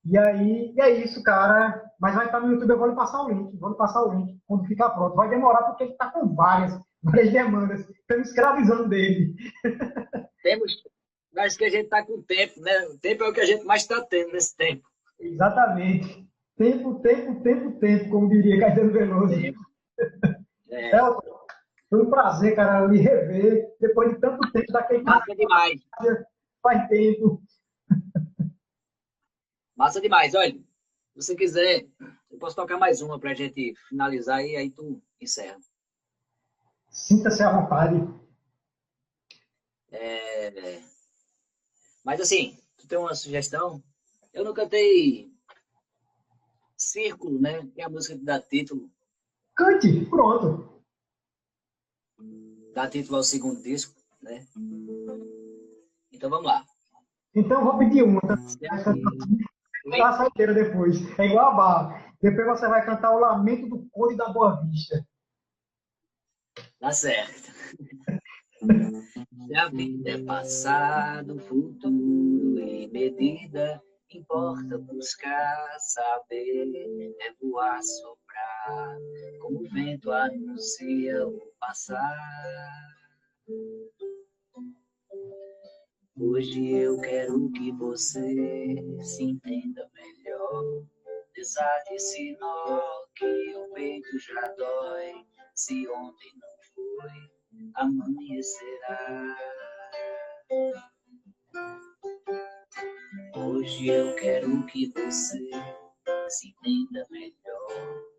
[SPEAKER 3] E aí, e é isso, cara. Mas vai estar no YouTube, eu vou lhe passar o link, vou lhe passar o link quando ficar pronto. Vai demorar porque ele está com várias, (laughs) várias demandas. Estamos escravizando dele. (laughs)
[SPEAKER 4] Temos, mas que a gente tá com tempo, né? O tempo é o que a gente mais está tendo nesse tempo.
[SPEAKER 3] Exatamente. Tempo, tempo, tempo, tempo, como diria Caetano Veloso.
[SPEAKER 4] Tempo. (laughs) É,
[SPEAKER 3] Elton, foi um prazer, cara, lhe rever depois de tanto tempo daquele
[SPEAKER 4] massa demais.
[SPEAKER 3] faz tempo.
[SPEAKER 4] Massa demais. Olha, se você quiser, eu posso tocar mais uma pra gente finalizar e aí tu encerra.
[SPEAKER 3] Sinta-se à vontade.
[SPEAKER 4] É, Mas assim, tu tem uma sugestão? Eu não cantei Círculo, né? Que é a música que dá título,
[SPEAKER 3] Cante, pronto.
[SPEAKER 4] Dá título ao segundo disco, né? Então vamos lá.
[SPEAKER 3] Então vou pedir uma. Tá?
[SPEAKER 4] Aqui-
[SPEAKER 3] Tá solteira depois. É igual a barra. Depois você vai cantar o Lamento do Conde da Boa Vista.
[SPEAKER 4] Tá certo. Se a vida é passado, futuro e medida, importa buscar saber, é voar, como o vento anuncia o passar. Hoje eu quero que você se entenda melhor. Desate esse nó que o peito já dói. Se ontem não foi, amanhecerá. Hoje eu quero que você se entenda melhor.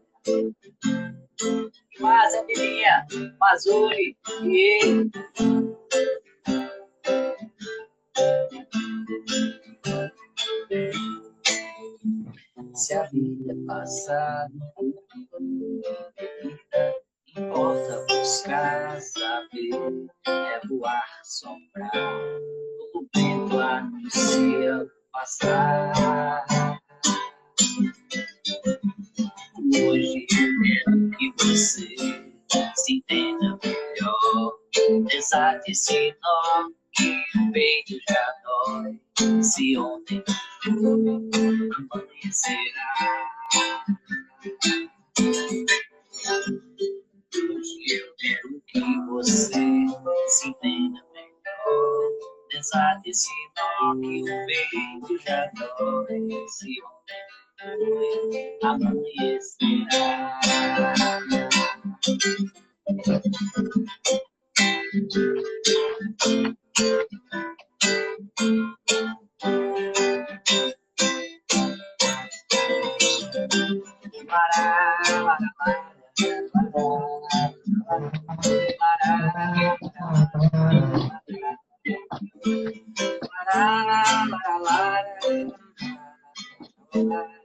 [SPEAKER 4] Para, Massa, filhinha, Mazuri, e Se a vida passada, importa buscar saber, é voar, soprar, o vento anuncia passar. Hoje eu quero que você se entenda melhor, desate esse nó que o peito já dói. Se ontem amanhecerá. Hoje eu quero que você se entenda melhor. Desate esse nó que o peito já dói. Se ontem amanhecerá. É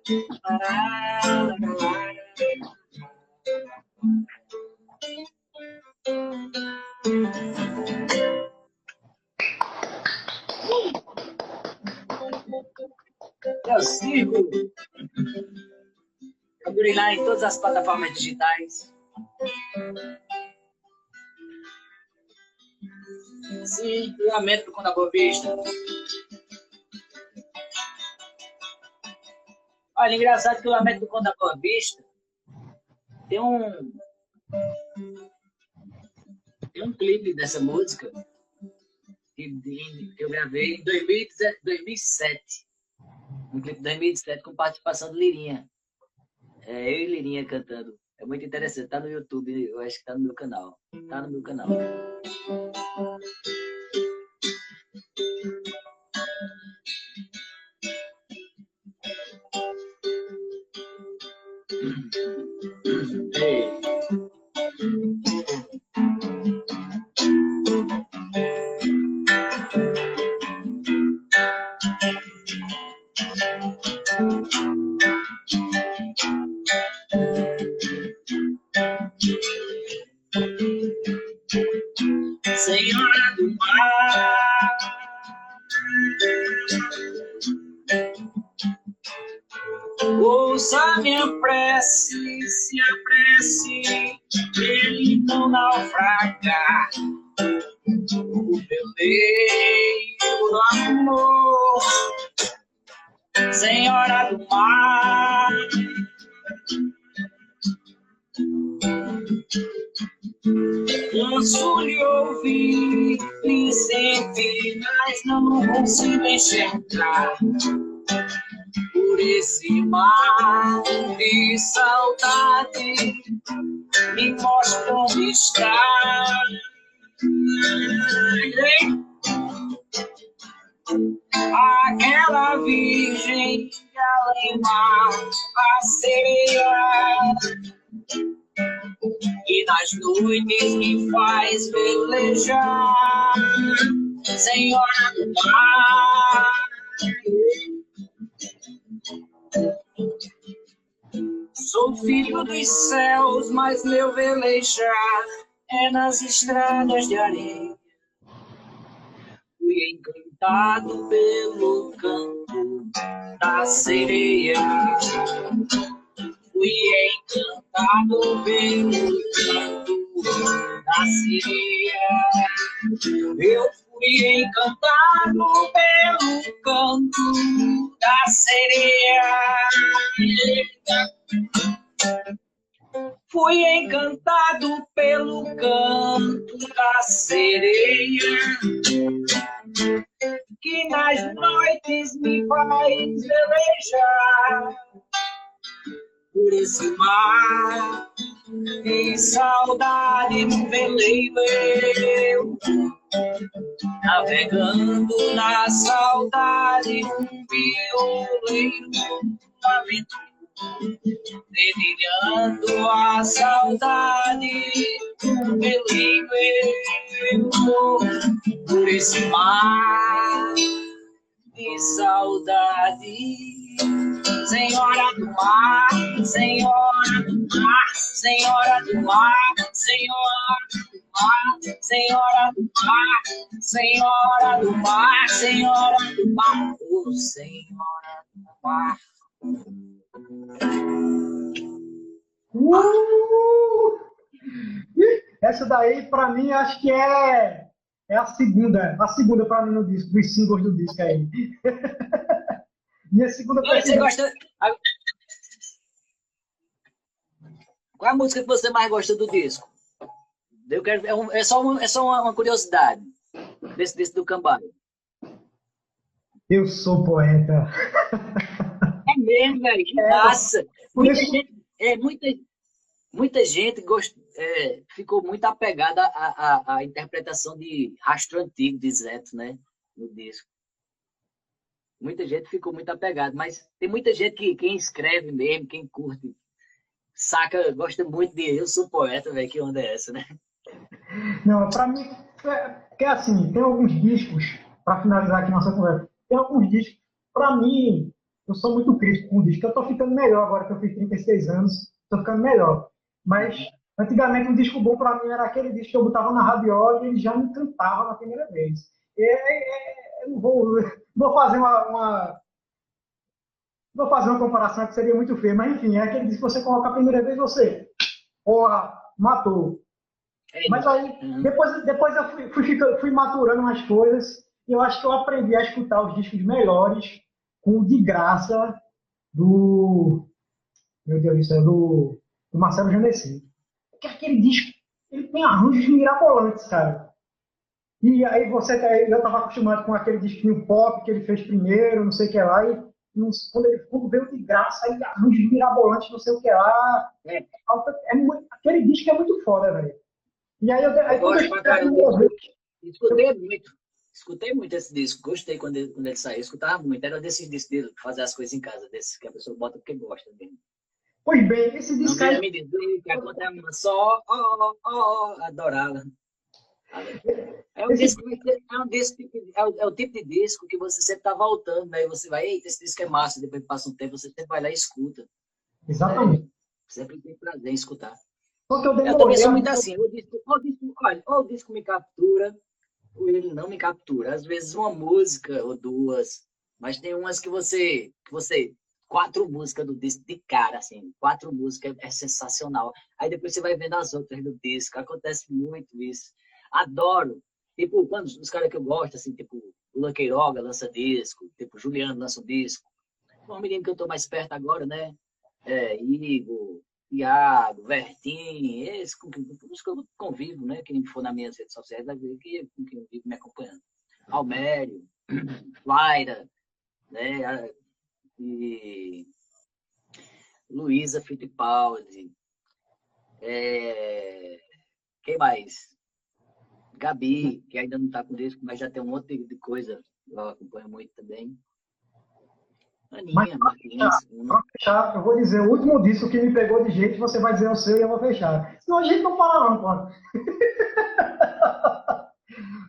[SPEAKER 4] o círculo. Procure lá em todas as plataformas digitais. Sim, lamento quando a boa vista. Olha, engraçado que o Lamento do Vista tem um. Tem um clipe dessa música que, eu gravei em 2007. Um clipe de 2007 com participação de Lirinha. É, eu e Lirinha cantando. É muito interessante. Tá no YouTube, eu acho que tá no meu canal. Tá no meu canal. Ei. Dos céus, mas meu velejar é nas estradas de areia. Fui encantado pelo canto da sereia fui encantado pelo canto da sereia. Eu fui encantado pelo canto da sereia. Fui encantado pelo canto da sereia, que nas noites me faz velejar por esse mar. E saudade no veleiro eu, navegando na saudade, um violeiro, lamento dedilhando a saudade pelo por esse mar de saudade. Senhora do mar, Senhora do mar, Senhora do mar, Senhora do mar, Senhora do mar, Senhora do mar, Senhora do mar, Senhora do mar.
[SPEAKER 3] Uh! Essa daí, para mim, acho que é, é a segunda. A segunda para mim no disco, dos singles do disco aí. (laughs) Minha segunda
[SPEAKER 4] Você gosta... Qual é a música que você mais gosta do disco? Eu quero, é, um, é só, uma, é só uma, uma curiosidade desse, desse do Cambalho.
[SPEAKER 3] Eu sou poeta. (laughs)
[SPEAKER 4] Mesmo, velho. É, massa. Muita gente, é, muita, muita gente gost, é, ficou muito apegada à, à, à, interpretação de Rastro Antigo de Zeto, né? No disco. Muita gente ficou muito apegada, mas tem muita gente que quem escreve mesmo, quem curte, saca, gosta muito de eu sou poeta, velho, que onda é essa, né?
[SPEAKER 3] Não, para mim, é, é assim, tem alguns discos, para finalizar aqui nossa conversa, tem alguns discos, para mim, eu sou muito crítico com o disco. Eu estou ficando melhor agora que eu fiz 36 anos, estou ficando melhor. Mas antigamente um disco bom para mim era aquele disco que eu botava na radiola e ele já me encantava na primeira vez. E, é, é, eu vou, vou fazer uma, uma, vou fazer uma comparação que seria muito feia, mas enfim, é aquele disco que você coloca a primeira vez você, porra, matou. É mas aí, uhum. depois, depois eu fui, fui, fui maturando umas coisas e eu acho que eu aprendi a escutar os discos melhores com de graça do. Meu Deus do céu, do, do Marcelo Genesi. Porque aquele disco, ele tem arranjos mirabolantes, cara. E aí você, tá, eu estava acostumado com aquele disquinho pop que ele fez primeiro, não sei o que lá, e quando ele quando veio de graça, aí arranjos mirabolantes, não sei o que lá. É, é, aquele disco é muito foda, velho. E aí eu, aí, eu
[SPEAKER 4] gosto pra caramba. Escutei muito. Escutei muito esse disco, gostei quando ele, quando ele saiu, escutava muito. Era desses discos de fazer as coisas em casa, desses que a pessoa bota porque gosta mesmo.
[SPEAKER 3] Pois bem, esse disco
[SPEAKER 4] aí. Não me dizer que a conta é uma só, ó, ó, ó, adorada. É um, disco, é, um disco, é, o, é o tipo de disco que você sempre tá voltando, né? E você vai, eita, esse disco é massa, depois passa um tempo, você sempre vai lá e escuta.
[SPEAKER 3] Exatamente. É,
[SPEAKER 4] sempre tem prazer em escutar.
[SPEAKER 3] Eu,
[SPEAKER 4] eu também sou muito assim, o disco, o disco, olha, ou o disco me captura, ele não me captura. Às vezes uma música ou duas, mas tem umas que você, que você quatro músicas do disco de cara, assim, quatro músicas é sensacional. Aí depois você vai vendo as outras do disco, acontece muito isso. Adoro. Tipo, quando os caras que eu gosto, assim, tipo, o Lanqueiroga lança disco, tipo, Juliano lança um disco. Um menino que eu tô mais perto agora, né? É, Igor, Iago, Vertim, esse com, com os que eu convivo, né? Quem for nas minhas redes sociais vai ver que com quem eu vivo me acompanhando. Almério, (clears throat) Laira, né? E Luísa Fittipaldi. É... Quem mais? Gabi, que ainda não está com disco, mas já tem um monte de coisa. Eu acompanho muito também.
[SPEAKER 3] Aninha, Mas, Para fechar, eu vou dizer o último disco que me pegou de jeito, você vai dizer o seu e eu vou fechar. Senão a gente não fala não, pô. (laughs)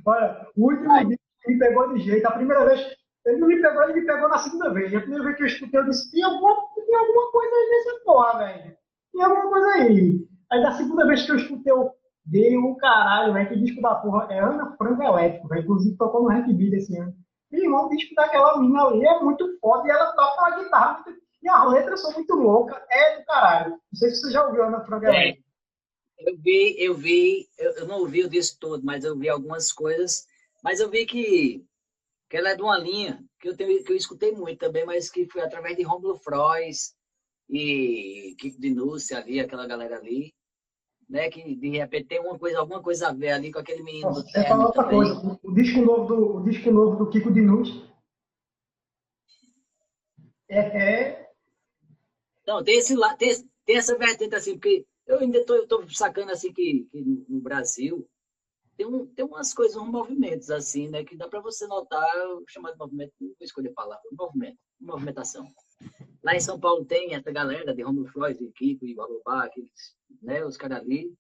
[SPEAKER 3] Olha, o último Ai. disco que me pegou de jeito, a primeira vez, ele não me pegou, ele me pegou na segunda vez. A primeira vez que eu escutei, eu disse, tem alguma, tem alguma coisa aí nessa porra, velho. Tem alguma coisa aí. Aí da segunda vez que eu escutei, eu dei um caralho, velho, que disco da porra é Ana Franco Elétrico, velho. Inclusive tocou no Rank Beat esse ano. Irmão, o disco daquela mina ali é muito foda e ela toca uma guitarra. E as letras são muito loucas. É do caralho. Não sei se você já ouviu Ana Frank é.
[SPEAKER 4] Eu vi, eu vi, eu, não ouvi o disco todo, mas eu vi algumas coisas. Mas eu vi que, que ela é de uma linha que eu, tenho, que eu escutei muito também, mas que foi através de Romulo Frois, e Kiko Dinúcia ali, aquela galera ali, né? Que de repente tem uma coisa, alguma coisa a ver ali com aquele menino
[SPEAKER 3] Nossa, do terno. Você fala outra também. coisa, o disco novo do, o disco novo do Kiko Dinúcia é, é...
[SPEAKER 4] Não, tem, esse, tem, tem essa vertente assim, porque eu ainda estou sacando assim que, que no Brasil tem, um, tem umas coisas, uns movimentos assim, né? Que dá para você notar, chamar de movimento, não vou escolher a palavra, movimento, movimentação. Lá em São Paulo tem essa galera de Romulo Freud, de Kiko e Bababá, aqueles, né, os caras ali.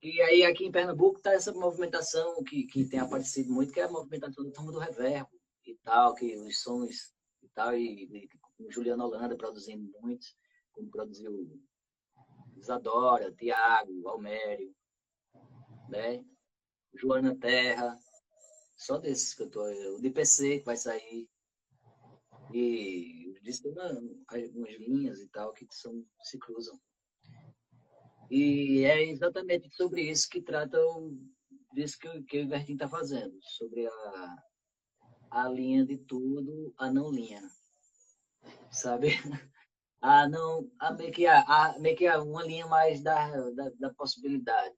[SPEAKER 4] E aí aqui em Pernambuco tá essa movimentação que, que tem aparecido muito, que é a movimentação do turma do reverbo e tal, que os sons e tal, e, e com Juliano Holanda produzindo muitos, como produziu Isadora, Tiago, Almério, né? Joana Terra, só desses que eu tô. O DPC que vai sair. E disse tem algumas linhas e tal que são, se cruzam. E é exatamente sobre isso que trata o, disso que, que o Ivertin está fazendo, sobre a, a linha de tudo, a não linha. Sabe? (laughs) A não, a meio que, a, a, meio que a, uma linha mais da, da, da possibilidade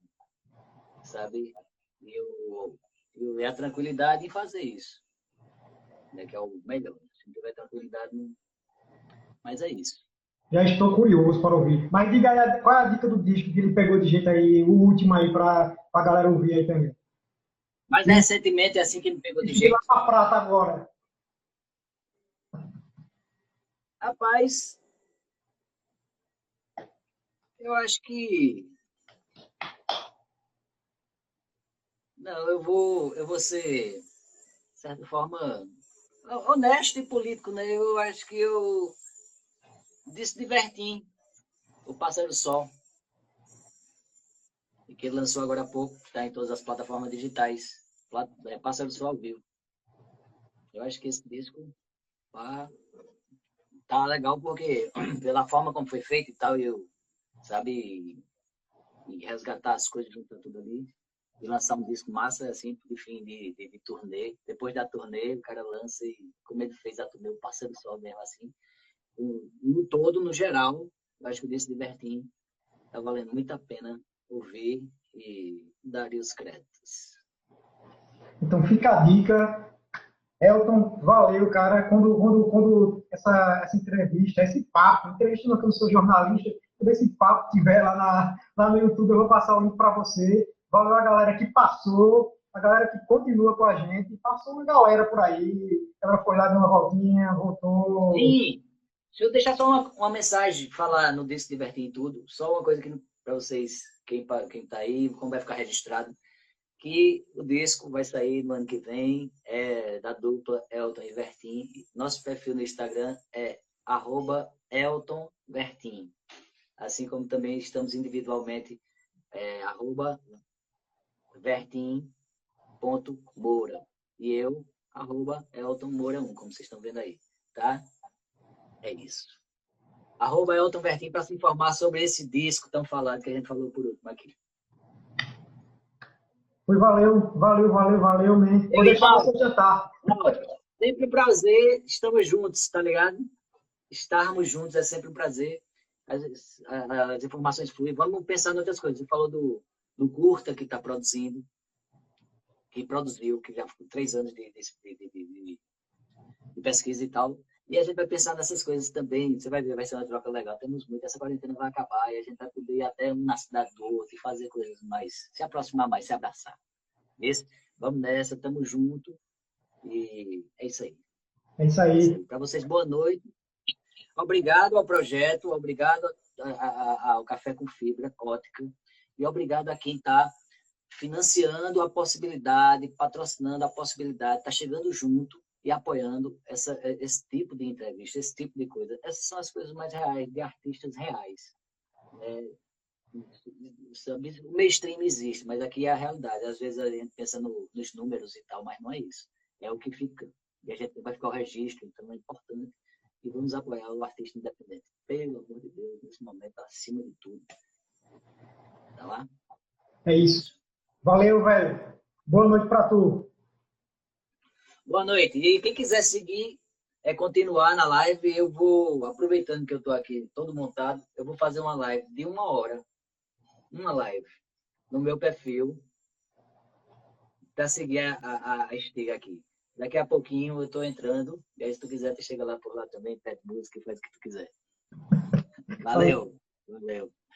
[SPEAKER 4] sabe? E, o, e a tranquilidade em fazer isso, né? que é o melhor. Se tiver tranquilidade, mas é isso.
[SPEAKER 3] Já estou curioso para ouvir. Mas diga aí, qual é a dica do disco que ele pegou de jeito aí, o último aí, para a galera ouvir aí também?
[SPEAKER 4] Mas recentemente é assim que ele pegou de jeito.
[SPEAKER 3] a prata agora.
[SPEAKER 4] Rapaz, eu acho que Não, eu vou, eu vou ser, de certa forma, honesto e político, né? Eu acho que eu disse divertim o Pássaro Sol, que ele lançou agora há pouco, está em todas as plataformas digitais. É Pássaro Sol vivo. Eu acho que esse disco tá, tá legal porque (clears throat) pela forma como foi feito e tal, eu sabe e resgatar as coisas junto tudo ali de lançar um disco massa, assim, enfim, de, de, de, turnê. Depois da turnê, o cara lança e, como ele fez a turnê, o Parceiro Sol mesmo, assim. no todo, no geral, eu acho que o disco de Bertin tá valendo muito a pena ouvir e dar os créditos.
[SPEAKER 3] Então fica a dica. Elton, valeu, cara. Quando, quando, quando essa, essa entrevista, esse papo, entrevista que eu sou jornalista, quando esse papo estiver lá, na, lá no YouTube, eu vou passar o link para você. Valeu a galera que passou, a galera que continua com a gente. Passou uma galera por aí. Ela foi lá, deu uma voltinha, voltou.
[SPEAKER 4] Sim. Deixa eu deixar só uma, uma mensagem, falar no Disco Divertir em Tudo. Só uma coisa que para vocês, quem, quem tá aí, como vai ficar registrado, que o disco vai sair no ano que vem, é da dupla Elton e Vertim. Nosso perfil no Instagram é arroba Elton Vertim. Assim como também estamos individualmente, é, arroba vertim.moura. E eu, arroba Elton Moura 1, como vocês estão vendo aí, tá? É isso. Arroba Elton Vertim para se informar sobre esse disco tão falado que a gente falou por último aqui.
[SPEAKER 3] Foi, valeu, valeu, valeu, valeu, man. Vou deixar você jantar.
[SPEAKER 4] Sempre um prazer, estamos juntos, tá ligado? Estarmos juntos é sempre um prazer. As, as informações fluem. Vamos pensar em outras coisas. Você falou do, do curta que está produzindo, que produziu, que já foi três anos de, de, de, de, pesquisa e tal. E a gente vai pensar nessas coisas também. Você vai ver, vai ser uma troca legal. Temos muito. Essa quarentena vai acabar e a gente vai poder ir até um na cidade do outro e fazer coisas mais, se aproximar mais, se abraçar. Esse, vamos nessa, tamo junto. E é isso aí.
[SPEAKER 3] É isso aí.
[SPEAKER 4] Para vocês, boa noite. Obrigado ao projeto, obrigado ao Café com Fibra Ótica e obrigado a quem está financiando a possibilidade, patrocinando a possibilidade, está chegando junto e apoiando essa, esse tipo de entrevista, esse tipo de coisa. Essas são as coisas mais reais, de artistas reais. É, o mainstream existe, mas aqui é a realidade. Às vezes a gente pensa no, nos números e tal, mas não é isso. É o que fica. E a gente vai ficar o registro, então é importante. E vamos apoiar o artista independente. Pelo amor de Deus, nesse momento, acima de tudo. Tá lá?
[SPEAKER 3] É isso. Valeu, velho. Boa noite para tu.
[SPEAKER 4] Boa noite. E quem quiser seguir é continuar na live. Eu vou, aproveitando que eu estou aqui todo montado, eu vou fazer uma live de uma hora. Uma live no meu perfil para seguir a, a, a estiga aqui. Daqui a pouquinho eu estou entrando. E aí, se tu quiser, tu chega lá por lá também, pede música e faz o que tu quiser. Valeu. Valeu.